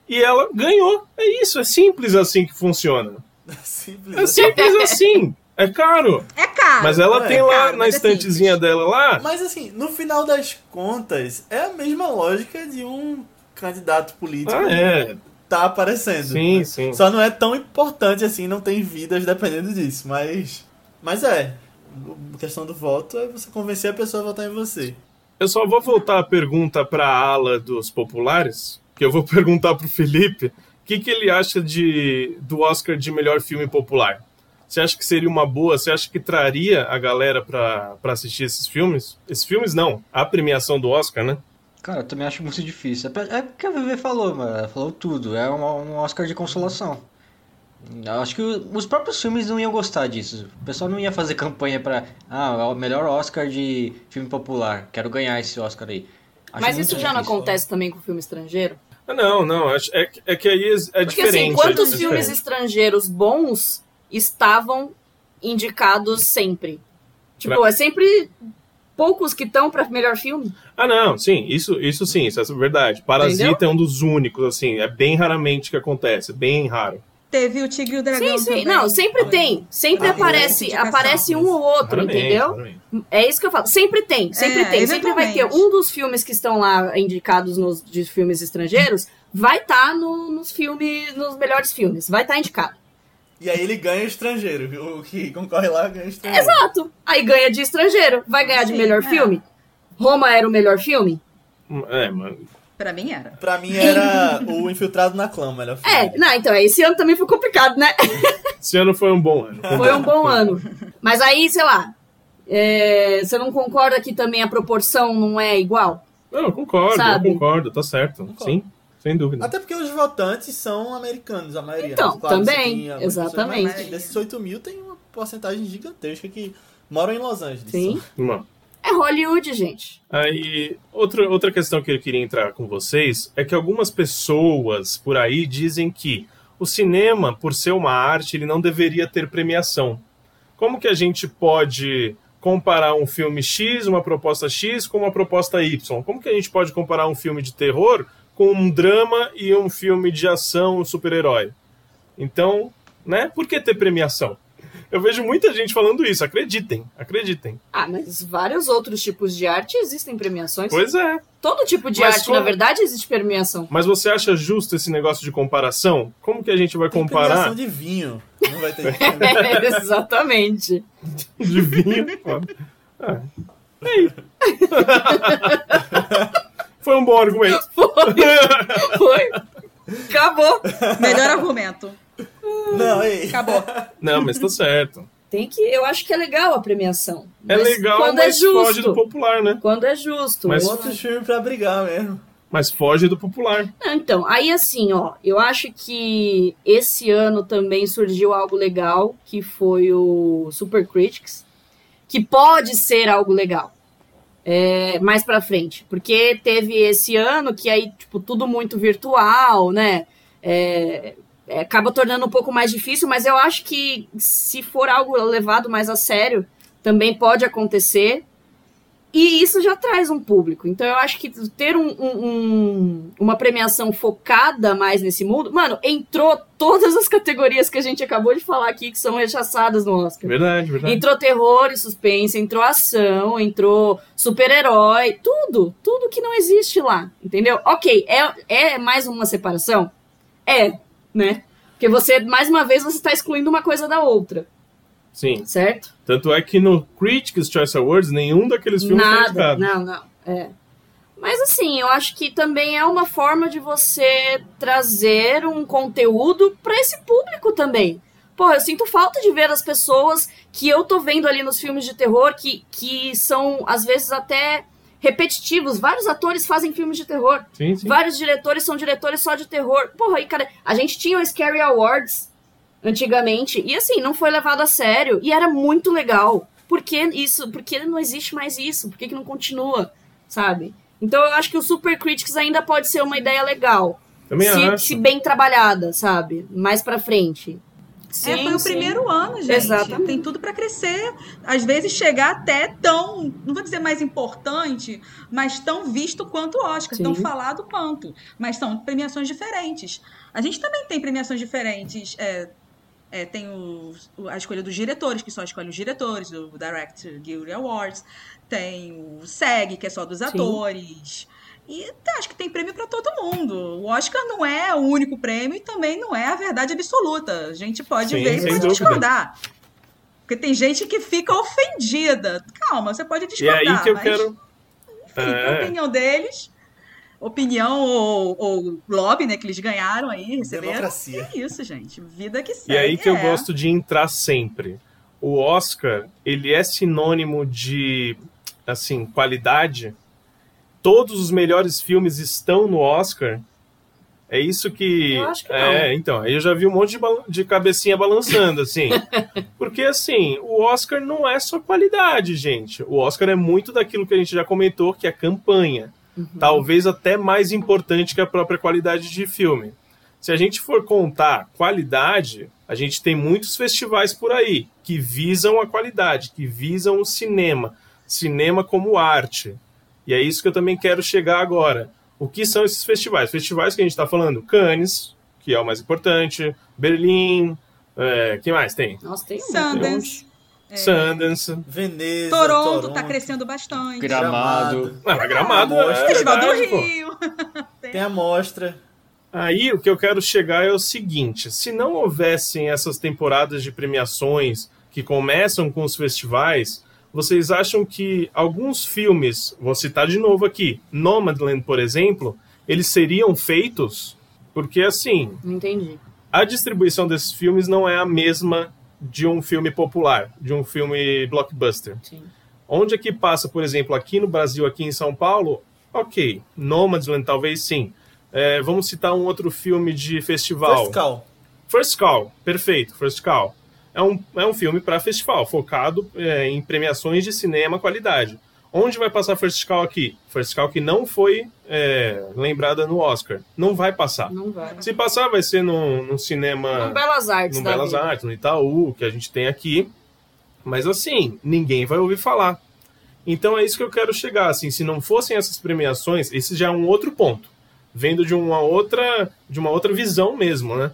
E ela ganhou. É isso, é simples assim que funciona. É (laughs) simples, é simples assim. É caro. É caro. Mas ela é, tem lá caro, na é estantezinha é dela lá. Mas assim, no final das contas, é a mesma lógica de um candidato político. Ah, é. Tá aparecendo. Sim, né? sim. Só não é tão importante assim, não tem vidas dependendo disso. Mas. Mas é. A questão do voto é você convencer a pessoa a votar em você. Eu só vou voltar a pergunta para a ala dos populares, que eu vou (laughs) perguntar pro Felipe, o que, que ele acha de, do Oscar de melhor filme popular? Você acha que seria uma boa? Você acha que traria a galera para assistir esses filmes? Esses filmes não, a premiação do Oscar, né? Cara, eu também acho muito difícil. É o que a VV falou, mano. Ela falou tudo. É um, um Oscar de consolação. Eu acho que os próprios filmes não iam gostar disso. O pessoal não ia fazer (laughs) campanha para ah, é o melhor Oscar de filme popular. Quero ganhar esse Oscar aí. Acho Mas isso já não acontece também com filme estrangeiro? Ah, não, não. É, é que aí é, é Porque, diferente. Assim, quantos é filmes estrangeiros bons estavam indicados sempre. Tipo, pra... é sempre poucos que estão para melhor filme. Ah, não, sim, isso, isso sim, isso é verdade. Parasita Entendeu? é um dos únicos, assim, é bem raramente que acontece, bem raro. Teve o Tigre e o Dragão Sim, sim. também. Não, sempre tem. Sempre Ah, aparece, aparece um ou outro, Claramente, entendeu? claramente. É isso que eu falo. Sempre tem, sempre É, tem. Sempre vai ter um dos filmes que estão lá indicados nos de filmes estrangeiros, vai estar no, nos filmes, nos melhores filmes. Vai estar indicado. E aí ele ganha estrangeiro. O que concorre lá ganha estrangeiro. Exato. Aí ganha de estrangeiro. Vai ganhar de Sim, melhor é. filme? Roma era o melhor filme? É, mano. Pra mim era. Pra mim era o Infiltrado na Clã, melhor filme. É, não, então, esse ano também foi complicado, né? Esse ano foi um bom ano. Foi um bom ano. Mas aí, sei lá, é, você não concorda que também a proporção não é igual? Não, eu concordo, Sabe? eu concordo, tá certo. Concordo. Sim, sem dúvida. Até porque os votantes são americanos, a maioria. Então, né? Claro, você também, exatamente. Mas desses 8 mil tem uma porcentagem gigantesca que moram em Los Angeles. Sim. Não. É Hollywood, gente. Aí, outra, outra questão que eu queria entrar com vocês é que algumas pessoas por aí dizem que o cinema, por ser uma arte, ele não deveria ter premiação. Como que a gente pode comparar um filme X, uma proposta X, com uma proposta Y? Como que a gente pode comparar um filme de terror com um drama e um filme de ação, um super-herói? Então, né? Por que ter premiação? Eu vejo muita gente falando isso, acreditem, acreditem. Ah, mas vários outros tipos de arte existem premiações. Pois é. Todo tipo de Mas arte, como- na verdade, existe premiação. Mas você acha justo esse negócio de comparação? Como que a gente vai Tem comparar premiação de vinho. Não vai ter. (laughs) (laughs) Exatamente. de vinho? Ah, é aí. (laughs) Foi um bom argumento. Foi. Acabou. Melhor argumento. Não, ei. Acabou. (laughs) Não, mas tá certo. Tem que. Eu acho que é legal a premiação. É legal, quando mas é justo. foge do popular, né? Quando é justo. Mas- Outro filme pra brigar mesmo. Mas foge do popular. Não, então, aí assim, ó, eu acho que esse ano também surgiu algo legal, que foi o Super Critics, que pode ser algo legal. É, mais pra frente, porque teve esse ano que aí, tipo, tudo muito virtual, né? É, é, acaba tornando um pouco mais difícil, mas eu acho que se for algo levado mais a sério, também pode acontecer. E isso já traz um público. Então eu acho que ter um- um- um- uma premiação focada mais nesse mundo. Mano, entrou todas as categorias que a gente acabou de falar aqui que são rechaçadas no Oscar. Verdade, verdade. Entrou terror e suspense, entrou ação, entrou super-herói, tudo. Tudo que não existe lá. Entendeu? Ok, é, é mais uma separação? É, né? Porque você, mais uma vez, você está excluindo uma coisa da outra, Sim. certo? Tanto é que no Critics' Choice Awards, nenhum daqueles filmes foi Nada, indicado. não, não. É. Mas assim, eu acho que também é uma forma de você trazer um conteúdo para esse público também. Pô, eu sinto falta de ver as pessoas que eu tô vendo ali nos filmes de terror que, que são, às vezes, até repetitivos. Vários atores fazem filmes de terror. Sim, sim. Vários diretores são diretores só de terror. Porra, aí, cara, a gente tinha o Scary Awards antigamente. E assim, não foi levado a sério. E era muito legal. Por que isso? Por que não existe mais isso? Por que, que não continua? Sabe? Então eu acho que o Super Critics ainda pode ser uma ideia legal. Também se, acho. se bem trabalhada, sabe? Mais pra frente. É, foi o sim. primeiro ano, gente. Exatamente. Tem tudo pra crescer. Às vezes chegar até tão, não vou dizer mais importante, mas tão visto quanto o Oscar, Sim. tão falado quanto. Mas são premiações diferentes. A gente também tem premiações diferentes. é, é, tem o- a escolha dos diretores, que só escolhe os diretores, o Direct Guild Awards. Tem o SEG, que é só dos atores. E tá, acho que tem prêmio pra todo mundo. O Oscar não é o único prêmio e também não é a verdade absoluta. A gente pode Sim, ver e pode dúvida. discordar. Porque tem gente que fica ofendida. Calma, você pode E é discordar. aí que eu mas, quero. Enfim, a É. opinião deles. Opinião ou, ou lobby, né? Que eles ganharam aí, receberam. Democracia. É isso, gente. Vida que segue. E aí que eu é. gosto de entrar sempre. O Oscar, ele é sinônimo de, assim, qualidade. Todos os melhores filmes estão no Oscar. É isso que. Eu acho que é, então. Aí eu já vi um monte de, de cabecinha balançando, assim. (laughs) Porque, assim, o Oscar não é só qualidade, gente. O Oscar é muito daquilo que a gente já comentou, que é campanha. Talvez até mais importante que a própria qualidade de filme. Se a gente for contar qualidade, a gente tem muitos festivais por aí que visam a qualidade, que visam o cinema, cinema como arte. E é isso que eu também quero chegar agora. O que são esses festivais? Festivais que a gente está falando, Cannes, que é o mais importante, Berlim, é, que mais tem? Nossa, tem. Sundance. É. Sundance. Veneza, Toronto, Toronto tá crescendo bastante. Gramado. Mas Gramado é Amostra. Festival do. Rio. (laughs) Tem a mostra. Aí o que eu quero chegar é o seguinte: se não houvessem essas temporadas de premiações que começam com os festivais, vocês acham que alguns filmes, vou citar de novo aqui, Nomadland, por exemplo, eles seriam feitos? Porque assim, Não entendi. a distribuição desses filmes não é a mesma de um filme popular, de um filme blockbuster. Sim. Onde é que passa, por exemplo, aqui no Brasil, aqui em São Paulo? Ok, Nomadland talvez sim. É, vamos citar um outro filme de festival. First Call. First Call, perfeito, First Call. É um, é um filme para festival, focado é, em premiações de cinema qualidade. Onde vai passar First Call aqui? First Call que não foi é, lembrada no Oscar. Não vai passar. Não vai. Se passar, vai ser num, num cinema No Belas Artes no Belas vida. Artes, no Itaú, que a gente tem aqui. Mas assim, ninguém vai ouvir falar. Então é isso que eu quero chegar. Assim, se não fossem essas premiações, esse já é um outro ponto. Vendo de uma outra, de uma outra visão mesmo, né?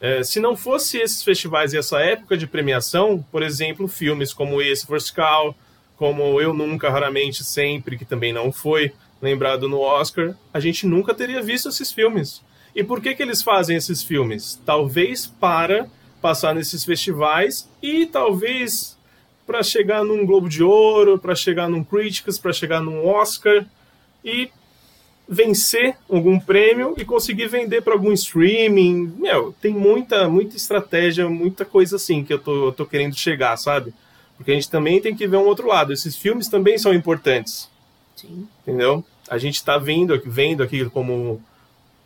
É, se não fosse esses festivais e essa época de premiação, por exemplo, filmes como esse, First como Eu Nunca, Raramente, Sempre, que também não foi lembrado no Oscar, a gente nunca teria visto esses filmes. E por que, que eles fazem esses filmes? Talvez para passar nesses festivais e talvez para chegar num Globo de Ouro, para chegar num Critics, para chegar num Oscar e vencer algum prêmio e conseguir vender para algum streaming. Meu, tem muita, muita estratégia, muita coisa assim que eu tô, eu tô querendo chegar, sabe? Porque a gente também tem que ver um outro lado. Esses filmes também são importantes, Sim. entendeu? A gente está vendo, aqui- vendo aqui como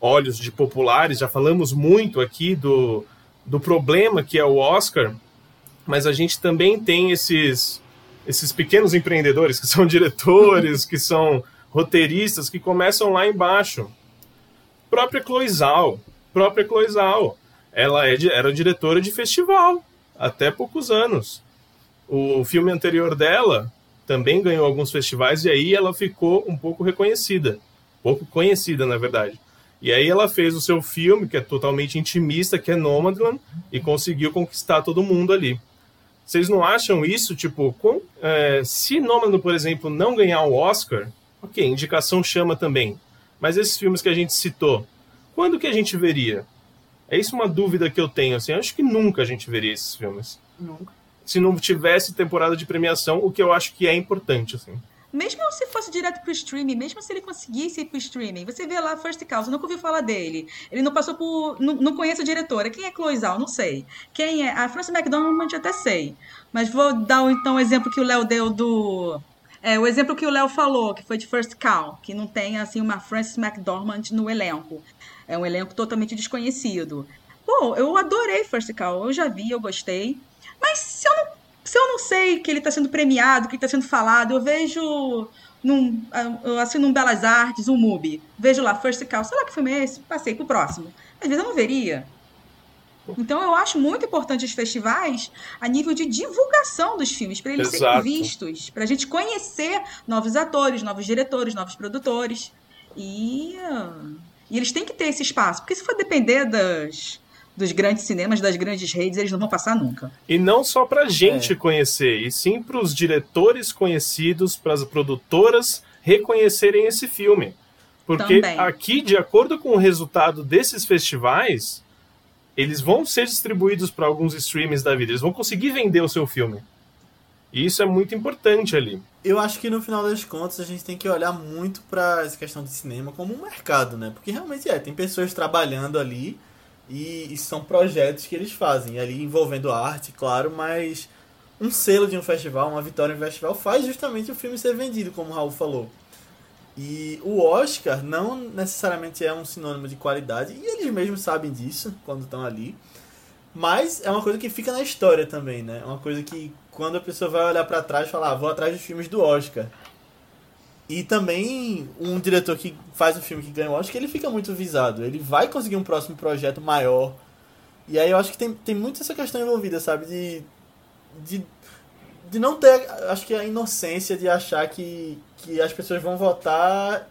olhos de populares, já falamos muito aqui do, do problema que é o Oscar, mas a gente também tem esses, esses pequenos empreendedores que são (laughs) diretores, que são roteiristas, que começam lá embaixo. Própria Cloizal, própria Cloizal, ela é, era diretora de festival até poucos anos. O filme anterior dela também ganhou alguns festivais e aí ela ficou um pouco reconhecida, pouco conhecida na verdade. E aí ela fez o seu filme que é totalmente intimista, que é Nomadland, e conseguiu conquistar todo mundo ali. Vocês não acham isso, tipo, com, é, se Nomadland, por exemplo, não ganhar o Oscar, ok, indicação chama também. Mas esses filmes que a gente citou, quando que a gente veria? É isso uma dúvida que eu tenho, assim, eu acho que nunca a gente veria esses filmes. Nunca. Se não tivesse temporada de premiação, o que eu acho que é importante, assim. Mesmo se fosse direto pro streaming, mesmo se ele conseguisse ir pro streaming, você vê lá First você nunca ouviu falar dele. Ele não passou por. Não, não conhece a diretora. Quem é Cloizal? Não sei. Quem é? A Frances McDormand até sei. Mas vou dar então o exemplo que o Léo deu do. É, o exemplo que o Léo falou, que foi de First Call, que não tem assim uma Frances McDormand no elenco. É um elenco totalmente desconhecido. Pô, eu adorei First Call, eu já vi, eu gostei. Mas se eu não se eu não sei que ele está sendo premiado, que está sendo falado, eu vejo num, eu assino um Belas Artes, um MUBI, vejo lá, First Call, sei lá que filme é esse, passei pro próximo. Às vezes eu não veria. Então eu acho muito importante os festivais a nível de divulgação dos filmes, para eles serem Exato. vistos, para a gente conhecer novos atores, novos diretores, novos produtores. E, e eles têm que ter esse espaço, porque se for depender das, dos grandes cinemas, das grandes redes, eles não vão passar nunca. E não só pra gente É. conhecer, e sim pros diretores conhecidos, pras produtoras reconhecerem esse filme. Porque Também. aqui, de acordo com o resultado desses festivais, eles vão ser distribuídos para alguns streams da vida, eles vão conseguir vender o seu filme. E isso é muito importante ali. Eu acho que no final das contas a gente tem que olhar muito pra essa questão de cinema como um mercado, né? Porque realmente é, tem pessoas trabalhando ali e, e são projetos que eles fazem, ali envolvendo arte, claro, mas um selo de um festival, uma vitória em um festival faz justamente o filme ser vendido, como o Raul falou. E o Oscar não necessariamente é um sinônimo de qualidade, e eles mesmos sabem disso quando estão ali. Mas é uma coisa que fica na história também, né? É uma coisa que quando a pessoa vai olhar pra trás falar, ah, vou atrás dos filmes do Oscar. E também um diretor que faz um filme que ganha o Oscar, ele fica muito visado. Ele vai conseguir um próximo projeto maior. E aí eu acho que tem, tem muito essa questão envolvida, sabe? De, de, de não ter, acho que a inocência de achar que, que as pessoas vão votar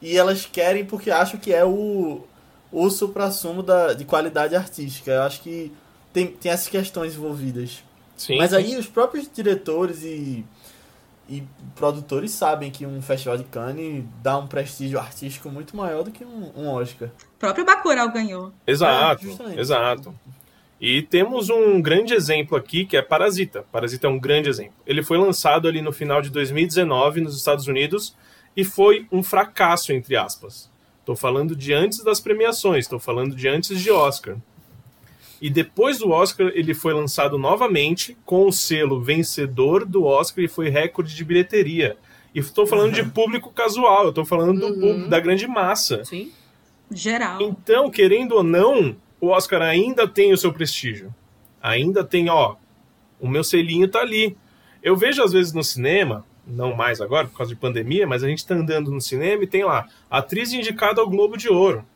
e elas querem porque acham que é o, o supra-sumo da, de qualidade artística. Eu acho que tem, tem essas questões envolvidas. Sim, Mas sim. aí os próprios diretores e, e produtores sabem que um festival de Cannes dá um prestígio artístico muito maior do que um, um Oscar. O próprio Bacurau ganhou. Exato, É, exato. E temos um grande exemplo aqui que é Parasita. Parasita é um grande exemplo. Ele foi lançado ali no final de 2019 nos Estados Unidos e foi um fracasso, entre aspas. Estou falando de antes das premiações, estou falando de antes de Oscar. E depois do Oscar, ele foi lançado novamente com o selo vencedor do Oscar e foi recorde de bilheteria. E estou falando de público casual, eu estou falando do Uhum. público, da grande massa. Sim. Geral. Então, querendo ou não, o Oscar ainda tem o seu prestígio. Ainda tem, ó, o meu selinho tá ali. Eu vejo às vezes no cinema, não mais agora por causa de pandemia, mas a gente tá andando no cinema e tem lá, atriz indicada ao Globo de Ouro.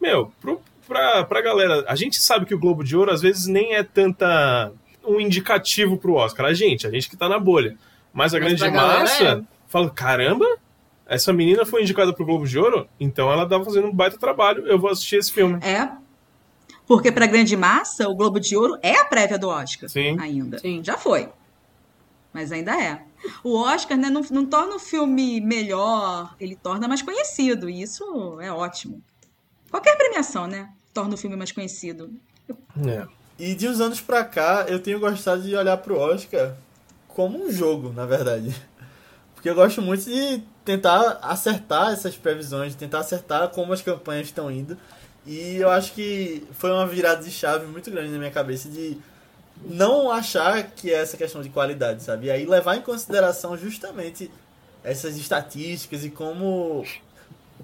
Meu, pro, pra, pra galera, a gente sabe que o Globo de Ouro às vezes nem é tanta um indicativo pro Oscar. A gente, a gente que tá na bolha. Mas a Mas grande pra galera massa é. fala, caramba, essa menina foi indicada pro Globo de Ouro, então ela tá fazendo um baita trabalho, eu vou assistir esse filme. É. Porque pra grande massa, o Globo de Ouro é a prévia do Oscar. Sim. Ainda. Sim. Já foi. Mas ainda é. O Oscar né, não, não torna o filme melhor, ele torna mais conhecido. E isso é ótimo. Qualquer premiação, né? Torna o filme mais conhecido. É. E de uns anos pra cá, eu tenho gostado de olhar pro Oscar como um jogo, na verdade. Porque eu gosto muito de tentar acertar essas previsões, de tentar acertar como as campanhas estão indo. E eu acho que foi uma virada de chave muito grande na minha cabeça de não achar que é essa questão de qualidade, sabe? E aí levar em consideração justamente essas estatísticas e como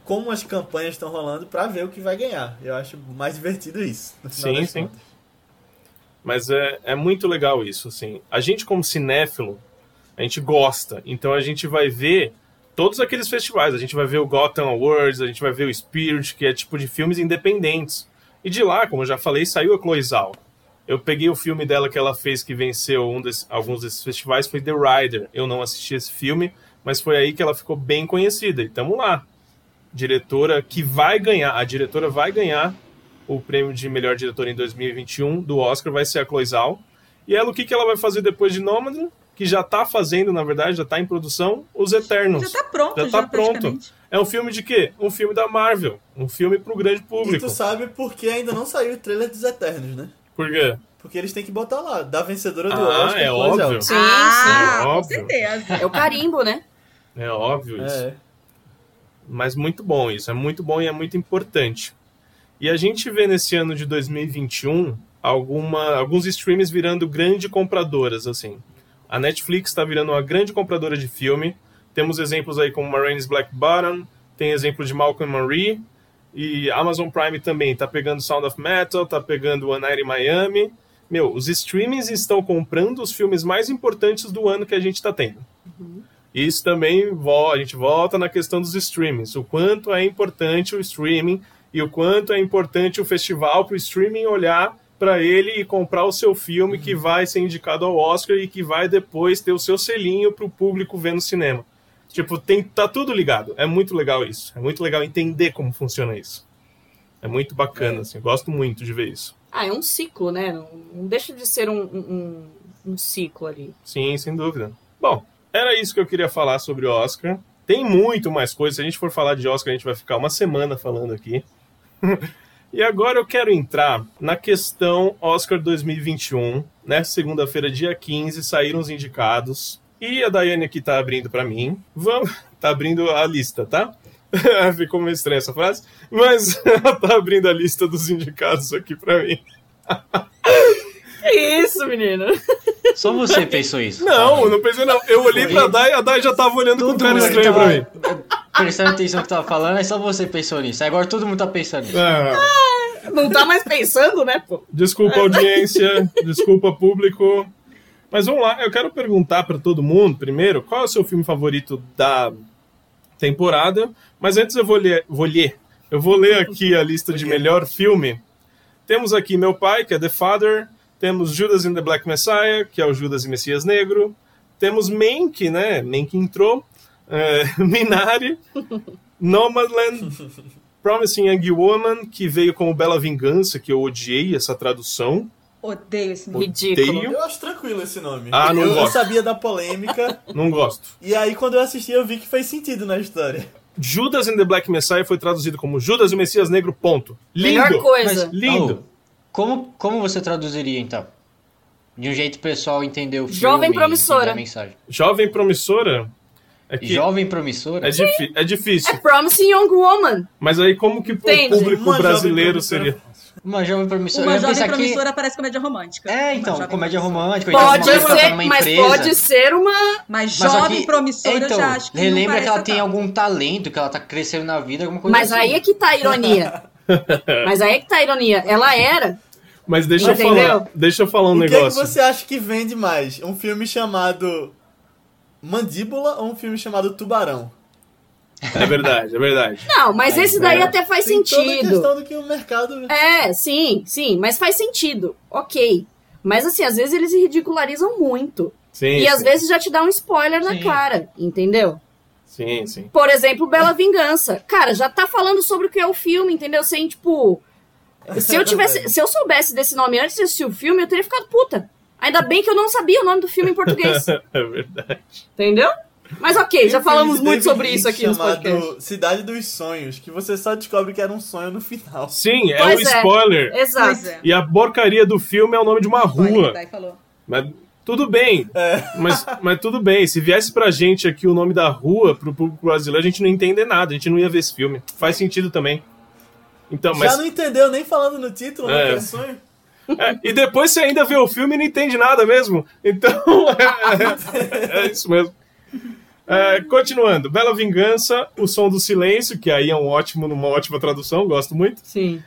como as campanhas estão rolando pra ver o que vai ganhar. Eu acho mais divertido isso. Sim, sim. contas. Mas é, é muito legal isso, assim. A gente, como cinéfilo, a gente gosta. Então a gente vai ver todos aqueles festivais. A gente vai ver o Gotham Awards, a gente vai ver o Spirit, que é tipo de filmes independentes. E de lá, como eu já falei, saiu a Chloe Zhao. Eu peguei o filme dela que ela fez, que venceu um desse- alguns desses festivais, foi The Rider. Eu não assisti esse filme, mas foi aí que ela ficou bem conhecida. E tamo lá. Diretora que vai ganhar, a diretora vai ganhar o prêmio de melhor diretora em 2021 do Oscar vai ser a Chloe Zhao. E ela, o que, que ela vai fazer depois de Nomadland? Que já tá fazendo, na verdade, já tá em produção, Os Eternos. Já tá pronto, Já já, tá pronto. É um filme de quê? Um filme da Marvel. Um filme pro grande E público. tu sabe por que ainda não saiu o trailer dos Eternos, né? Por quê? Porque eles têm que botar lá, da vencedora do Ah, Oscar. é Zhao. óbvio. Sim, ah, sim, com óbvio. certeza. É o carimbo, né? É óbvio isso. É. Mas muito bom isso, é muito bom e é muito importante. E a gente vê nesse ano de 2021 alguma, alguns streams virando grande compradoras, assim. A Netflix está virando uma grande compradora de filme. Temos exemplos aí como Marines Black Bottom, tem exemplo de Malcolm Marie, e Amazon Prime também tá pegando Sound of Metal, tá pegando One Night in Miami. Meu, os streamings estão comprando os filmes mais importantes do ano que a gente está tendo. Isso também a gente volta na questão dos streamings, o quanto é importante o streaming e o quanto é importante o festival para o streaming olhar para ele e comprar o seu filme que vai ser indicado ao Oscar e que vai depois ter o seu selinho para o público ver no cinema. Tipo, tem, tá tudo ligado. É muito legal isso. É muito legal entender como funciona isso. É muito bacana, assim. Eu gosto muito de ver isso. Ah, é um ciclo, né? Não, não deixa de ser um, um, um ciclo ali. Sim, sem dúvida. Bom, era isso que eu queria falar sobre o Oscar. Tem muito mais coisa. Se a gente for falar de Oscar, a gente vai ficar uma semana falando aqui. (laughs) e agora eu quero entrar na questão Oscar 2021. Né? Segunda-feira, dia 15, saíram os indicados. E a Daiane aqui tá abrindo para mim. Vamos, (laughs) tá abrindo a lista, tá? (laughs) Ficou meio estranha essa frase, mas (laughs) ela tá abrindo a lista dos indicados aqui para mim. Que isso, menino? Só você pensou isso. Não, não pensei não. Eu olhei pra Dai e a Dai já tava olhando com Todo cara mundo que estranho pra mim. Prestando atenção no que tava falando, aí só você pensou nisso. Agora todo mundo tá pensando nisso. Ah, Não tá mais pensando, né, pô? desculpa audiência, desculpa público. Mas vamos lá, eu quero perguntar pra todo mundo, primeiro, qual é o seu filme favorito da temporada? Mas antes eu vou ler, vou ler. Eu vou ler aqui a lista de melhor filme. Temos aqui Meu Pai, que é The Father. Temos Judas and the Black Messiah, que é o Judas e Messias Negro. Temos Mank, né? Mank entrou. É, (laughs) Minari. Nomadland. Promising Young Woman, que veio como Bela Vingança, que eu odiei essa tradução. Odeio esse nome. Ridículo. Eu acho tranquilo esse nome. Ah, não eu, eu gosto. sabia da polêmica. (laughs) Não gosto. e aí, quando eu assisti, eu vi que fez sentido na história. Judas and the Black Messiah foi traduzido como Judas e o Messias Negro, ponto. Melhor Lindo! coisa. Mas, Lindo. Como, como você traduziria, então? De um jeito pessoal entender o filme Jovem promissora. entender a mensagem. Jovem promissora. É, que Jovem promissora? é, difi- é difícil. É Promising Young Woman. Mas aí, como que o público Uma brasileiro promissora. seria? Uma jovem promissora. Uma eu jovem pensar que- promissora parece comédia romântica. É, então, jovem comédia promissora. romântica. então Pode ser, mas empresa. pode ser uma. Mas Mas jovem que- promissora então, eu já acho que não relembra que ela tem algum talento, que ela tá crescendo na vida, alguma coisa Mas assim. aí é que tá a ironia. (laughs) Mas aí é que tá a ironia. Ela era. Mas deixa eu Entendeu? falar. Deixa eu falar um o que é que negócio. você acha que vende mais? Um filme chamado Mandíbula ou um filme chamado Tubarão? É verdade, é verdade. Não, mas É, esse daí é. até faz Tem toda a sentido. questão do que o mercado... É, sim, sim, mas faz sentido. Ok. Mas assim, às vezes eles ridicularizam muito. Sim, e sim, às vezes já te dá um spoiler na Sim. cara, entendeu? Sim, sim. Por exemplo, Bela Vingança. Cara, já tá falando sobre o que é o filme, entendeu? Sem, tipo. Se eu tivesse. (laughs) se eu soubesse desse nome antes de assistir o filme, eu teria ficado puta. Ainda bem que eu não sabia o nome do filme em português. (laughs) É verdade. entendeu? Mas ok, já um falamos muito sobre isso aqui nos chamado podcasts. Cidade dos Sonhos, que você só descobre que era um sonho no final. Sim, é Pois o é. spoiler. Exato. É. E a porcaria do filme é o nome de uma rua. Mas tudo bem. É. Mas, mas tudo bem. Se viesse pra gente aqui o nome da rua, pro público brasileiro, a gente não entender nada. A gente não ia ver esse filme. Faz sentido também. Então, mas. Já não entendeu nem falando no título, né? É. Que é sonho. É, e depois você ainda vê o filme e não entende nada mesmo. Então, é, é isso mesmo. É, continuando, Bela Vingança, O Som do Silêncio, que aí é um ótimo, uma ótima tradução, gosto muito. Sim.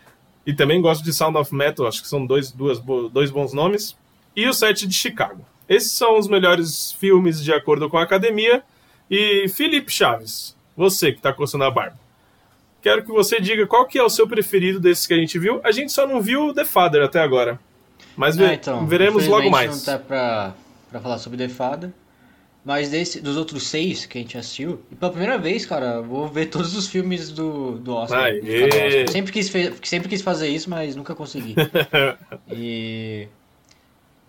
E também gosto de Sound of Metal, acho que são dois, duas, dois bons nomes. E o Sete de Chicago. Esses são os melhores filmes de acordo com a academia. E Felipe Chaves, você que tá coçando a barba. Quero que você diga qual que é o seu preferido desses que a gente viu. A gente só não viu The Father até agora. Mas ve- É, então, veremos logo mais. não tá pra, pra falar sobre The Fada. Mas desse, dos outros seis que a gente assistiu, e pela primeira vez, cara, vou ver todos os filmes do, do Oscar. De cada Oscar. Sempre, quis sempre quis fazer isso, mas nunca consegui. (laughs) e.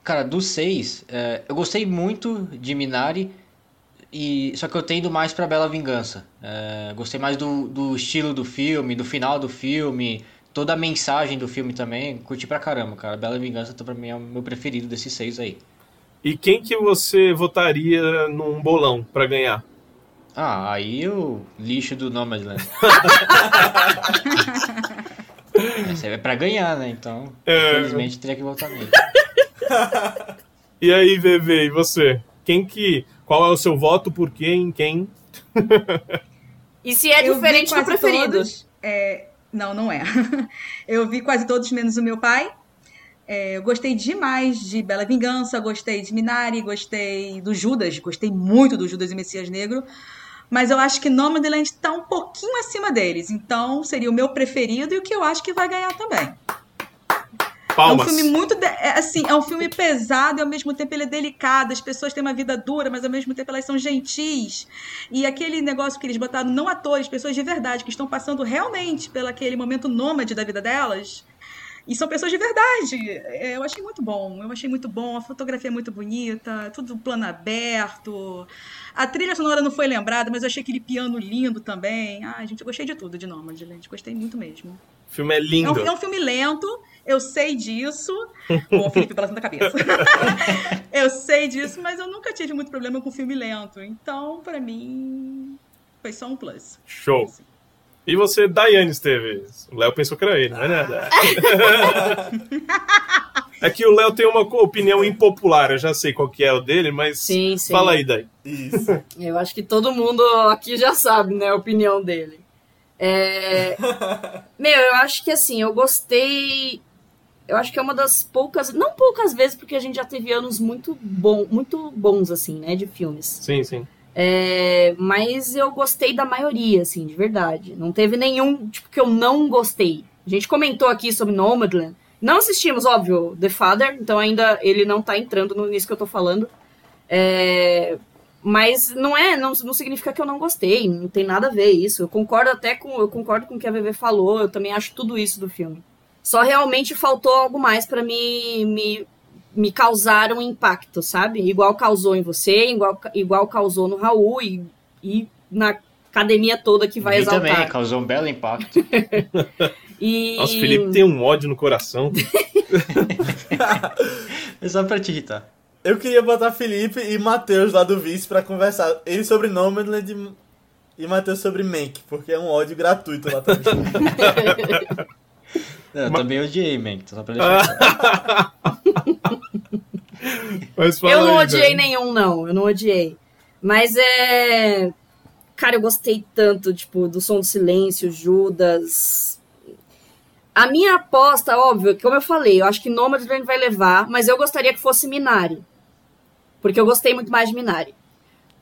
Cara, dos seis, é, eu gostei muito de Minari, e, só que eu tendo mais pra Bela Vingança. É, gostei mais do, do estilo do filme, do final do filme, toda a mensagem do filme também. Curti pra caramba, cara. Bela Vingança tá, pra mim é o meu preferido desses seis aí. E quem que você votaria num bolão pra ganhar? Ah, aí o lixo do Nomadland. (laughs) Essa é pra ganhar, né? Então, É. infelizmente, teria que votar nele. (laughs) E aí, VV, e você? Quem que. Qual é o seu voto? Por quem? Quem? E se é Eu vi diferente do quase preferido? todos. É, não, não é. (laughs) Eu vi quase todos, menos o meu pai. É, eu gostei demais de Bela Vingança, gostei de Minari, gostei do Judas, gostei muito do Judas e Messias Negro. Mas eu acho que Nomadland tá um pouquinho acima deles. Então seria o meu preferido e o que eu acho que vai ganhar também. Palmas. É um filme muito. de- é, assim, é um filme pesado e ao mesmo tempo ele é delicado. As pessoas têm uma vida dura, mas ao mesmo tempo elas são gentis. E aquele negócio que eles botaram, não atores, pessoas de verdade, que estão passando realmente pelo aquele momento nômade da vida delas. E são pessoas de verdade. É, Eu achei muito bom. Eu achei muito bom. A fotografia é muito bonita, tudo plano aberto. A trilha sonora não foi lembrada, mas eu achei aquele piano lindo também. Ai, gente, eu gostei de tudo de Nômade, gente. Gostei muito mesmo. O filme é É lindo. um, é um filme lento, eu sei disso. Com o Felipe balançando a cabeça. (laughs) eu sei disso, mas eu nunca tive muito problema com filme lento. Então, pra mim, foi só um plus. Show. E você, Daiane Esteves? O Léo pensou que era ele, não é nada. (laughs) é que o Léo tem uma opinião impopular, eu já sei qual que é o dele, mas Sim, sim. fala aí, Dai. Isso. Eu acho que todo mundo aqui já sabe, né, a opinião dele. É... (laughs) Meu, eu acho que assim, eu gostei. Eu acho que é uma das poucas, não poucas vezes, porque a gente já teve anos muito, bom, muito bons, assim, né, de filmes. Sim, sim. É, mas eu gostei da maioria, assim, de verdade. Não teve nenhum, tipo, que eu não gostei. A gente comentou aqui sobre Nomadland. Não assistimos, óbvio, The Father, então ainda ele não tá entrando no- nisso que eu tô falando. É, Mas não é, não, não significa que eu não gostei, não tem nada a ver isso. Eu concordo até com, eu concordo com o que a VV falou, eu também acho tudo isso do filme. Só realmente faltou algo mais para me, me me causar um impacto, sabe? Igual causou em você, igual, igual causou no Raul e, e na academia toda que vai exaltar. também causou um belo impacto. (laughs) e... Nossa, o Felipe tem um ódio no coração. (laughs) é só pra te irritar. Eu queria botar Felipe e Matheus lá do Vice pra conversar. Ele sobre Nomadland e Matheus sobre Mank, porque é um ódio gratuito lá também. (laughs) eu Mas... também odiei Mank, só pra deixar. (laughs) eu não aí, odiei nenhum, não. Eu não odiei. Mas é. Cara, eu gostei tanto, tipo, do Som do Silêncio, Judas. A minha aposta, óbvio, como eu falei, eu acho que Nomadland vai levar, mas eu gostaria que fosse Minari porque eu gostei muito mais de Minari.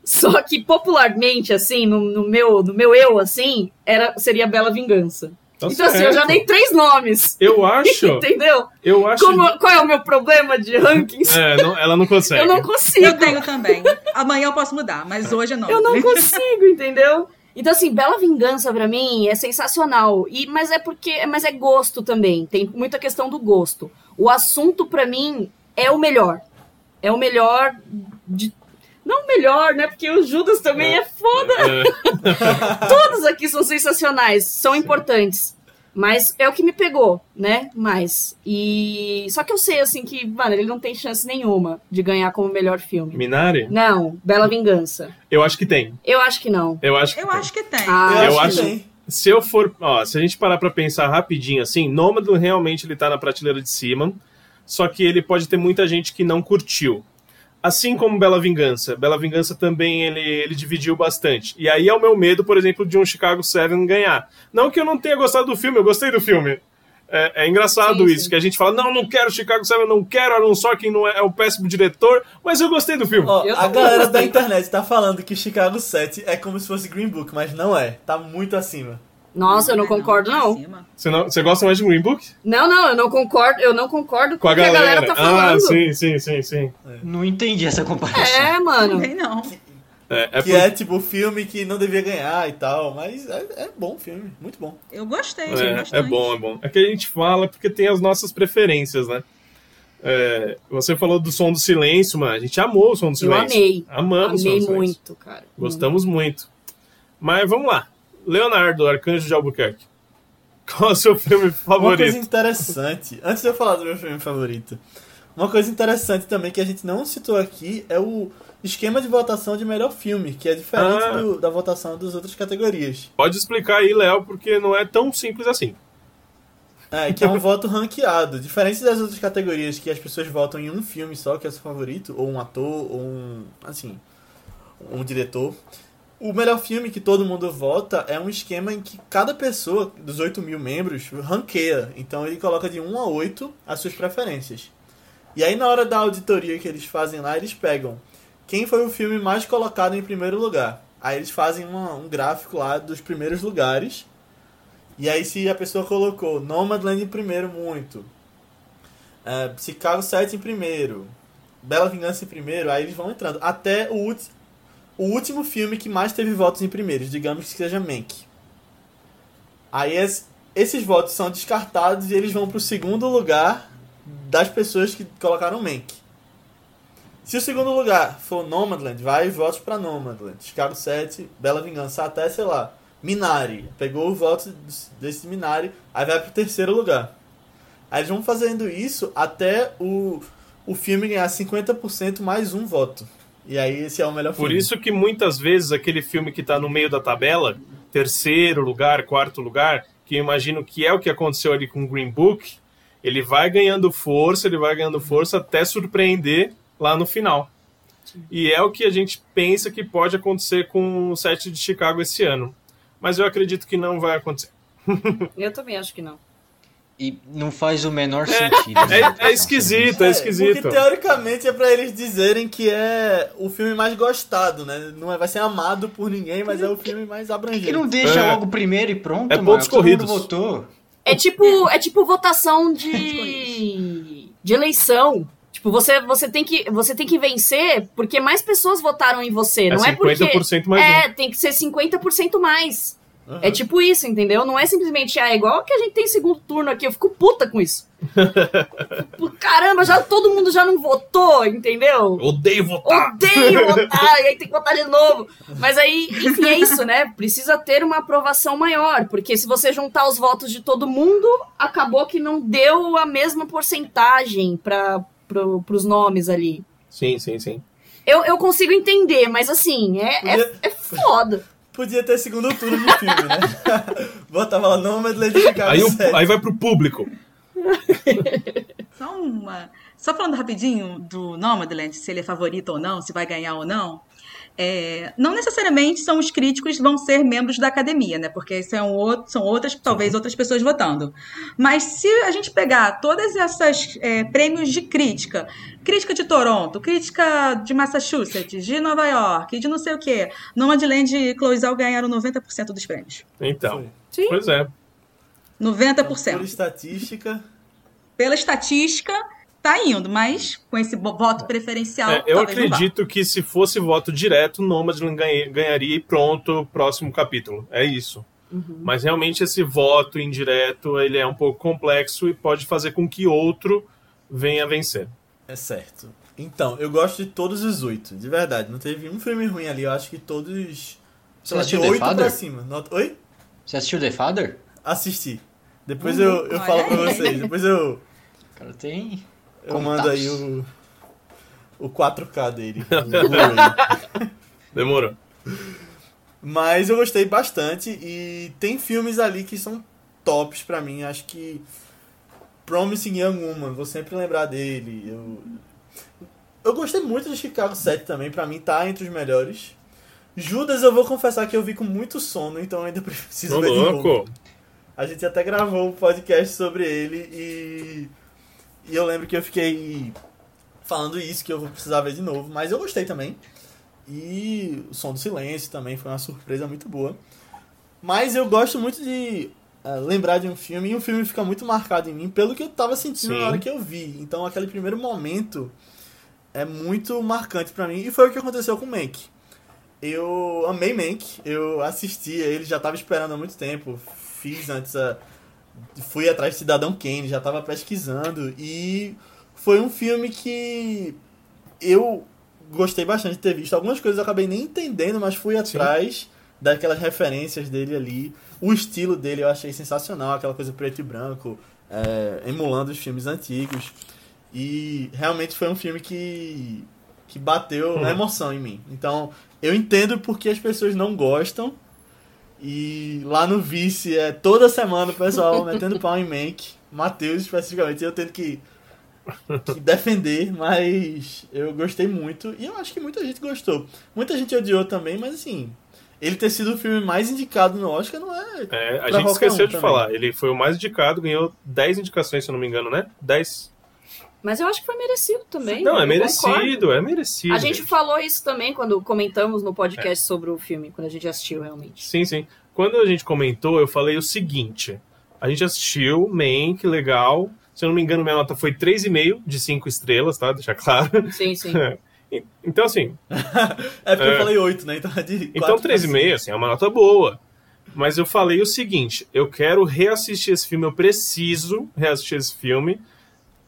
Só que popularmente, assim, no, no, meu, no meu eu, assim, era, seria Bela Vingança. Tá então, certo. assim, eu já dei três nomes. Eu (laughs) acho. Entendeu? Eu acho. Como, qual é o meu problema de rankings? É, não, ela não consegue. Eu não consigo. Eu tenho também. Amanhã eu posso mudar, mas hoje não. Eu não consigo, entendeu? Então, assim, Bela Vingança para mim é sensacional. E, mas é porque. Mas é gosto também. Tem muita questão do gosto. O assunto, para mim, é o melhor é o melhor de. Não o melhor, né? Porque o Judas também é, é foda. É. (laughs) Todos aqui são sensacionais, são Sim. importantes. Mas é o que me pegou, né? Mais. E. Só que eu sei, assim, que, mano, ele não tem chance nenhuma de ganhar como melhor filme. Minari? Não, Bela Vingança. Eu acho que tem. Eu acho que não. Eu acho que eu tem. Acho que tem. Ah, eu, eu acho que tem. Se eu for. Ó, se a gente parar pra pensar rapidinho assim, Nomadland realmente ele tá na prateleira de cima só que ele pode ter muita gente que não curtiu. Assim como Bela Vingança. Bela Vingança também ele, ele dividiu bastante. E aí é o meu medo, por exemplo, de um Chicago 7 ganhar. Não que eu não tenha gostado do filme, eu gostei do filme. É, é engraçado sim, isso, sim. que a gente fala, não, não quero Chicago 7, não quero Aaron Sorkin, não é, é um péssimo diretor, mas eu gostei do filme. Oh, a galera da internet tá falando que Chicago 7 é como se fosse Green Book, mas não é. Tá muito acima. Nossa, eu não concordo, não. Você, não. você gosta mais de Green Book? Não, não, eu não concordo, eu não concordo com, com a, galera. a galera tá falando. Ah, sim, sim, sim, sim. É. Não entendi essa comparação. É, mano. Também não. É, é que por... é tipo filme que não devia ganhar e tal, mas é, é bom filme, muito bom. Eu gostei, é, é bom, é bom. É que a gente fala porque tem as nossas preferências, né? É, você falou do som do silêncio, mano. A gente amou o som do silêncio. Eu amei. Amamos amei o som do silêncio. muito, cara. Gostamos muito. Mas vamos lá. Leonardo, Arcanjo de Albuquerque. (laughs) Qual é o seu filme favorito? Uma coisa interessante, antes de eu falar do meu filme favorito, uma coisa interessante também que a gente não citou aqui é o esquema de votação de melhor filme, que é diferente ah. do, da votação das outras categorias. Pode explicar aí, Léo, porque não é tão simples assim. É, que é um (laughs) voto ranqueado. Diferente das outras categorias que as pessoas votam em um filme só, que é o seu favorito, ou um ator, ou um. assim. um diretor. O melhor filme que todo mundo vota é um esquema em que cada pessoa dos 8 mil membros ranqueia. Então ele coloca de 1 a 8 as suas preferências. E aí na hora da auditoria que eles fazem lá, eles pegam quem foi o filme mais colocado em primeiro lugar. Aí eles fazem uma, um gráfico lá dos primeiros lugares. E aí se a pessoa colocou Nomadland em primeiro muito, é, Chicago 7 em primeiro, Bela Vingança em primeiro, aí eles vão entrando. Até o último o último filme que mais teve votos em primeiros, digamos que seja Mank. Aí es, esses votos são descartados e eles vão para o segundo lugar das pessoas que colocaram Mank. Se o segundo lugar for Nomadland, vai votos para Nomadland. Chicago 7, Bela Vingança, até, sei lá, Minari. Pegou o voto desse Minari, aí vai para o terceiro lugar. Aí eles vão fazendo isso até o, o filme ganhar 50% mais um voto. E aí esse é o melhor filme. Por isso que muitas vezes aquele filme que está no meio da tabela, terceiro lugar, quarto lugar, que eu imagino que é o que aconteceu ali com Green Book, ele vai ganhando força, ele vai ganhando força até surpreender lá no final. E é o que a gente pensa que pode acontecer com o set de Chicago esse ano. Mas eu acredito que não vai acontecer. (laughs) eu também acho que não. E não faz o menor sentido. É, né? é, é esquisito, é, é esquisito. Porque teoricamente é para eles dizerem que é o filme mais gostado, né? Não é, vai ser amado por ninguém, mas é o filme mais abrangente. Que não deixa é. logo primeiro e pronto, é pontos corridos. votou. É tipo, é tipo votação de de eleição. Tipo você, você, tem que, você tem que vencer porque mais pessoas votaram em você. não é porque. 50% mais É, um. tem que ser 50% mais. É tipo isso, entendeu? Não é simplesmente, ah, é igual que a gente tem segundo turno aqui, eu fico puta com isso. (laughs) Caramba, já todo mundo já não votou, entendeu? Odeio votar! Odeio (laughs) votar, e aí tem que votar de novo. Mas aí, enfim, é isso, né? Precisa ter uma aprovação maior, porque se você juntar os votos de todo mundo, acabou que não deu a mesma porcentagem para pro, pros nomes ali. Sim, sim, sim. Eu, eu consigo entender, mas assim, é, é, é foda. Podia ter segundo turno de filme, né? (laughs) Botava lá Nomadland de Chicago Aí, o- 7. aí vai pro público. Só uma. Só falando rapidinho do Nomadland, se ele é favorito ou não, se vai ganhar ou não. É, não necessariamente são os críticos que vão ser membros da academia, né? Porque são, outro, são outras, talvez outras pessoas votando. Mas se a gente pegar todas essas é, prêmios de crítica, crítica de Toronto, crítica de Massachusetts, de Nova York, de não sei o quê, Nomadland e Cloizal ganharam 90% dos prêmios. Então. Sim. Pois é. 90%. Por estatística. pela estatística, tá indo, mas com esse voto preferencial, É, eu talvez não vá. acredito que se fosse voto direto, Nomadland ganha- ganharia e pronto, próximo capítulo. É isso. Mas realmente esse voto indireto, ele é um pouco complexo e pode fazer com que outro venha a vencer. É certo. Então, eu gosto de todos os oito, de verdade. Não teve um filme ruim ali. Eu acho que todos. Você assistiu The oito Father? pra cima. Nota- Oi? Você assistiu The Father? Assisti. Depois Uhum. eu, eu falo pra vocês. Depois eu, O cara tem. Eu mando aí o, o 4K dele. (laughs) Demorou. Mas eu gostei bastante e tem filmes ali que são tops pra mim. Acho que Promising Young Woman, vou sempre lembrar dele. Eu, eu gostei muito de Chicago 7 também, pra mim tá entre os melhores. Judas eu vou confessar que eu vi com muito sono, então eu ainda (laughs) preciso Ô, ver de novo. louco. A gente até gravou um podcast sobre ele e, e eu lembro que eu fiquei falando isso, que eu vou precisar ver de novo, mas eu gostei também. E o Som do Silêncio também foi uma surpresa muito boa. Mas eu gosto muito de eh, lembrar de um filme e o filme fica muito marcado em mim pelo que eu tava sentindo Sim. na hora que eu vi. Então aquele primeiro momento é muito marcante pra mim e foi o que aconteceu com Mank. Eu amei Mank, eu assisti a ele, já tava esperando há muito tempo. Fiz antes a. Fui atrás de Cidadão Kane, já tava pesquisando. E foi um filme que eu gostei bastante de ter visto. Algumas coisas eu acabei nem entendendo, mas fui atrás daquelas referências dele ali. O estilo dele eu achei sensacional, aquela coisa preto e branco, é, emulando os filmes antigos. E realmente foi um filme que, que bateu na Hum. emoção em mim. Então, eu entendo porque as pessoas não gostam. E lá no Vice é toda semana o pessoal (laughs) metendo pau em Mank. Matheus especificamente, eu tendo que, que defender, mas eu gostei muito. E eu acho que muita gente gostou. Muita gente odiou também, mas assim, ele ter sido o filme mais indicado no Oscar não é. É, a gente esqueceu um de também. falar. Ele foi o mais indicado, ganhou 10 indicações, se eu não me engano, né? 10. Mas eu acho que foi merecido também. Não, é eu concordo. merecido, é merecido. A gente gente. falou isso também quando comentamos no podcast É. sobre o filme, quando a gente assistiu realmente. Sim, sim. Quando a gente comentou, eu falei o seguinte: a gente assistiu, Mank, legal. Se eu não me engano, minha nota foi 3,5 de 5 estrelas, tá? Deixar claro. Sim, sim. (laughs) Então, assim, (laughs) É porque É. eu falei 8, né? Então é de então quatro pra 3,5 assim, é uma nota boa. Mas eu falei o seguinte: eu quero reassistir esse filme, eu preciso reassistir esse filme.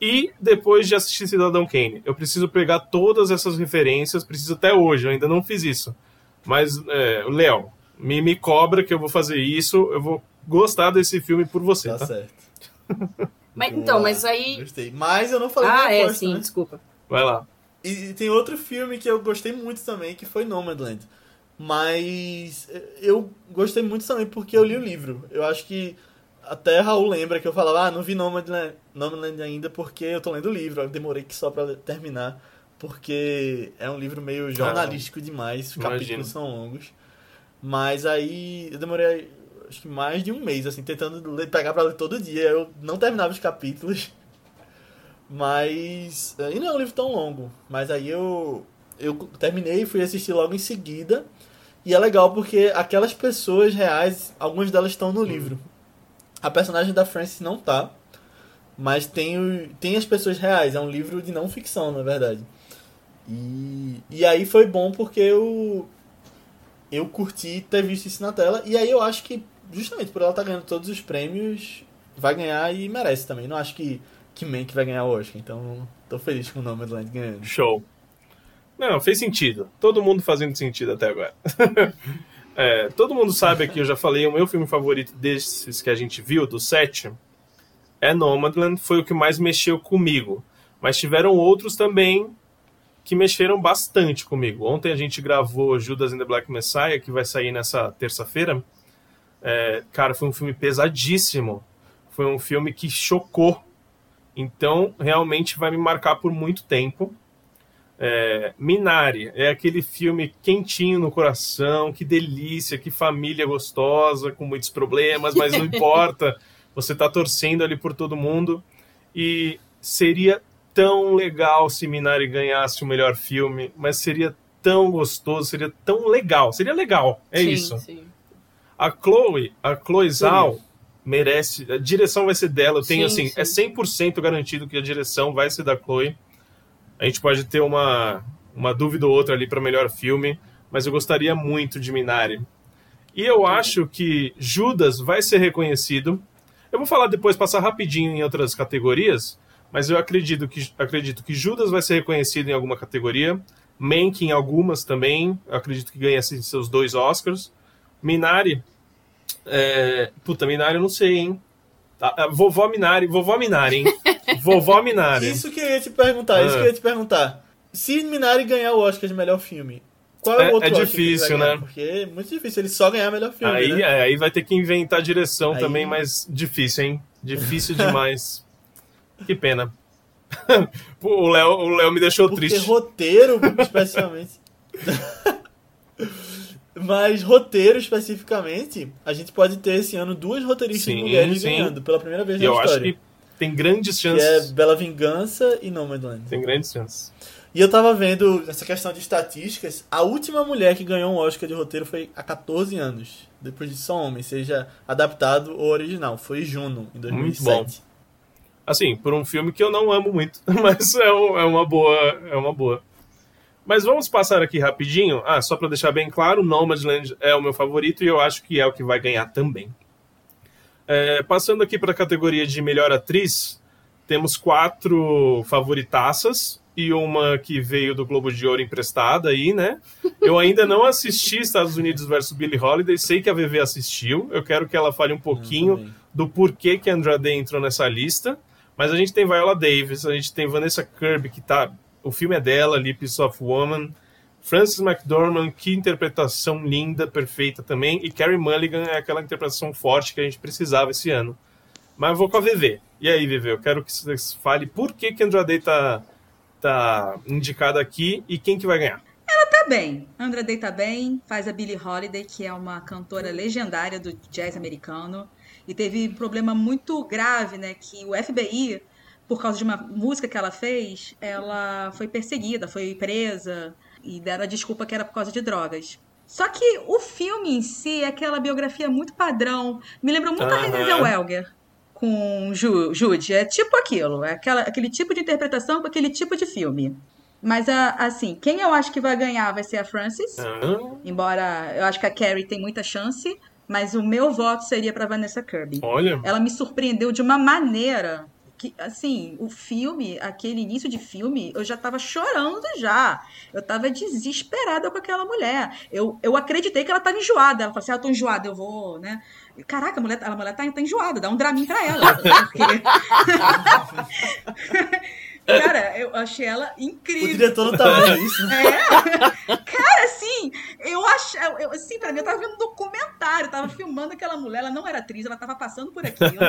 E depois de assistir Cidadão Kane, eu preciso pegar todas essas referências, preciso até hoje, eu ainda não fiz isso. Mas, é, Léo, me, me cobra que eu vou fazer isso, eu vou gostar desse filme por você, Tá tá? certo. (laughs) Mas, então, mas aí. Gostei. Mas eu não falei Ah, é, aposta, sim, né? desculpa. Vai lá. E tem outro filme que eu gostei muito também, que foi Nomadland. Mas eu gostei muito também porque eu li o livro. Eu acho que até Raul lembra que eu falava, ah, não vi Nomadland, Nomadland ainda porque eu tô lendo o livro. Eu demorei que só pra terminar, porque é um livro meio jornalístico demais, os imagino. capítulos são longos. Mas aí eu demorei acho que mais de um mês, assim, tentando ler- pegar pra ler todo dia. Eu não terminava os capítulos. (laughs) Mas. E não é um livro tão longo. Mas aí eu. Eu terminei e fui assistir logo em seguida. E é legal porque aquelas pessoas reais, algumas delas estão no livro. A personagem da Frances não tá. mas tem, o, tem as pessoas reais. É um livro de não ficção, na verdade. E, e aí foi bom porque eu, eu curti ter visto isso na tela. E aí eu acho que, justamente por ela estar tá ganhando todos os prêmios, vai ganhar e merece também. Não acho que, que Mank vai ganhar Oscar. Então, tô feliz com o Nomadland ganhando. Show. Não, fez sentido. Todo mundo fazendo sentido até agora. (laughs) é, todo mundo sabe aqui, eu já falei, o meu filme favorito desses que a gente viu, do sete, é Nomadland. Foi o que mais mexeu comigo. Mas tiveram outros também que mexeram bastante comigo. Ontem a gente gravou Judas and the Black Messiah, que vai sair nessa terça-feira. É, cara, foi um filme pesadíssimo. Foi um filme que chocou. Então, realmente vai me marcar por muito tempo. É, Minari é aquele filme quentinho no coração, que delícia, que família gostosa, com muitos problemas, mas não (laughs) importa. Você está torcendo ali por todo mundo. E seria tão legal se Minari ganhasse o melhor filme, mas seria tão gostoso, seria tão legal. Seria legal, é sim, isso. Sim. A Chloe, a Chloe Zhao merece. A direção vai ser dela. Eu tenho sim, assim, sim. é 100% garantido que a direção vai ser da Chloe. A gente pode ter uma, uma dúvida ou outra ali para melhor filme, mas eu gostaria muito de Minari. E eu acho que Judas vai ser reconhecido. Eu vou falar depois, passar rapidinho em outras categorias, mas eu acredito que, acredito que Judas vai ser reconhecido em alguma categoria, Mank em algumas também, eu acredito que ganha assim, seus dois Oscars. Minari, é... puta, Minari eu não sei, hein? Ah, ah, vovó Minari, vovó Minari, hein? (laughs) vovó Minari. Isso que eu ia te perguntar, ah. isso que eu ia te perguntar. Se Minari ganhar o Oscar de melhor filme, qual é, o outro é difícil, né? Porque é muito difícil ele só ganhar melhor filme. Aí, né? é, aí vai ter que inventar direção aí... também, mas difícil, hein? Difícil (laughs) demais. Que pena. (laughs) o Léo o Léo me deixou Porque triste. roteiro, especialmente. Mas roteiro especificamente, a gente pode ter esse ano duas roteiristas sim, mulheres sim. ganhando pela primeira vez e na eu história. Eu acho que tem grandes chances. Que é Bela Vingança e Nomadland. Tem grandes chances. E eu tava vendo essa questão de estatísticas, a última mulher que ganhou um Oscar de roteiro foi há 14 anos. Depois de só homem, seja adaptado ou original. Foi Juno, em 2007. Muito bom. Assim, por um filme que eu não amo muito, (laughs) mas é, é uma boa, é uma boa. Mas vamos passar aqui rapidinho. Ah, só para deixar bem claro, Nomadland é o meu favorito e eu acho que é o que vai ganhar também. É, passando aqui para a categoria de melhor atriz, temos quatro favoritaças e uma que veio do Globo de Ouro emprestada aí, né? Eu ainda não assisti Estados Unidos versus Billie Holiday, sei que a VV assistiu. Eu quero que ela fale um pouquinho do porquê que Andrade entrou nessa lista. Mas a gente tem Viola Davis, a gente tem Vanessa Kirby, que tá. O filme é dela, Lips of Woman. Frances McDormand, que interpretação linda, perfeita também. E Carrie Mulligan é aquela interpretação forte que a gente precisava esse ano. Mas eu vou com a VV. E aí, VV, eu quero que você fale por que, que Andrade tá, tá indicada aqui e quem que vai ganhar. Ela tá bem. A Andrade tá bem, faz a Billie Holiday, que é uma cantora legendária do jazz americano. E teve um problema muito grave, né? Que o FBI, por causa de uma música que ela fez, ela foi perseguida, foi presa e deram a desculpa que era por causa de drogas. Só que o filme em si é aquela biografia muito padrão. Me lembrou muito uhum. a Renée Zellweger com Ju, Jude. É tipo aquilo. É aquela, aquele tipo de interpretação com aquele tipo de filme. Mas, assim, quem eu acho que vai ganhar vai ser a Frances. Uhum. Embora eu acho que a Carrie tem muita chance mas o meu voto seria para Vanessa Kirby. Olha. Ela me surpreendeu de uma maneira que, assim, o filme, aquele início de filme, eu já tava chorando já. Eu tava desesperada com aquela mulher. Eu, eu acreditei que ela tava enjoada. Ela falou assim: ah, eu tô enjoada, eu vou, né? Caraca, a mulher, a mulher tá, tá enjoada, dá um Dramin pra ela. (laughs) Porque... (laughs) Cara, eu achei ela incrível. O diretor não tá vendo isso. É. Cara, assim, eu achei. Eu, assim, pra mim, eu tava vendo um documentário, tava filmando aquela mulher, ela não era atriz, ela tava passando por aquilo.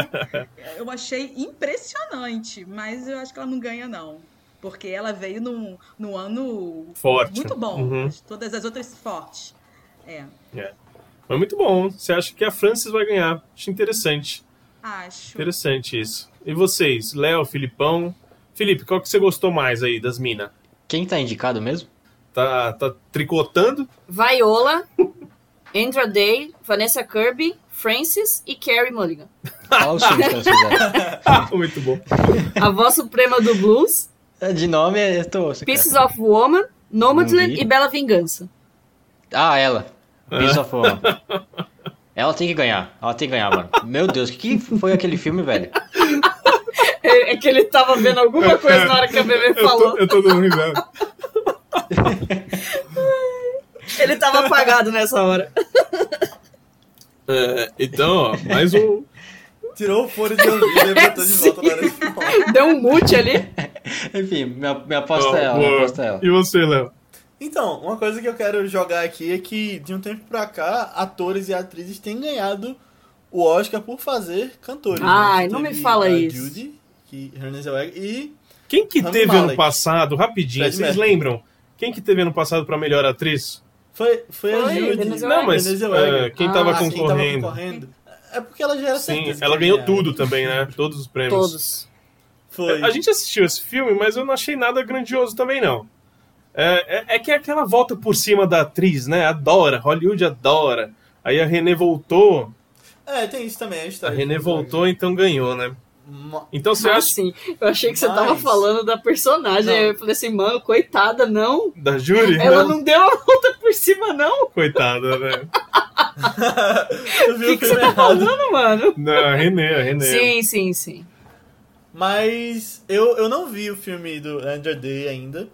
Eu achei impressionante, mas eu acho que ela não ganha, não. Porque ela veio num, num ano forte. muito bom. Uhum. Todas as outras fortes. É. é. Mas muito bom. Você acha que a Francis vai ganhar? Acho interessante. Acho. Interessante isso. E vocês, Léo, Filipão? Felipe, qual que você gostou mais aí das minas? Quem tá indicado mesmo? Tá, tá tricotando? Viola, (laughs) Andra Day, Vanessa Kirby, Francis e Carrie Mulligan. (laughs) Fala os. (laughs) Muito bom. A voz suprema do blues. De nome é tosco. Pieces of Woman, Nomadland e Bela Vingança. Ah, ela. Pieces of Woman. Ela tem que ganhar. Ela tem que ganhar, mano. Meu Deus, que foi aquele filme, velho? É, que ele tava vendo alguma coisa na hora que a bebê falou. Eu tô, eu tô dando risada. (laughs) ele tava apagado nessa hora. É, então, ó, mais um. Tirou o fone de ouvido e botou de volta na hora Deu um mute ali. Enfim, minha, minha aposta oh, é ela, minha aposta é ela. E você, Léo? Então, uma coisa que eu quero jogar aqui é que, de um tempo pra cá, atores e atrizes têm ganhado o Oscar por fazer cantores. Né? Ai, né? não me fala isso. Judy, que Renée Zellweger, e quem que Rami teve Malek. ano passado, rapidinho, Fred vocês Mercury. lembram? Quem que teve ano passado pra melhor atriz? Foi, foi, foi a Judy. Não, mas uh, quem, ah, tava concorrendo. quem tava concorrendo. É porque ela já era Sim, ela ganhou tudo também, né? Todos os prêmios. Todos. Foi. A gente assistiu esse filme, mas eu não achei nada grandioso também, não. É, é, é, que é aquela volta por cima da atriz, né? Adora, Hollywood adora. Aí a René voltou. É, tem isso também. A, a René voltou, então ganhou, né? Então você acha. Sim, eu achei que você tava falando da personagem. Não. Eu falei assim, mano, coitada, não. Da Júri? Ela não, não deu a volta por cima, não. (laughs) Coitada, (laughs) velho. O que, que você tá falando, mano? Não, a René, a René. Sim, sim, sim. Mas eu, eu não vi o filme do Andrew Day ainda.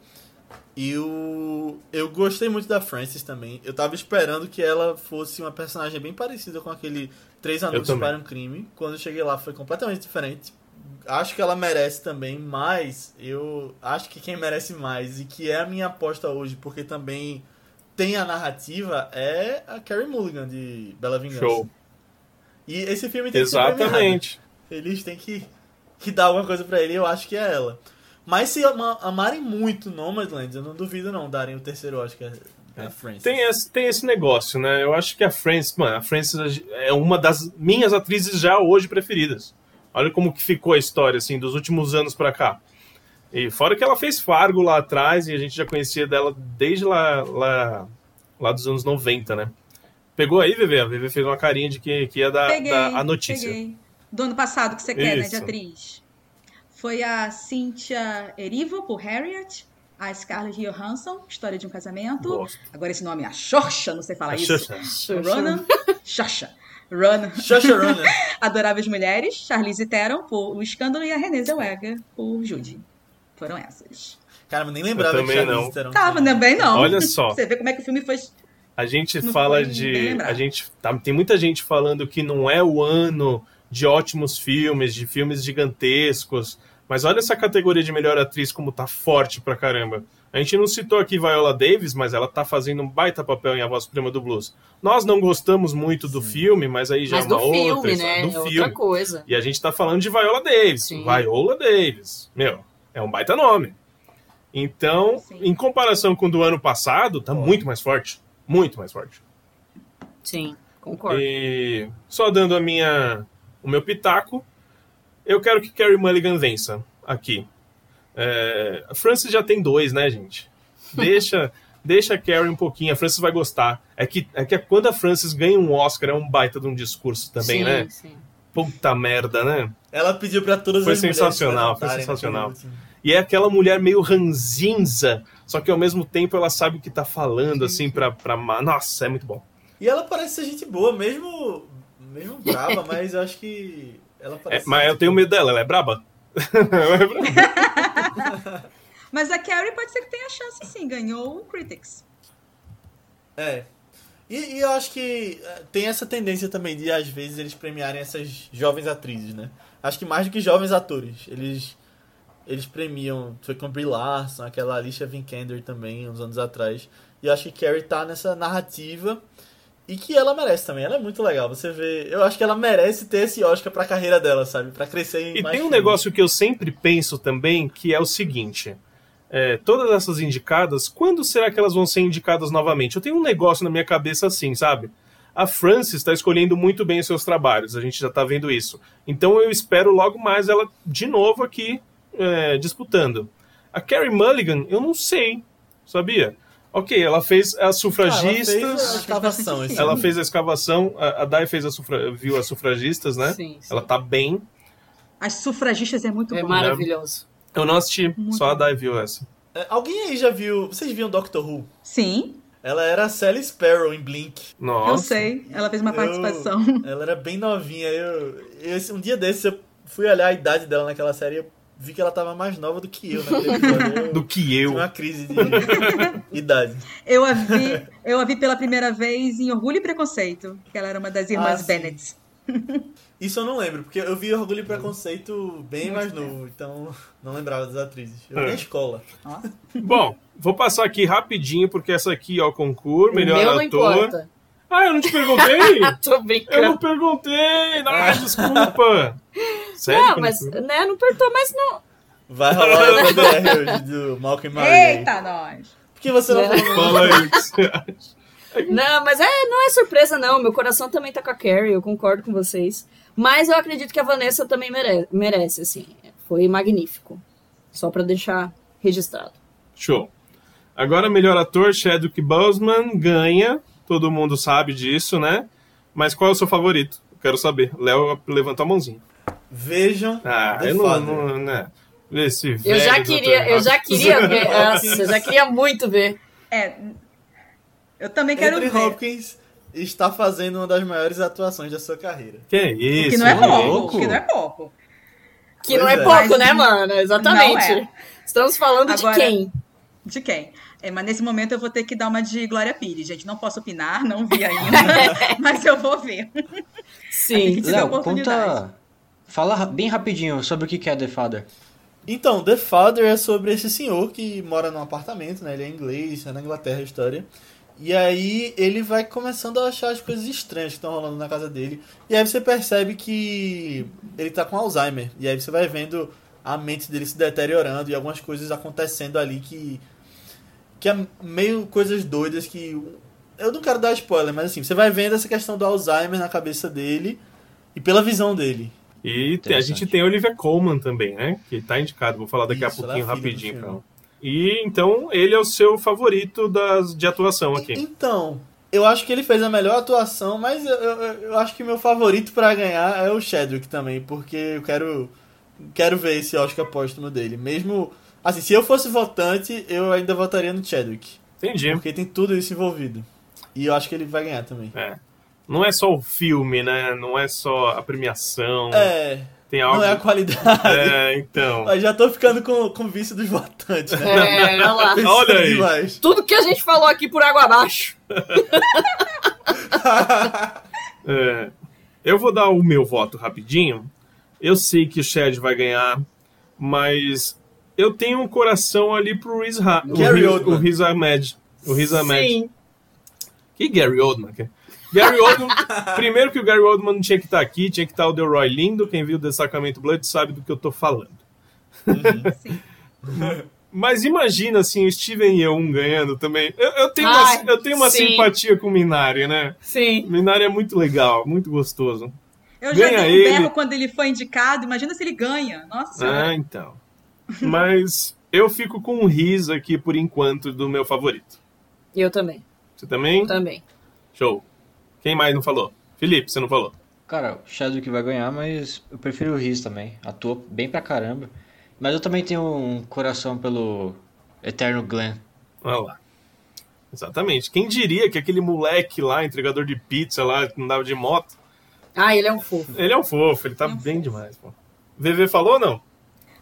E eu, eu gostei muito da Frances também. Eu tava esperando que ela fosse uma personagem bem parecida com aquele Três Anúncios para um Crime. Quando eu cheguei lá foi completamente diferente. Acho que ela merece também, mas eu acho que quem merece mais e que é a minha aposta hoje, porque também tem a narrativa, é a Carrie Mulligan de Bela Vingança. Show. E esse filme tem Exatamente. que ser Eles têm que, que dar alguma coisa para ele, eu acho que é ela. Mas se amarem muito Nomadland, eu não duvido não darem o terceiro Oscar a Frances. Tem esse, tem esse negócio, né? Eu acho que a Frances, mano, a Frances é uma das minhas atrizes já hoje preferidas. Olha como que ficou a história, assim, dos últimos anos pra cá. E fora que ela fez Fargo lá atrás e a gente já conhecia dela desde lá, lá, lá dos anos 90, né? Pegou aí, Vevê? A Vevê fez uma carinha de que, que ia dar, peguei, dar a notícia. Peguei. Do ano passado que você quer, Isso. né, de atriz foi a Cynthia Erivo, por Harriet, a Scarlett Johansson, História de um Casamento. Gosto. Agora esse nome é a Xoxa, não sei falar a isso. Xoxa. Ronan. Xoxa. Ronan. Xoxa Ronan. (laughs) Adoráveis Mulheres, Charlize Theron, por O Escândalo, e a Renée Zellweger, por Judy. Foram essas. Cara, nem lembrava eu também não. Theron. Tava também não. Olha só. Você vê como é que o filme foi... A gente não fala de... A gente, tá, tem muita gente falando que não é o ano de ótimos filmes, de filmes gigantescos mas olha essa categoria de melhor atriz como tá forte pra caramba. A gente não citou aqui Viola Davis, mas ela tá fazendo um baita papel em A Voz Suprema do Blues. Nós não gostamos muito do Sim. filme, mas aí já mas é uma filme, outra né? Do é filme. outra coisa. E a gente tá falando de Viola Davis. Sim. Viola Davis. Meu, é um baita nome. Então, Sim. em comparação com o do ano passado, tá muito mais forte. Muito mais forte. Sim, concordo. E só dando a minha, o meu pitaco, eu quero que Carrie Mulligan vença aqui. É, a Francis já tem dois, né, gente? (laughs) Deixa, deixa a Carrie um pouquinho. A Francis vai gostar. É que, é que quando a Francis ganha um Oscar, é um baita de um discurso também, sim, né? Sim. Puta merda, né? Ela pediu para todas foi as sensacional, Foi sensacional, E é aquela mulher meio ranzinza, só que ao mesmo tempo ela sabe o que tá falando, sim, assim, pra, pra. Nossa, é muito bom. E ela parece ser gente boa, mesmo, mesmo brava, (laughs) mas eu acho que é, mas eu tenho medo dela, ela é braba. (laughs) mas a Carrie pode ser que tenha chance sim, ganhou o Critics. É. E, e, eu acho que é, tem essa tendência também de, às vezes, eles premiarem essas jovens atrizes, né? Acho que mais do que jovens atores. Eles, eles premiam. Foi com Brie Larson, aquela Alicia Vikander também, uns anos atrás. E eu acho que Carrie tá nessa narrativa e que ela merece também. Ela é muito legal. Você vê. Eu acho que ela merece ter esse Oscar pra carreira dela, sabe? Pra crescer em E mais tem um negócio que eu sempre penso também, que é o seguinte. É, todas essas indicadas, quando será que elas vão ser indicadas novamente? Eu tenho um negócio na minha cabeça assim, sabe? A Francis está escolhendo muito bem os seus trabalhos, a gente já está vendo isso. Então eu espero logo mais ela de novo aqui é, disputando. A Carrie Mulligan, eu não sei, sabia? Ok, ela fez as sufragistas. ela fez a escavação. Ela ano. fez a escavação, a a Dai fez a sufra... viu as sufragistas, né? Sim, sim. Ela tá bem. As sufragistas é muito É bom. maravilhoso. Eu não assisti, Muito só a. Dai viu essa. É, Alguém aí já viu. Vocês viram Doctor Who? Sim, Ela era a Sally Sparrow em Blink. Nossa. eu sei. Ela fez uma Eu- participação. Ela era bem novinha. Eu, eu- um dia desses eu fui olhar a idade dela naquela série e eu vi que ela tava mais nova do que eu naquele episódio. Do que eu. uma crise de (laughs) idade. Eu a vi, eu a vi pela primeira vez em Orgulho e Preconceito, que ela era uma das irmãs Ah, sim. Bennett. (laughs) Isso eu não lembro, porque eu vi Orgulho e Preconceito bem mais novo, então não lembrava das atrizes. Eu vi É. na escola. Bom, vou passar aqui rapidinho, porque essa aqui é o concurso, O melhor meu não ator. importa. Ah, eu não te perguntei? (laughs) Tô eu não brincando. perguntei! Ah, desculpa! Sério? Não, mas, né, não perguntou, mas não. Vai rolar o PDR hoje do Malcolm Murray. Eita, nós! Por que você não É. falou? Fala aí o que você acha. Não, mas é, não é surpresa, não. Meu coração também tá com a Carrie, eu concordo com vocês. Mas eu acredito que a Vanessa também mere- merece, assim. Foi magnífico. Só pra deixar registrado. Show. Agora, melhor ator, Chadwick Boseman ganha. Todo mundo sabe disso, né? Mas qual é o seu favorito? Quero saber. Léo levantou a mãozinha. Vejam Ah, The eu não, Father. não, né? Esse Eu já queria, eu já queria ver. (laughs) Nossa, eu já queria muito ver. É, eu também quero Anthony ver. Hopkins está fazendo uma das maiores atuações da sua carreira. Que é isso? Que não é pouco, louco. que não é pouco. Que não Pois é é. pouco, Mas- né, mano? Exatamente. Não é. Estamos falando Agora- de quem? De quem? É, mas nesse momento eu vou ter que dar uma de Glória Pires, gente. Não posso opinar, não vi ainda, (laughs) mas eu vou ver. Sim. Léo, conta. Fala bem rapidinho sobre o que que é The Father. Então, The Father é sobre esse senhor que mora num apartamento, né? Ele é inglês, é na Inglaterra a história. E aí ele vai começando a achar as coisas estranhas que estão rolando na casa dele. E aí você percebe que ele tá com Alzheimer. E aí você vai vendo a mente dele se deteriorando e algumas coisas acontecendo ali que. Que é meio coisas doidas que. Eu não quero dar spoiler, mas assim, você vai vendo essa questão do Alzheimer na cabeça dele e pela visão dele. E a gente tem a Olivia Colman também, né? Que tá indicado, vou falar daqui a Isso, pouquinho é a filha do rapidinho. ela. E então ele é o seu favorito das, de atuação aqui. Então, eu acho que ele fez a melhor atuação, mas eu, eu, eu acho que meu favorito pra ganhar é o Chadwick também, porque eu quero quero ver esse Oscar póstumo dele. Mesmo assim, se eu fosse votante, eu ainda votaria no Chadwick, Entendi. porque tem tudo isso envolvido. E eu acho que ele vai ganhar também. É. Não é só o filme, né? Não é só a premiação. É, Tem algo. não é a qualidade. É, então. Mas já tô ficando com, com o vício dos votantes, né? É, olha lá. (laughs) Olha aí. demais. Tudo que a gente falou aqui por água abaixo. (laughs) É, eu vou dar o meu voto rapidinho. Eu sei que o Chad vai ganhar, mas eu tenho um coração ali pro Riz, ha o Gary Riz, Oldman. o Riz Ahmed. O Riz Ahmed. Sim. Que Gary Oldman? que- Gary Oldman. (laughs) primeiro que o Gary Oldman não tinha que estar aqui, tinha que estar o Delroy Lindo. Quem viu o Destacamento Blood sabe do que eu tô falando. Sim. (laughs) Mas imagina assim, o Steven Yeun ganhando também. Eu, eu tenho Ai, uma, eu tenho uma sim. simpatia com o Minari, né? Sim. Minari é muito legal, muito gostoso. Eu já Ganha dei um ele. berro quando ele foi indicado. Imagina se ele ganha. Nossa senhora. Ah, então. Mas eu fico com um riso aqui por enquanto do meu favorito. Eu também. Você também? Também. Show. Quem mais não falou? Felipe, você não falou? Cara, o Chadwick vai ganhar, mas eu prefiro o Riz também. Atua bem pra caramba. Mas eu também tenho um coração pelo Eterno Glenn. Olha lá. Exatamente. Quem diria que aquele moleque lá, entregador de pizza lá, que andava de moto, Ah, ele é um fofo. ele é um fofo, ele tá É um bem fofo. demais, pô. VV falou ou não?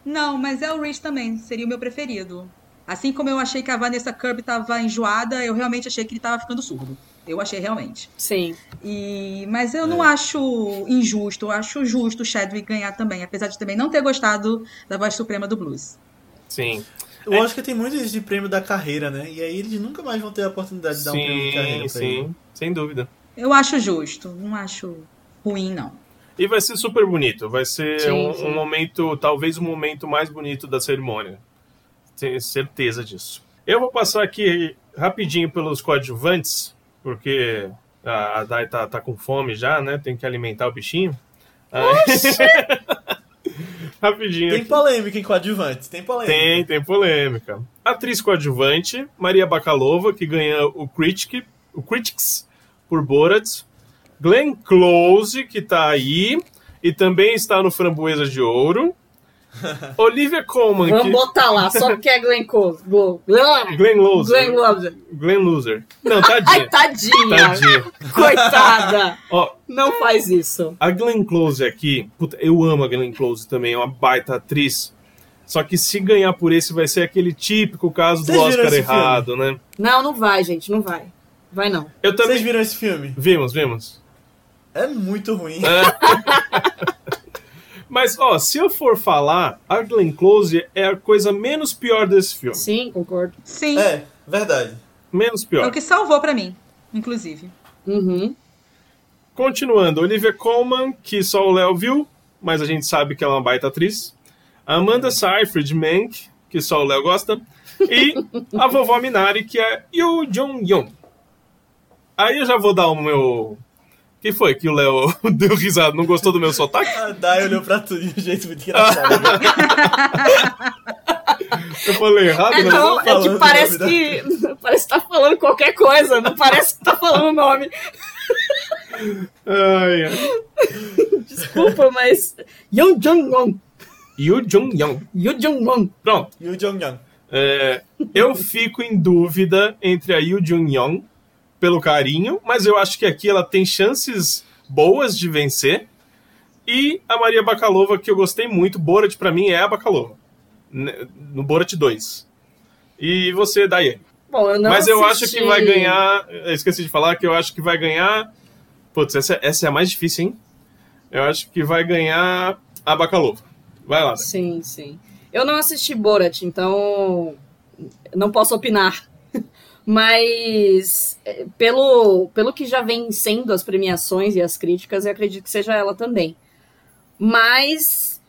Não, mas é o Rich também. Seria o meu preferido. Assim como eu achei que a Vanessa Kirby tava enjoada, eu realmente achei que ele tava ficando surdo. Eu achei realmente. Sim. E, mas eu É. não acho injusto, eu acho justo o Chadwick ganhar também, apesar de também não ter gostado da voz suprema do blues. Sim. Eu acho que tem muito isso de prêmio da carreira, né? E aí eles nunca mais vão ter a oportunidade de dar um prêmio de carreira Sim, pra ele. sim. Sem dúvida. Eu acho justo, não acho ruim, não. E vai ser super bonito. Vai ser Sim, um, sim. um momento, talvez o momento mais bonito da cerimônia. Tenho certeza disso. Eu vou passar aqui rapidinho pelos coadjuvantes, porque a, a Dai tá, tá com fome já, né? Tem que alimentar o bichinho. (laughs) Rapidinho. Tem aqui. polêmica em coadjuvante, tem polêmica. Tem, tem polêmica. Atriz coadjuvante, Maria Bakalova, que ganha o Critic, o Critics por Borat. Glenn Close, que tá aí. E também está no Framboesa de Ouro. (laughs) Olivia Colman, Vamos que... botar lá, só porque é Glenn Close. Glo- Glenn Glenn Loser. Glenn Close. Glenn Loser. Não, (laughs) Ai, tadinha. tadinha. Tadinha. (laughs) Coitada. Ó, Não faz isso. a Glenn Close aqui, puta, eu amo a Glenn Close também, é uma baita atriz. Só que se ganhar por esse vai ser aquele típico caso do Vocês viram Oscar errado, né? Não, não vai, gente, não vai. Vai não. Eu também. Vocês viram esse filme? Vimos, vimos. É muito ruim. (laughs) Mas, ó, se eu for falar, a Glenn Close é a coisa menos pior desse filme. Sim, concordo. Sim, É, verdade. Menos é pior. o que salvou pra mim, inclusive. Uhum. Continuando, Olivia Colman, que só o Léo viu, mas a gente sabe que ela é uma baita atriz. Amanda Seyfried Mank, que só o Léo gosta. E a vovó Minari, que é Yoo Jong-young. Aí eu já vou dar o meu... que foi que o Léo (laughs) deu risada? Não gostou do meu sotaque? A Dai olhou pra tu de um jeito muito engraçado. (laughs) Eu falei errado? É, né? não, é que parece que. Parece que tá falando qualquer coisa, não parece que tá falando o nome. (laughs) Ai, ai. Desculpa, mas. Yoo Jong-won. Yoo Jong-young. Yoo Jong-won. Pronto. E o Jong Young. É, eu fico em dúvida entre a Yoo Jung-young pelo carinho, mas eu acho que aqui ela tem chances boas de vencer. E a Maria Bakalova, que eu gostei muito, Borat pra mim é a Bakalova. No Borat 2. E você, Daiane. Bom, eu não Mas eu acho assisti- que vai ganhar. Eu esqueci de falar que eu acho que vai ganhar. Putz, essa, essa é a mais difícil, hein? Eu acho que vai ganhar a Bakalova. Vai lá. Dai. Sim, sim. Eu não assisti Borat, então não posso opinar. Mas é, pelo, pelo que já vem sendo as premiações e as críticas, eu acredito que seja ela também. Mas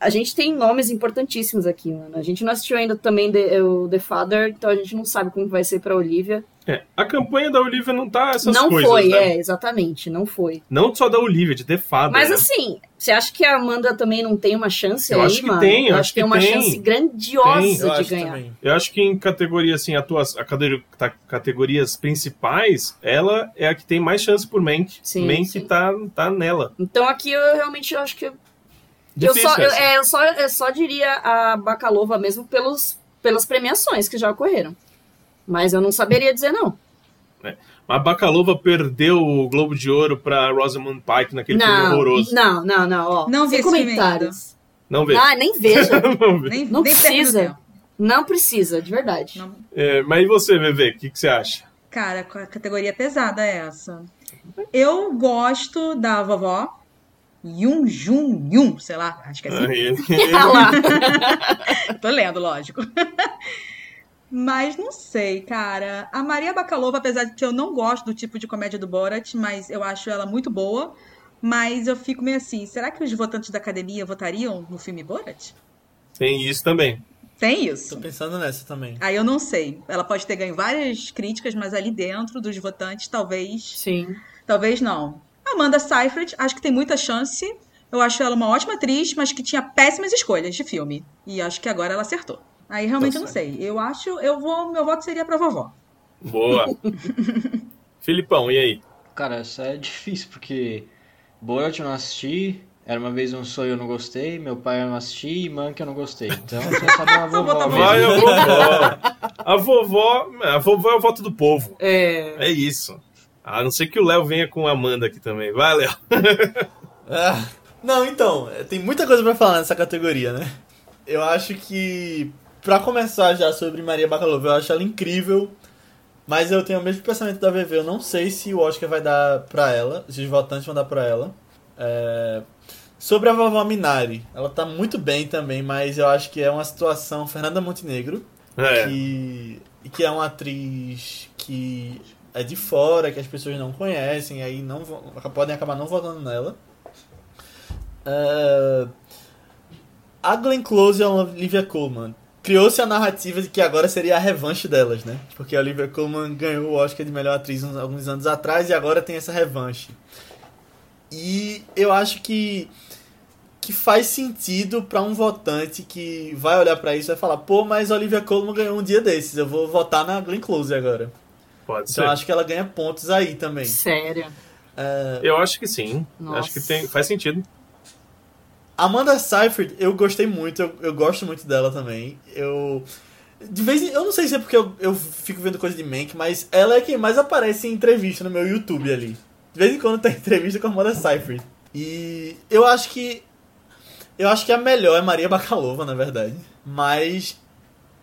a gente tem nomes importantíssimos aqui, mano. A gente não assistiu ainda também The- o The Father, então a gente não sabe como vai ser pra Olivia. É, a campanha da Olivia não tá essas não coisas. foi, né? é, exatamente, não foi. Não só da Olivia, de The Father. Mas né? assim, você acha que a Amanda também não tem uma chance Eu aí, acho que mano? tem, eu acho acho que tem uma tem. chance Tem, grandiosa Eu de acho ganhar. também. Eu acho que em categoria, assim, atuas, a categoria, tá- categorias principais, ela é a que tem mais chance por Mank. Sim, Mank sim. Tá, tá nela. Então aqui eu realmente acho que. Eu, só, eu, é, eu, só, eu só diria a Bacalova mesmo pelos, pelas premiações que já ocorreram. Mas eu não saberia dizer não. A Bacalova perdeu o Globo de Ouro pra Rosamund Pike naquele filme Não, horroroso. não, não, não, ó. Não vi filme comentários. Não vê. Ah, nem veja. (laughs) Não. Nem, Não nem precisa. Não precisa, de verdade. Não. É, mas e você, Bebê? O que, que você acha? Cara, a categoria pesada é essa. Eu gosto da vovó Yun Jun Yun, sei lá, acho que é assim. Ah (laughs) lá. (laughs) Tô lendo, lógico. Mas não sei, cara. A Maria Bakalova, apesar de que eu não gosto do tipo de comédia do Borat, mas eu acho ela muito boa. Mas eu fico meio assim, será que os votantes da academia votariam no filme Borat? Tem isso também. Tem Tô isso? pensando nessa também. Aí eu não sei. Ela pode ter ganho várias críticas, mas ali dentro dos votantes, talvez Sim. Talvez não. Amanda Seyfried, acho que tem muita chance. Eu acho ela uma ótima atriz, mas que tinha péssimas escolhas de filme. E acho que agora ela acertou. Aí realmente Tá eu não sei. Eu acho, eu vou, meu voto seria pra vovó. Boa. (laughs) Filipão, e aí? Cara, essa é difícil, porque Borat eu não assisti, Era Uma Vez Um Sonho eu não gostei, Meu Pai eu não assisti e Mank eu não gostei. Então só sabe uma (laughs) Só vovó. Vai a vovó. (laughs) A vovó. A vovó é o voto do povo. É. É isso. A não ser que o Léo venha com a Amanda aqui também. Vai, Léo. Ah, não, então, é, tem muita coisa pra falar nessa categoria, né? Eu acho que, pra começar já sobre Maria Bakalova, eu acho ela incrível, mas eu tenho o mesmo pensamento da VV, eu não sei se o Oscar vai dar pra ela, se os votantes vão dar pra ela. É, Sobre a vovó Minari, ela tá muito bem também, mas eu acho que é uma situação Fernanda Montenegro, É. que, e que é uma atriz que é de fora, que as pessoas não conhecem, aí não podem acabar não votando nela. É, a Glenn Close e a Olivia Colman. Criou-se a narrativa de que agora seria a revanche delas, né? Porque a Olivia Colman ganhou o Oscar de melhor atriz uns, alguns anos atrás e agora tem essa revanche. E eu acho que que faz sentido para um votante que vai olhar para isso e vai falar, pô, mas Olivia Colman ganhou um dia desses, eu vou votar na Glenn Close agora. Pode Então ser. acho que ela ganha pontos aí também. Sério. É, Eu acho que sim. Nossa. Acho que tem, faz sentido. Amanda Seyfried, eu gostei muito, eu, eu gosto muito dela também. Eu. De vez em, Eu não sei se é porque eu, eu fico vendo coisa de Mank, mas ela é quem mais aparece em entrevista no meu YouTube ali. De vez em quando tem (laughs) entrevista com a Amanda Seyfried. E eu acho que. Eu acho que a melhor é Maria Bakalova, na verdade. Mas.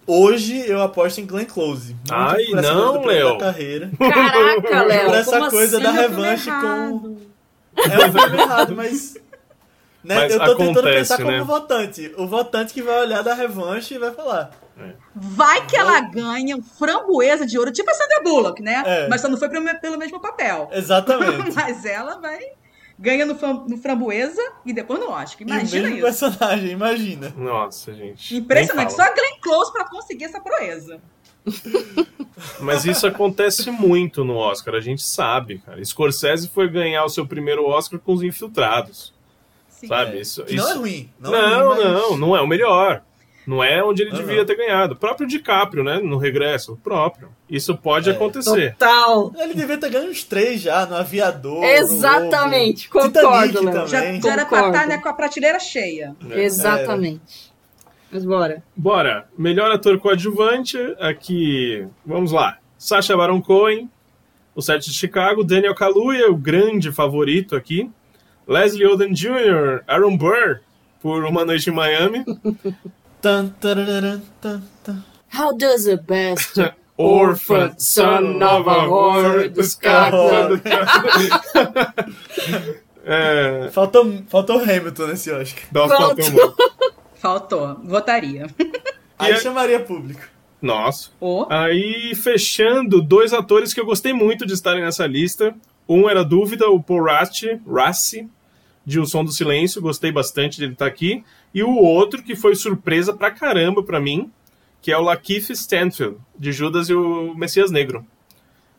Hoje eu aposto em Glenn Close. Ai, não, Léo. da carreira. (laughs) Caraca, Léo. Por essa como coisa assim? da revanche com. É um filme errado, mas. Né, Mas eu tô tentando acontece, pensar como né? votante. O votante que vai olhar da revanche e vai falar. Vai que ela ganha um framboesa de ouro, tipo a Sandra Bullock, né? É. Mas só não foi pelo, mesmo papel. Exatamente. (laughs) Mas ela vai. Ganha no, fram- no framboesa e depois no Oscar. e o Imagina mesmo isso. personagem, imagina. Nossa, gente. Impressionante. Só Glenn Close pra conseguir essa proeza. (laughs) Mas isso acontece muito no Oscar, a gente sabe, cara. Scorsese foi ganhar o seu primeiro Oscar com os infiltrados, Sim. sabe? É. Isso, Que não isso- é ruim. Não, Não, é não, ruim, mas- não, é o melhor. Não é onde ele Não, devia não. ter ganhado. O próprio DiCaprio, né? No regresso, o próprio. Isso pode É. acontecer. Total. Ele devia ter ganho uns três já, no Aviador. Exatamente, no concordo, Titanic Léo. Já, também. já era pra estar né, com a prateleira cheia. Exatamente. Mas bora. Bora. Melhor ator coadjuvante, aqui. Vamos lá. Sacha Baron Cohen, o set de Chicago. Daniel Kaluuya, o grande favorito aqui. Leslie Odom Jr., Aaron Burr, por Uma Noite em Miami. (laughs) How does a best (laughs) Orphan, son of a whore, descartado. (laughs) é, Faltou, faltou Hamilton nesse Oscar. dá Faltou. falta uma. Faltou. Votaria. Aí é- chamaria público. Nossa. Ô, Aí, fechando, dois atores que eu gostei muito de estarem nessa lista. Um era dúvida, o Paul Rassi, Rassi, de O Som do Silêncio, gostei bastante dele estar aqui. E o outro que foi surpresa pra caramba pra mim, que é o Lakeith Stanfield, de Judas e o Messias Negro.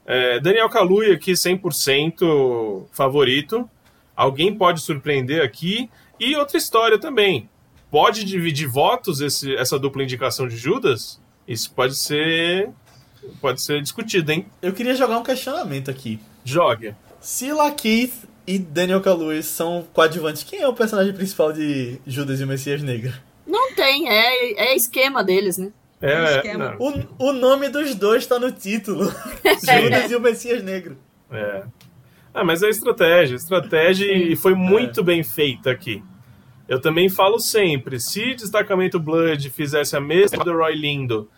É, Daniel Kaluuya aqui, 100% favorito. Alguém pode surpreender aqui. E outra história também. Pode dividir votos esse- essa dupla indicação de Judas? Isso pode ser pode ser discutido, hein? Eu queria jogar um questionamento aqui. Jogue. Se Lakeith e Daniel Kaluuya são coadjuvantes, quem é o personagem principal de Judas e o Messias Negro? Não tem, é, é esquema deles, né? É, esquema. não, O, o nome dos dois tá no título. (laughs) (laughs) Judas e o Messias Negro. é. Ah, mas é estratégia. Estratégia e foi muito bem feita aqui. Eu também falo sempre, se Destacamento Blood fizesse a mesma do Roy Lindo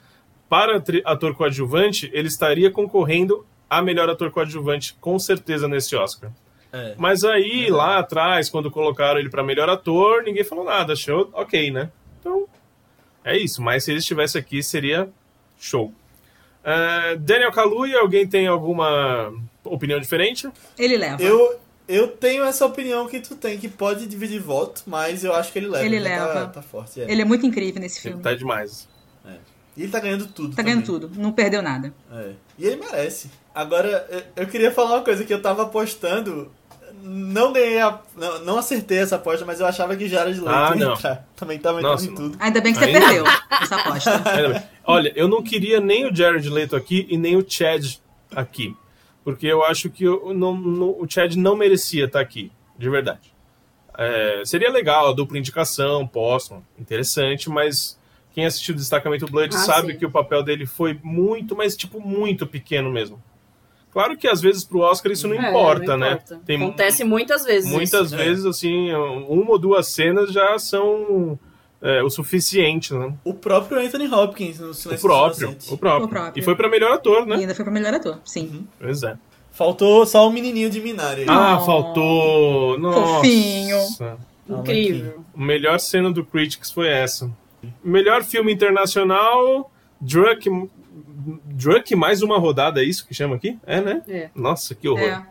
para ator coadjuvante, ele estaria concorrendo a melhor ator coadjuvante, com certeza, nesse Oscar. É. Mas aí, lá atrás, quando colocaram ele para melhor ator, ninguém falou nada, achou ok, né? Então, é isso. Mas se ele estivesse aqui, seria show. Ah, Daniel Kaluuya, alguém tem alguma opinião diferente? ele leva. Eu, eu tenho essa opinião que tu tem, que pode dividir voto, mas eu acho que ele leva. Ele Tá, leva. tá forte, é. Ele é muito incrível nesse Ele filme. tá demais. E ele tá ganhando tudo. Tá ganhando também. tudo. Não perdeu nada. É. E ele merece. Agora, eu- eu queria falar uma coisa que eu tava apostando. Não ganhei a. Não, não acertei essa aposta, mas eu achava que Jared Leto Ah, ia não. entrar. (laughs) Também tava entrando Nossa, em tudo. Ainda bem que você Ainda- perdeu essa aposta. (laughs) Olha, eu não queria nem o Jared Leto aqui e nem o Chad aqui. Porque eu acho que o, não- não- o Chad não merecia estar aqui, de verdade. É, seria legal a dupla indicação, possam, interessante, mas quem assistiu o Destacamento Blood Ah, sabe sim. que o papel dele foi muito, mas tipo, muito pequeno mesmo. Claro que às vezes pro Oscar isso não É, importa, não né? importa. Tem Acontece muitas vezes. muitas isso. É. vezes, assim, uma ou duas cenas já são é, o suficiente, né? O próprio Anthony Hopkins no O Silêncio dos próprio, o próprio. O próprio. E foi pra melhor ator, E né? ainda foi pra melhor ator. Sim. Pois é. Faltou só o menininho de Minari. aí. Ah, Oh. faltou. Nossa. Fofinho. Incrível. A melhor cena do Critics foi essa. Melhor filme internacional, Drunk. Drunk mais uma rodada, é isso que chama aqui? É, né? É. Nossa, que horror. É.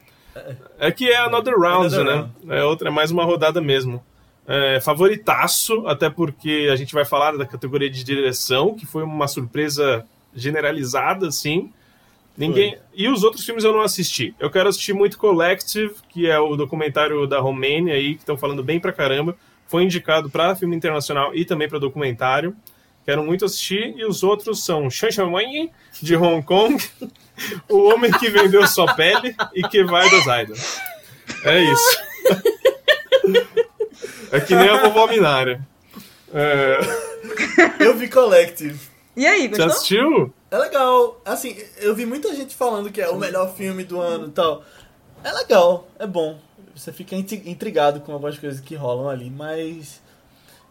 É que é Another Round, Another né? Round. É outra, é mais uma rodada mesmo. É, favoritaço, até porque a gente vai falar da categoria de direção, que foi uma surpresa generalizada, assim. Ninguém. E os outros filmes eu não assisti. Eu quero assistir muito Collective, que é o documentário da Romênia aí, que estão falando bem pra caramba. foi indicado para filme internacional e também para documentário. Quero muito assistir. E os outros são Shan Shan Wang, de Hong Kong, (laughs) O Homem que Vendeu Sua Pele e Que Vai das Idols. É isso. (laughs) É que nem a vovó Minária. É... Eu vi Collective. E aí, Você gostou? assistiu? É legal. Assim, eu vi muita gente falando que é o melhor filme do ano e tal. É legal, é bom. Você fica intri- intrigado com algumas coisas que rolam ali, mas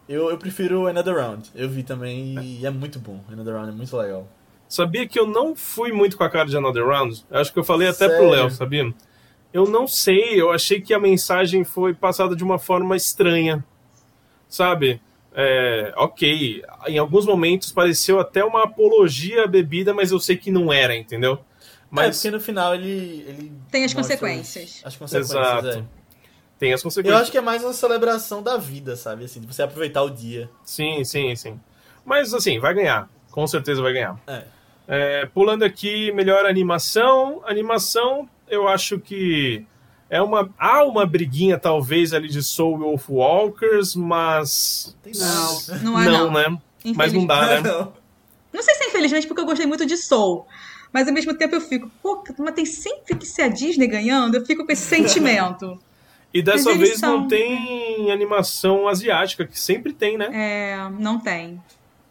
eu, eu prefiro Another Round. Eu vi também e é muito bom. Another Round é muito legal. Sabia que eu não fui muito com a cara de Another Round? Acho que eu falei até pro Sério? Léo, sabia? Eu não sei, eu achei que a mensagem foi passada de uma forma estranha. Sabe? É, ok, em alguns momentos pareceu até uma apologia à bebida, mas eu sei que não era, entendeu? Mas é, Mas porque no final ele. ele Tem as consequências. As consequências, Exato. é. Tem as Eu consequências. acho que é mais uma celebração da vida, sabe? Assim, de você aproveitar o dia. Sim, sim, sim. Mas assim, vai ganhar. Com certeza vai ganhar. É. É, pulando aqui, melhor animação. Animação, eu acho que é uma há uma briguinha talvez ali de Soul Wolf Walkers, mas Tem Não. Não é, não. né? Mas não dá, né? Não. (laughs) Não sei se é infelizmente porque eu gostei muito de Soul. Mas ao mesmo tempo eu fico, pô, mas tem sempre que ser a Disney ganhando, eu fico com esse (laughs) sentimento. E dessa Mas vez são- não tem animação asiática, que sempre tem, né? É, não tem.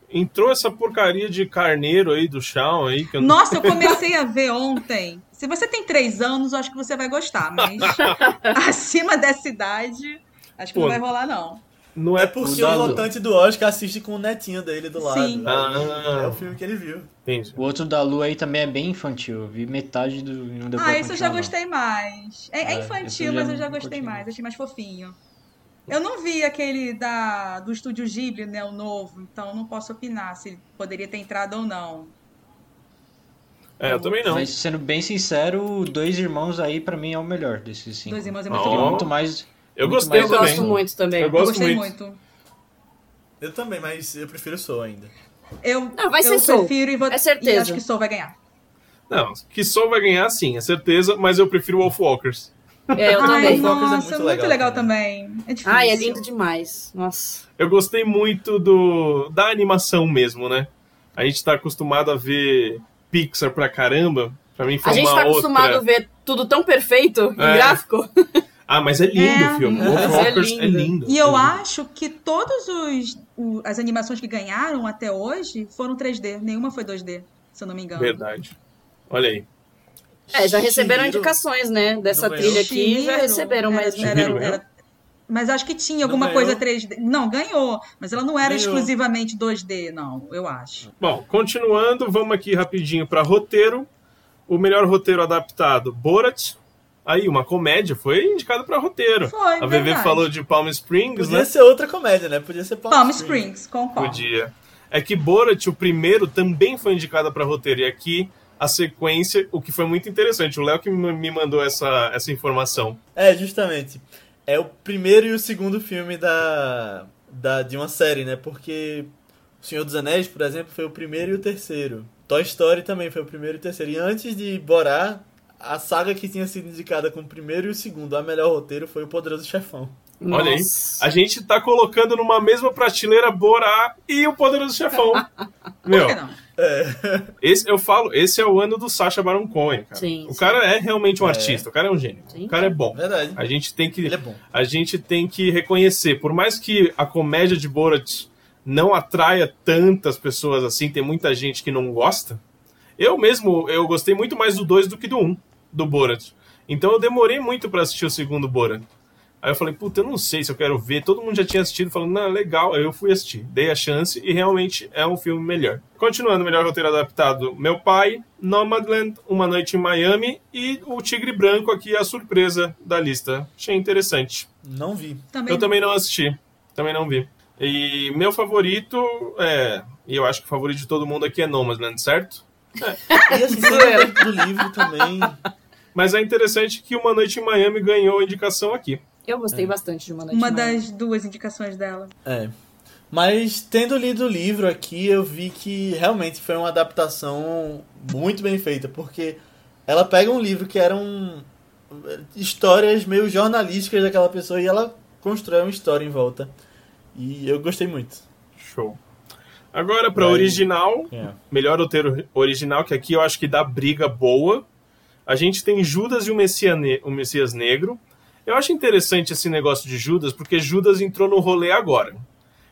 Entrou essa porcaria de carneiro aí do chão aí, que eu. Nossa, eu (laughs) comecei a ver ontem. Se você tem três anos, eu acho que você vai gostar, mas (laughs) acima dessa idade, acho que Pô, não vai rolar, não. Não É é porque O o votante do Oscar assiste com o netinho dele do lado. Sim. Ah. É o filme que ele viu. Entendi. O outro da Lua aí também é bem infantil. Eu vi metade do. Não deu Ah, esse eu já gostei mais. É, é É, infantil, mas eu já gostei mais, achei mais fofinho. Eu não vi aquele da, do estúdio Ghibli, né, o novo, então não posso opinar se poderia ter entrado ou não. É, eu também não. Mas sendo bem sincero, o Dois Irmãos aí pra mim é o melhor desses cinco. Dois Irmãos é Oh. muito bom. muito mais. Eu muito gostei mais Eu também. gosto muito também. Eu Eu gosto gostei muito. muito. Eu também, mas eu prefiro Soul ainda. Eu, Não, vai eu ser Soul. prefiro e, vou, É certeza. e acho que Soul vai ganhar. Não, que Soul vai ganhar sim, é certeza, mas eu prefiro Wolf Walkers. É, eu Ai, também. Wolfwalkers é nossa, muito muito, legal legal, também. também. É difícil. Ai, é lindo demais. Nossa. Eu gostei muito do da animação mesmo, né? A gente tá acostumado a ver Pixar pra caramba. Pra mim foi A gente uma tá acostumado outra... a ver tudo tão perfeito em É. gráfico. (laughs) Ah, mas é lindo É. o filme. Wolf é Walkers é lindo. lindo. E é eu lindo. acho que todas as animações que ganharam até hoje foram 3D. Nenhuma foi 2D, se eu não me engano. Verdade. Olha aí. É, já receberam Chihiro indicações, né? Dessa não trilha aqui, já Chihiro receberam, era- mas era- era- ganhou? Mas acho que tinha alguma coisa 3D. Não, ganhou. Mas ela não era Ganhou. exclusivamente 2D, não, eu acho. Bom, continuando, vamos aqui rapidinho pra roteiro. O melhor roteiro adaptado, Borat. Aí, uma comédia, foi indicado pra roteiro. Foi, A VV falou de Palm Springs, Podia né? ser outra comédia, né? Podia ser Palm, Palm Springs. Springs, concordo. Podia. É que Borat, o primeiro, também foi indicado para roteiro. E aqui a sequência, o que foi muito interessante. O Léo que me me mandou essa, essa informação. É, justamente. É o primeiro e o segundo filme da, da, de uma série, né? Porque O Senhor dos Anéis, por exemplo, foi o primeiro e o terceiro. Toy Story também foi o primeiro e o terceiro. E antes de Borá, a saga que tinha sido indicada como o primeiro e o segundo a melhor roteiro foi o Poderoso Chefão. Olha aí. Nossa. A gente tá colocando numa mesma prateleira Borá e o Poderoso Chefão. Meu, (laughs) Por que não? esse, eu falo, esse é o ano do Sacha Baron Cohen, cara. Sim, o sim. cara é realmente um É. artista, o cara é um gênio. Sim. O cara é bom. Verdade. A gente tem que Ele é bom. a gente tem que reconhecer, por mais que a comédia de Borat não atraia tantas pessoas assim, tem muita gente que não gosta. Eu mesmo, eu gostei muito mais do 2 do que do 1, um, do Borat. Então eu demorei muito pra assistir o segundo Borat. Aí eu falei, puta, eu não sei se eu quero ver. Todo mundo já tinha assistido, falando, não, legal. Aí eu fui assistir, dei a chance e realmente é um filme melhor. Continuando, melhor roteiro adaptado: Meu Pai, Nomadland, Uma Noite em Miami e O Tigre Branco, aqui a surpresa da lista. Achei interessante. Não vi. Também Eu também não assisti. Também não vi. E meu favorito é. E eu acho que o favorito de todo mundo aqui é Nomadland, certo? E assim, do livro também. Mas é interessante que Uma Noite em Miami ganhou a indicação aqui. Eu gostei bastante de uma noite Uma em Miami. das duas indicações dela. É. Mas tendo lido o livro aqui, eu vi que realmente foi uma adaptação muito bem feita, porque ela pega um livro que eram histórias meio jornalísticas daquela pessoa e ela constrói uma história em volta. E eu gostei muito. Show. Agora, para original, É. melhor roteiro original, que aqui eu acho que dá briga boa. A gente tem Judas e o, Messia Ne- o Messias Negro. Eu acho interessante esse negócio de Judas, porque Judas entrou no rolê agora.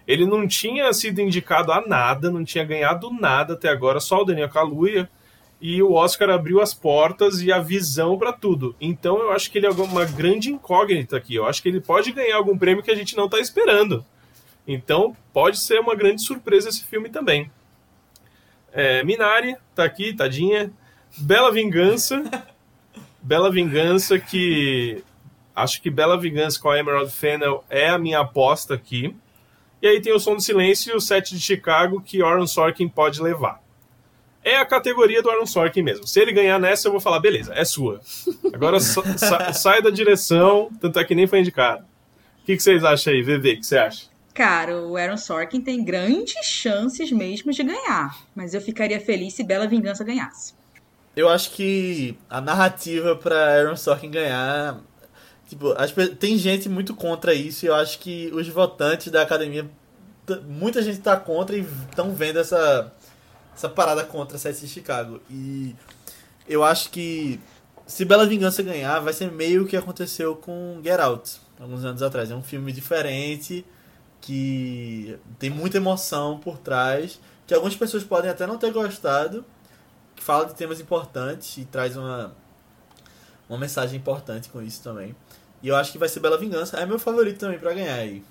Ele não tinha sido indicado a nada, não tinha ganhado nada até agora, só o Daniel Kaluuya. E o Oscar abriu as portas e a visão para tudo. Então eu acho que ele é uma grande incógnita aqui. Eu acho que ele pode ganhar algum prêmio que a gente não está esperando. Então pode ser uma grande surpresa esse filme também. É, Minari tá aqui, tadinha. Bela Vingança. Bela Vingança que acho que Bela Vingança com a Emerald Fennel é a minha aposta aqui. E aí tem o Som do Silêncio e o Set de Chicago que Aaron Sorkin pode levar. É a categoria do Aaron Sorkin mesmo. Se ele ganhar nessa, eu vou falar, beleza, é sua. Agora sa- sa- sai da direção, tanto é que nem foi indicado. O que, que vocês acham aí, VV? O que você acha? Cara, o Aaron Sorkin tem grandes chances mesmo de ganhar. Mas eu ficaria feliz se Bela Vingança ganhasse. Eu acho que a narrativa pra Aaron Sorkin ganhar. Tipo, as tem gente muito contra isso e eu acho que os votantes da academia. Muita gente tá contra e estão vendo essa, essa parada contra de Chicago. E eu acho que se Bela Vingança ganhar, vai ser meio o que aconteceu com Get Out, alguns anos atrás. É um filme diferente, que tem muita emoção por trás, que algumas pessoas podem até não ter gostado, que fala de temas importantes e traz uma, uma mensagem importante com isso também. E eu acho que vai ser Bela Vingança. É meu favorito também pra ganhar aí.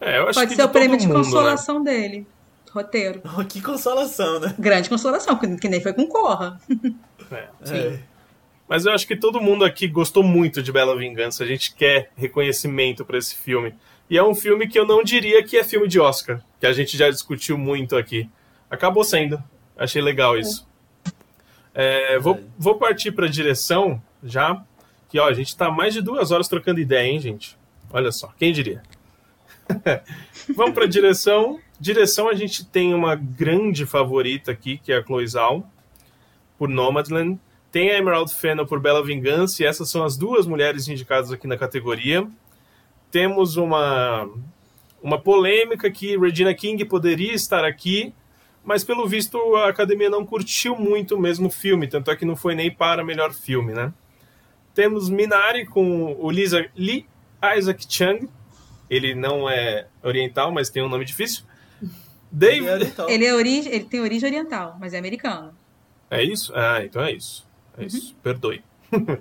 É, eu acho Pode que ser o prêmio todo de mundo, né? consolação dele. Roteiro. (laughs) que consolação, né? Grande consolação, que nem foi com Corra. né? (laughs) É. Sim. É. Mas eu acho que todo mundo aqui gostou muito de Bela Vingança. A gente quer reconhecimento pra esse filme. E é um filme que eu não diria que é filme de Oscar, que a gente já discutiu muito aqui. Acabou sendo. Achei legal isso. É, vou, vou partir pra direção já. Que ó, a gente tá mais de duas horas trocando ideia, hein, gente? Olha só, quem diria? (laughs) Vamos pra direção. Direção a gente tem uma grande favorita aqui, que é a Chloe Zhao, por Nomadland. Tem a Emerald Fennel por Bela Vingança, e essas são as duas mulheres indicadas aqui na categoria. Temos uma, uma polêmica que Regina King poderia estar aqui, mas pelo visto a academia não curtiu muito mesmo o filme, tanto é que não foi nem para melhor filme, né? Temos Minari com o Lisa, Lee Isaac Chung, ele não é oriental, mas tem um nome difícil. Dave, E é. Ele, é ori... ele tem origem oriental, mas é americano. É isso? Ah, então é isso. É isso. Perdoe. (laughs)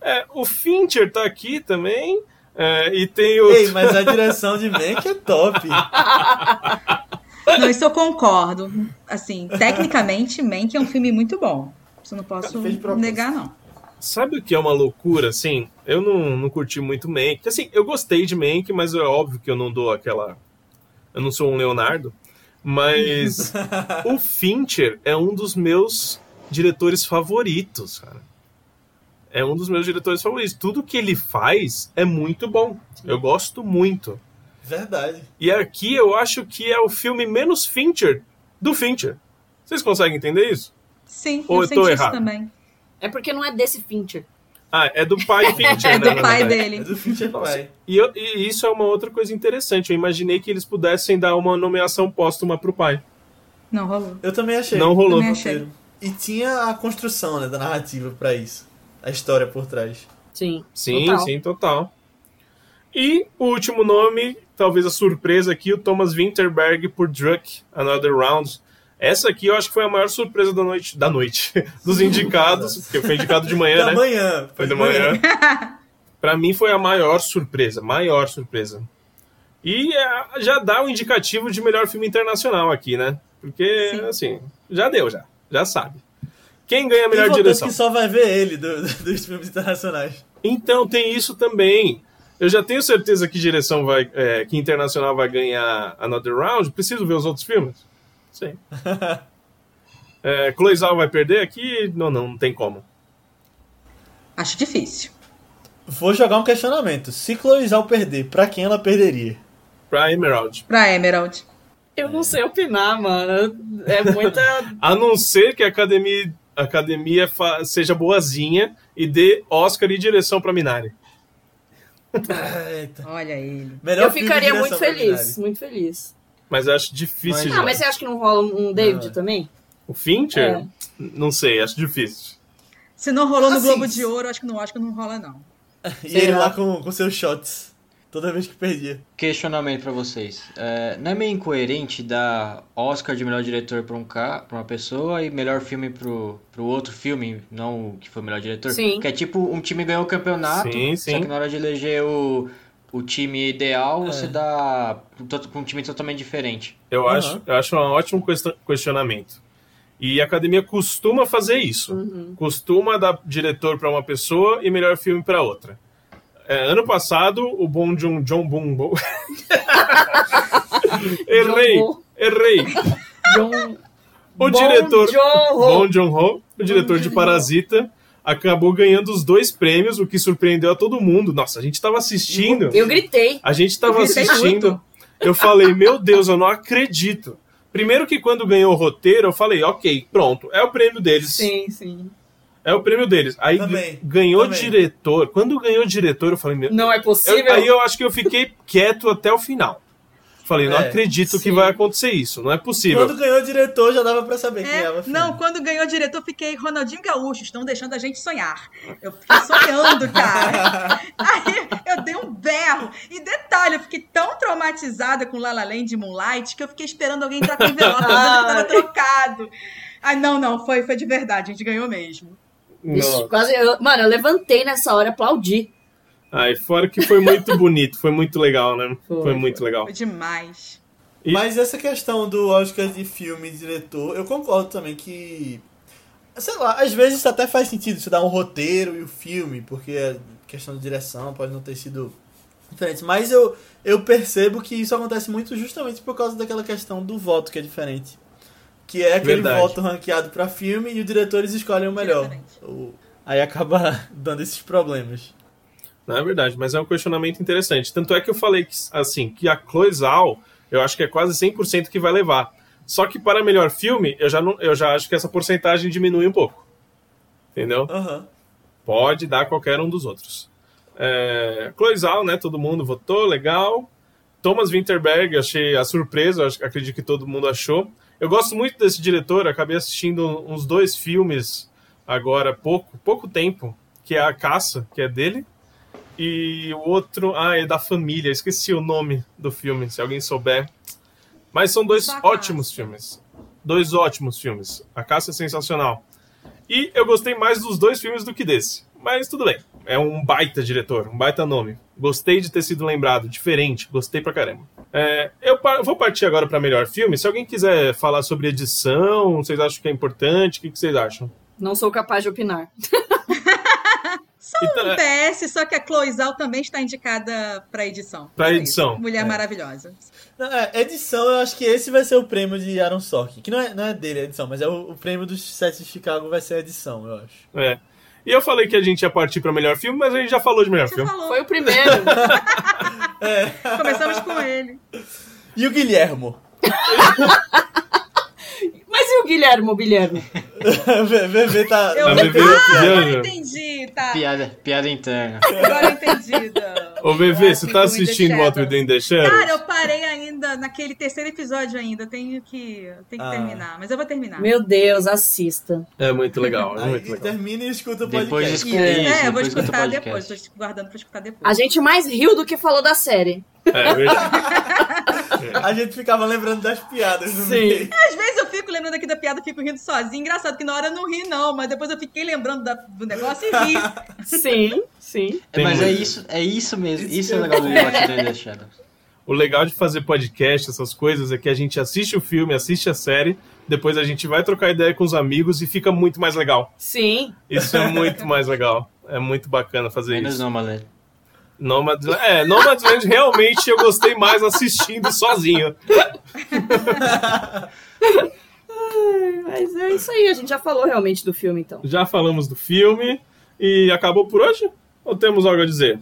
É, o Fincher tá aqui também. é, e tem o. Ei, (laughs) mas a direção de Mank é top. (laughs) Não, isso eu concordo. Assim, tecnicamente, Mank é um filme muito bom. Isso eu não posso negar, não. Sabe o que é uma loucura, assim? Eu não, não curti muito Mank. Assim, eu gostei de Mank, mas é óbvio que eu não dou aquela. Eu não sou um Leonardo. Mas (laughs) o Fincher é um dos meus diretores favoritos, cara. É um dos meus diretores favoritos. Tudo que ele faz é muito bom. Eu gosto muito. Verdade. E aqui eu acho que é o filme menos Fincher do Fincher. Vocês conseguem entender isso? Sim, Ou eu eu senti tô isso errado? também. É porque não é desse Fincher. Ah, é do pai (laughs) Fincher, É né? do na pai verdade. É dele. do Fincher pai. E, eu- e isso é uma outra coisa interessante. Eu imaginei que eles pudessem dar uma nomeação póstuma pro pai. Não rolou. Eu também achei. Não rolou. Também achei. E tinha a construção né, da narrativa pra isso. A história por trás. Sim. Sim, total. sim, total. E o último nome, talvez a surpresa aqui, o Thomas Winterberg por Druck, Another Round. Essa aqui eu acho que foi a maior surpresa da noite, da noite, (laughs) dos indicados, porque foi indicado de manhã, da né? manhã. Foi de manhã. Pra mim foi a maior surpresa, maior surpresa. E é, já dá o indicativo de melhor filme internacional aqui, né? Porque, Sim. assim, já deu, já. Já sabe. Quem ganha a Tem melhor votante direção? que só vai ver ele do- do- (laughs) dos filmes internacionais. Então, tem isso também. Eu já tenho certeza que direção vai. é, que internacional vai ganhar Another Round. Preciso ver os outros filmes? Sim. (laughs) é, Chloe Zhao vai perder aqui? Não, não, não tem como. Acho difícil. Vou jogar um questionamento. Se Chloe Zhao perder, pra quem ela perderia? Pra Emerald. Pra Emerald. Eu não sei opinar, mano. É muita. (laughs) A não ser que a academia, a academia fa- seja boazinha e dê Oscar e direção pra Minari. (laughs) Eita. Olha ele. Melhor eu ficaria muito feliz, muito feliz. Mas eu acho difícil. Mas, ah, mas você acha que não rola um David não. também? O Fincher? É. Não sei, acho difícil. Se não rolou no assim, Globo de Ouro, acho que não acho que não rola, não. e ele lá com, com seus shots. Toda vez que perdia. Questionamento para vocês. É, não é meio incoerente dar Oscar de melhor diretor pra, um ca... pra uma pessoa e melhor filme pro, pro outro filme, não o que foi o melhor diretor? Sim. Que é tipo, um time ganhou o campeonato, sim, sim. só que na hora de eleger o, o time ideal, é. você dá com um time totalmente diferente. Eu, uhum. acho, eu acho um ótimo questionamento. E a academia costuma fazer isso. Uhum. Costuma dar diretor para uma pessoa e melhor filme para outra. É, ano passado, o bom John, John Bumbo. (laughs) errei, errei. John... O diretor. Bom John Ho, o diretor de Parasita, acabou ganhando os dois prêmios, o que surpreendeu a todo mundo. Nossa, a gente tava assistindo. Eu gritei. A gente tava assistindo. Muito. Eu falei, meu Deus, eu não acredito. Primeiro que quando ganhou o roteiro, eu falei, ok, pronto, é o prêmio deles. Sim, sim. É o prêmio deles. Aí também, ganhou também. diretor. Quando ganhou diretor, eu falei, meu. Não é possível. Eu, aí eu acho que eu fiquei quieto até o final. Falei, não é, acredito sim. que vai acontecer isso, não é possível. Quando ganhou diretor, já dava pra saber é, quem era. Não, quando ganhou diretor, fiquei Ronaldinho Gaúcho, estão deixando a gente sonhar. Eu fiquei sonhando, cara. (laughs) Aí eu dei um berro. E detalhe, eu fiquei tão traumatizada com Lala Land e Moonlight que eu fiquei esperando alguém entrar com envelope, eu tava trocado. Ai, não, não, foi, foi de verdade, a gente ganhou mesmo. Vixe, quase, eu, mano, eu levantei nessa hora e aplaudi. Ai, fora que foi muito (laughs) bonito, foi muito legal, né? Foi, foi muito legal. Foi demais. E... Mas essa questão do Oscar de filme e diretor, eu concordo também que. Sei lá, às vezes até faz sentido você dar um roteiro e o filme, porque a questão de direção pode não ter sido diferente. Mas eu, eu percebo que isso acontece muito justamente por causa daquela questão do voto que é diferente. Que é aquele Verdade. voto ranqueado para filme e os diretores escolhem o melhor. O... Aí acaba (laughs) dando esses problemas. Não é verdade, mas é um questionamento interessante. Tanto é que eu falei que, assim, que a Chloe Zhao, eu acho que é quase 100% que vai levar. Só que para melhor filme, eu já, não, eu já acho que essa porcentagem diminui um pouco. Entendeu? Uhum. Pode dar qualquer um dos outros. É, Chloe Zhao, né? Todo mundo votou, legal. Thomas Winterberg, achei a surpresa, acredito que todo mundo achou. Eu gosto muito desse diretor, acabei assistindo uns dois filmes agora, pouco, pouco tempo, que é A Caça, que é dele, e o outro, ah, é da família. Esqueci o nome do filme, se alguém souber. Mas são dois ótimos filmes. Dois ótimos filmes. A Caça é sensacional. E eu gostei mais dos dois filmes do que desse. Mas tudo bem. É um baita diretor, um baita nome. Gostei de ter sido lembrado, diferente, gostei pra caramba. É, eu vou partir agora para melhor filme. Se alguém quiser falar sobre edição, vocês acham que é importante? O que vocês acham? Não sou capaz de opinar. (laughs) Só então, um é- PS, só que a Chloe Zhao também está indicada para edição. Para edição. Mulher é. maravilhosa. Não, é, edição, eu acho que esse vai ser o prêmio de Aaron Sorkin. Que não é, não é dele a edição, mas é o, o prêmio dos sete de Chicago vai ser a edição, eu acho. É. E eu falei que a gente ia partir para melhor filme, mas a gente já falou de melhor Você filme. Falou. Foi o primeiro. (laughs) é. Começamos com ele. E o Guilhermo? (laughs) O Guilherme, Guilherme? (laughs) VV tá. Eu... VV ah, eu entendi, tá. Piada, piada interna. Agora entendi. Ô, VV, você tá assistindo What We Do the Shadows? Cara, eu parei ainda naquele terceiro episódio ainda. Tenho que, tenho que ah. terminar, mas eu vou terminar. Meu Deus, assista. É muito legal. É muito legal. Termina e escuta o podcast. Depois escuta, é, eu vou escutar depois. Tô guardando pra escutar depois. A gente mais riu do que falou da série. É verdade. (laughs) A gente ficava lembrando das piadas no Sim. meio. Às vezes eu fico lembrando aqui da piada e fico rindo sozinho. Engraçado que na hora eu não ri, não, mas depois eu fiquei lembrando da, do negócio e ri. (laughs) Sim, sim. É, mas é isso, é isso mesmo. Isso é legal do What the Shadows. O legal de fazer podcast, essas coisas, é que a gente assiste o filme, assiste a série, depois a gente vai trocar ideia com os amigos e fica muito mais legal. Sim. Isso é muito mais legal. É muito bacana fazer Menos isso. Não, Malé. Nomadland, é, Nomadland realmente eu gostei mais assistindo sozinho. (laughs) Mas é isso aí, a gente já falou realmente do filme então. Já falamos do filme e acabou por hoje? Ou temos algo a dizer?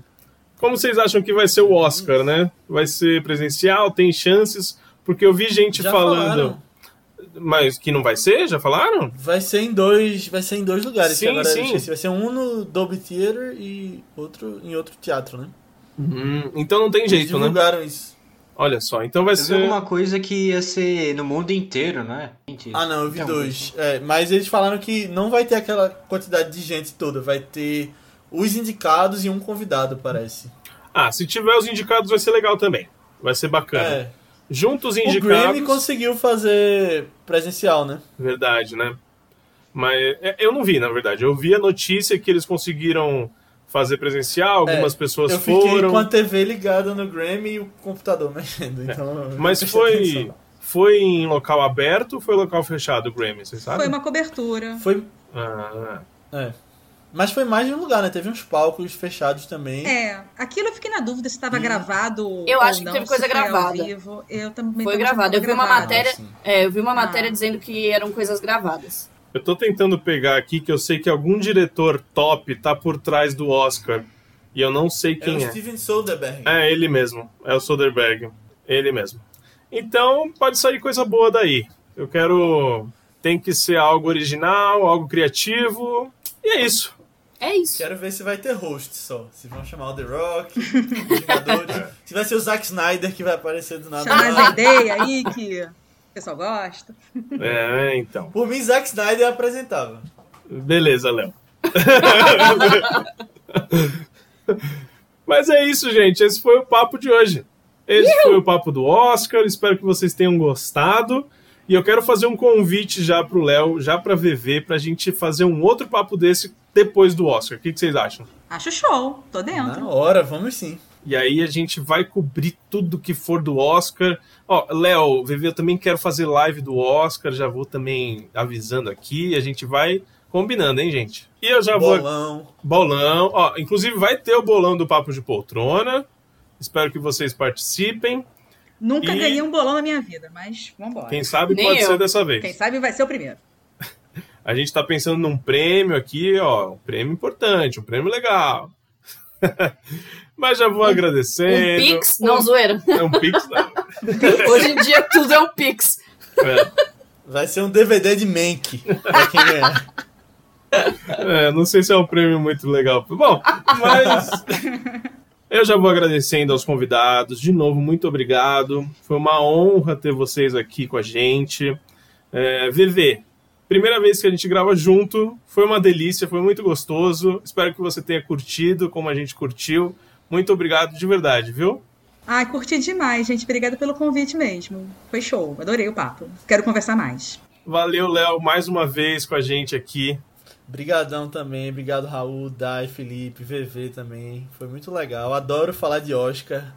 Como vocês acham que vai ser o Oscar, né? Vai ser presencial? Tem chances? Porque eu vi gente já falando. Falaram. Mas que não vai ser? Já falaram? Vai ser em dois, vai ser em dois lugares. Sim, agora sim. Vai ser um no Dolby Theater e outro em outro teatro, né? Hum, então não tem jeito, Eles divulgaram isso. Olha só, então vai Eu ser. alguma coisa que ia ser no mundo inteiro, não é? Gente, Ah, não, eu vi tem dois. É, mas eles falaram que não vai ter aquela quantidade de gente toda. Vai ter os indicados e um convidado, parece. Ah, se tiver os indicados vai ser legal também. Vai ser bacana. É. Juntos O indicados. Grammy conseguiu fazer presencial, né? Verdade, né? Mas é, eu não vi, na verdade. Eu vi a notícia que eles conseguiram fazer presencial, algumas É, pessoas eu fiquei foram. com a TV ligada no Grammy e o computador mexendo. Então eu Mas foi, atenção. foi em local aberto ou foi local fechado o Grammy, vocês sabem? Foi uma cobertura. Foi. Ah, É. Mas foi mais de um lugar, né? Teve uns palcos fechados também. É, aquilo eu fiquei na dúvida se estava gravado. Eu ou acho que não, teve se coisa gravada. vivo. Eu também Foi que gravado. Eu vi uma gravado. matéria. É, eu vi uma Ah. matéria dizendo que eram coisas gravadas. eu tô tentando pegar aqui que eu sei que algum diretor top tá por trás do Oscar. E eu não sei É quem o é. Steven Soderbergh. É ele mesmo, é o Soderbergh. Ele mesmo. Então pode sair coisa boa daí. Eu quero. Tem que ser algo original, algo criativo. E é isso. É isso. Quero ver se vai ter host só. Se vão chamar o The Rock, os (laughs) se vai ser o Zack Snyder que vai aparecer do nada. Chama a Zendaya aí, que o pessoal gosta. É, então. Por mim, Zack Snyder apresentava. Beleza, Léo. (laughs) Mas é isso, gente. Esse foi o papo de hoje. Esse foi o papo do Oscar. Espero que vocês tenham gostado. E eu quero fazer um convite já pro Léo, já pra VV, pra gente fazer um outro papo desse depois do Oscar. O que, que vocês acham? Acho show, tô dentro. Na hora, vamos sim. E aí a gente vai cobrir tudo que for do Oscar. Ó, Léo, VV, eu também quero fazer live do Oscar, já vou também avisando aqui. A gente vai combinando, hein, gente? E eu já vou. Bolão. Bolão. Ó, inclusive vai ter o bolão do Papo de Poltrona. Espero que vocês participem. Nunca E- ganhei um bolão na minha vida, mas vambora. Quem sabe Nem pode eu. ser dessa vez. Quem sabe vai ser o primeiro. A gente tá pensando num prêmio aqui, ó. Um prêmio importante, um prêmio legal. (laughs) Mas já vou agradecendo. Um Pix? Não, zoeira. É um Pix, não. (laughs) Hoje em dia tudo é um Pix. É. Vai ser um DVD de Mank pra quem ganhar. É, não sei se é um prêmio muito legal. Bom, mas eu já vou agradecendo aos convidados. De novo, muito obrigado. Foi uma honra ter vocês aqui com a gente. É, VV, primeira vez que a gente grava junto. Foi uma delícia, foi muito gostoso. Espero que você tenha curtido como a gente curtiu. Muito obrigado de verdade, viu? Ai, curti demais, gente. Obrigada pelo convite mesmo. Foi show. Adorei o papo. Quero conversar mais. Valeu, Léo, mais uma vez com a gente aqui. Obrigadão também, obrigado Raul, Dai, Felipe, VV também. Foi muito legal. Adoro falar de Oscar.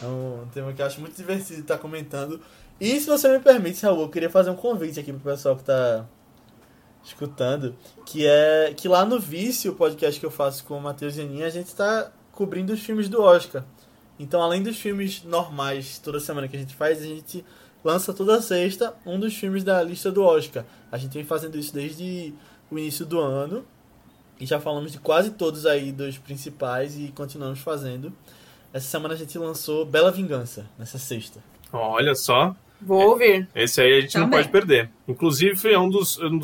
É um tema que eu acho muito divertido estar comentando. E se você me permite, Raul, eu queria fazer um convite aqui pro pessoal que tá escutando, que é que lá no Vício, o podcast que eu faço com o Matheus e Aninha, a gente tá cobrindo os filmes do Oscar. Então, além dos filmes normais, toda semana que a gente faz, a gente lança toda sexta um dos filmes da lista do Oscar. A gente vem fazendo isso desde o início do ano. E já falamos de quase todos aí dos principais e continuamos fazendo. Essa semana a gente lançou Bela Vingança, nessa sexta. Olha só, Vou ouvir. Esse aí a gente não Também. pode perder. Inclusive, é um dos, um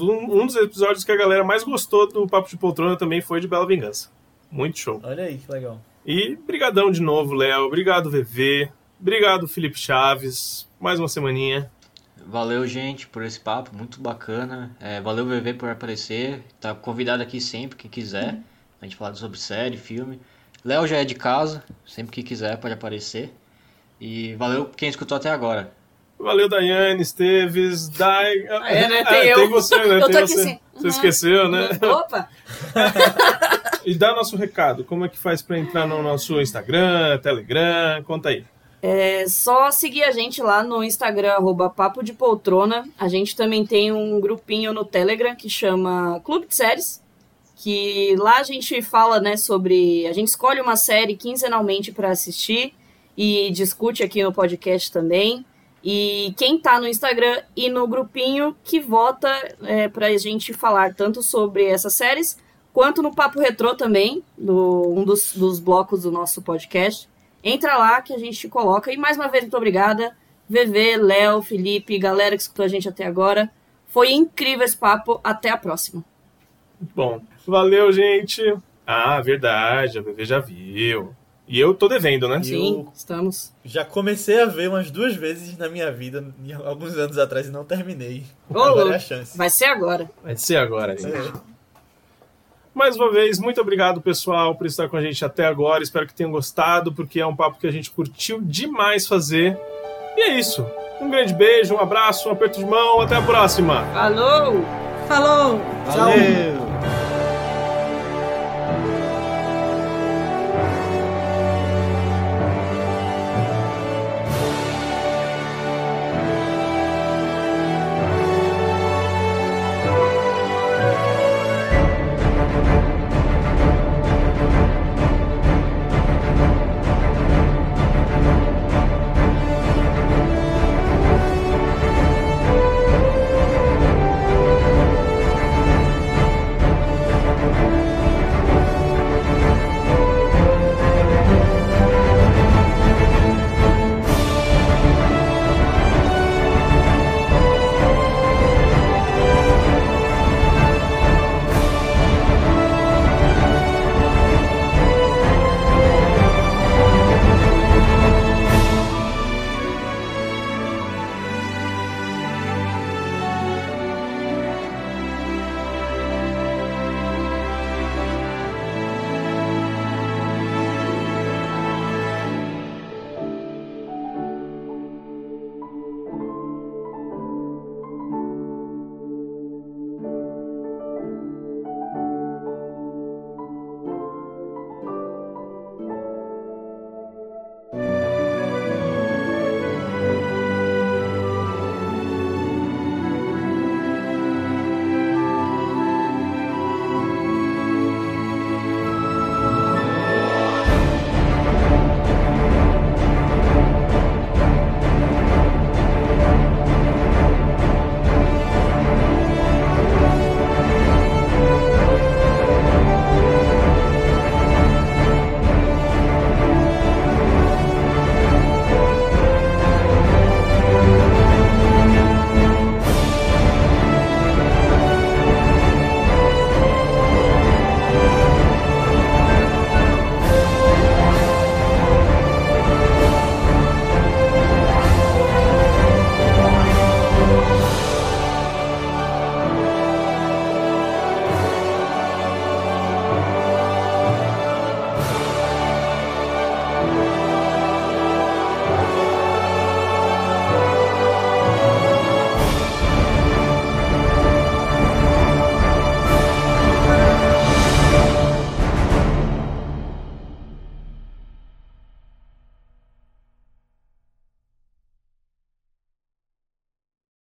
dos episódios que a galera mais gostou do Papo de Poltrona também foi de Bela Vingança. Muito show. Olha aí que legal. E brigadão de novo, Léo. Obrigado, VV. Obrigado, Felipe Chaves. Mais uma semaninha. Valeu, gente, por esse papo, muito bacana. É, valeu, VV, por aparecer. Tá convidado aqui sempre, quem quiser. A gente falar sobre série, filme. Léo já é de casa, sempre que quiser pode aparecer. E valeu quem escutou até agora. Valeu, Daiane, Esteves, Dai... É, né? Ah, Tem eu. tem você, né? Eu tô tem aqui você. assim. Você Uhum. esqueceu, né? Opa! (laughs) E dá nosso recado. Como é que faz pra entrar no nosso Instagram, Telegram? Conta aí. É só seguir a gente lá no Instagram, arroba Papo de Poltrona. A gente também tem um grupinho no Telegram que chama Clube de Séries. Que lá a gente fala, né, sobre. A gente escolhe uma série quinzenalmente para assistir e discute aqui no podcast também. E quem tá no Instagram e no grupinho que vota é, pra gente falar tanto sobre essas séries, quanto no Papo Retrô também, do, um dos, dos blocos do nosso podcast. Entra lá que a gente coloca. E mais uma vez, muito obrigada. VV, Léo, Felipe, galera que escutou a gente até agora. Foi incrível esse papo. Até a próxima. Bom, valeu, gente. Ah, verdade. A VV já viu. E eu tô devendo, né? Sim, estamos. Já comecei a ver umas duas vezes na minha vida, alguns anos atrás, e não terminei. Ô, agora é a chance. Vai ser agora. Vai ser agora, gente. É. Mais uma vez, muito obrigado, pessoal, por estar com a gente até agora. Espero que tenham gostado, porque é um papo que a gente curtiu demais fazer. E é isso. Um grande beijo, um abraço, um aperto de mão. Até a próxima. Falou! Falou! Valeu! Tchau!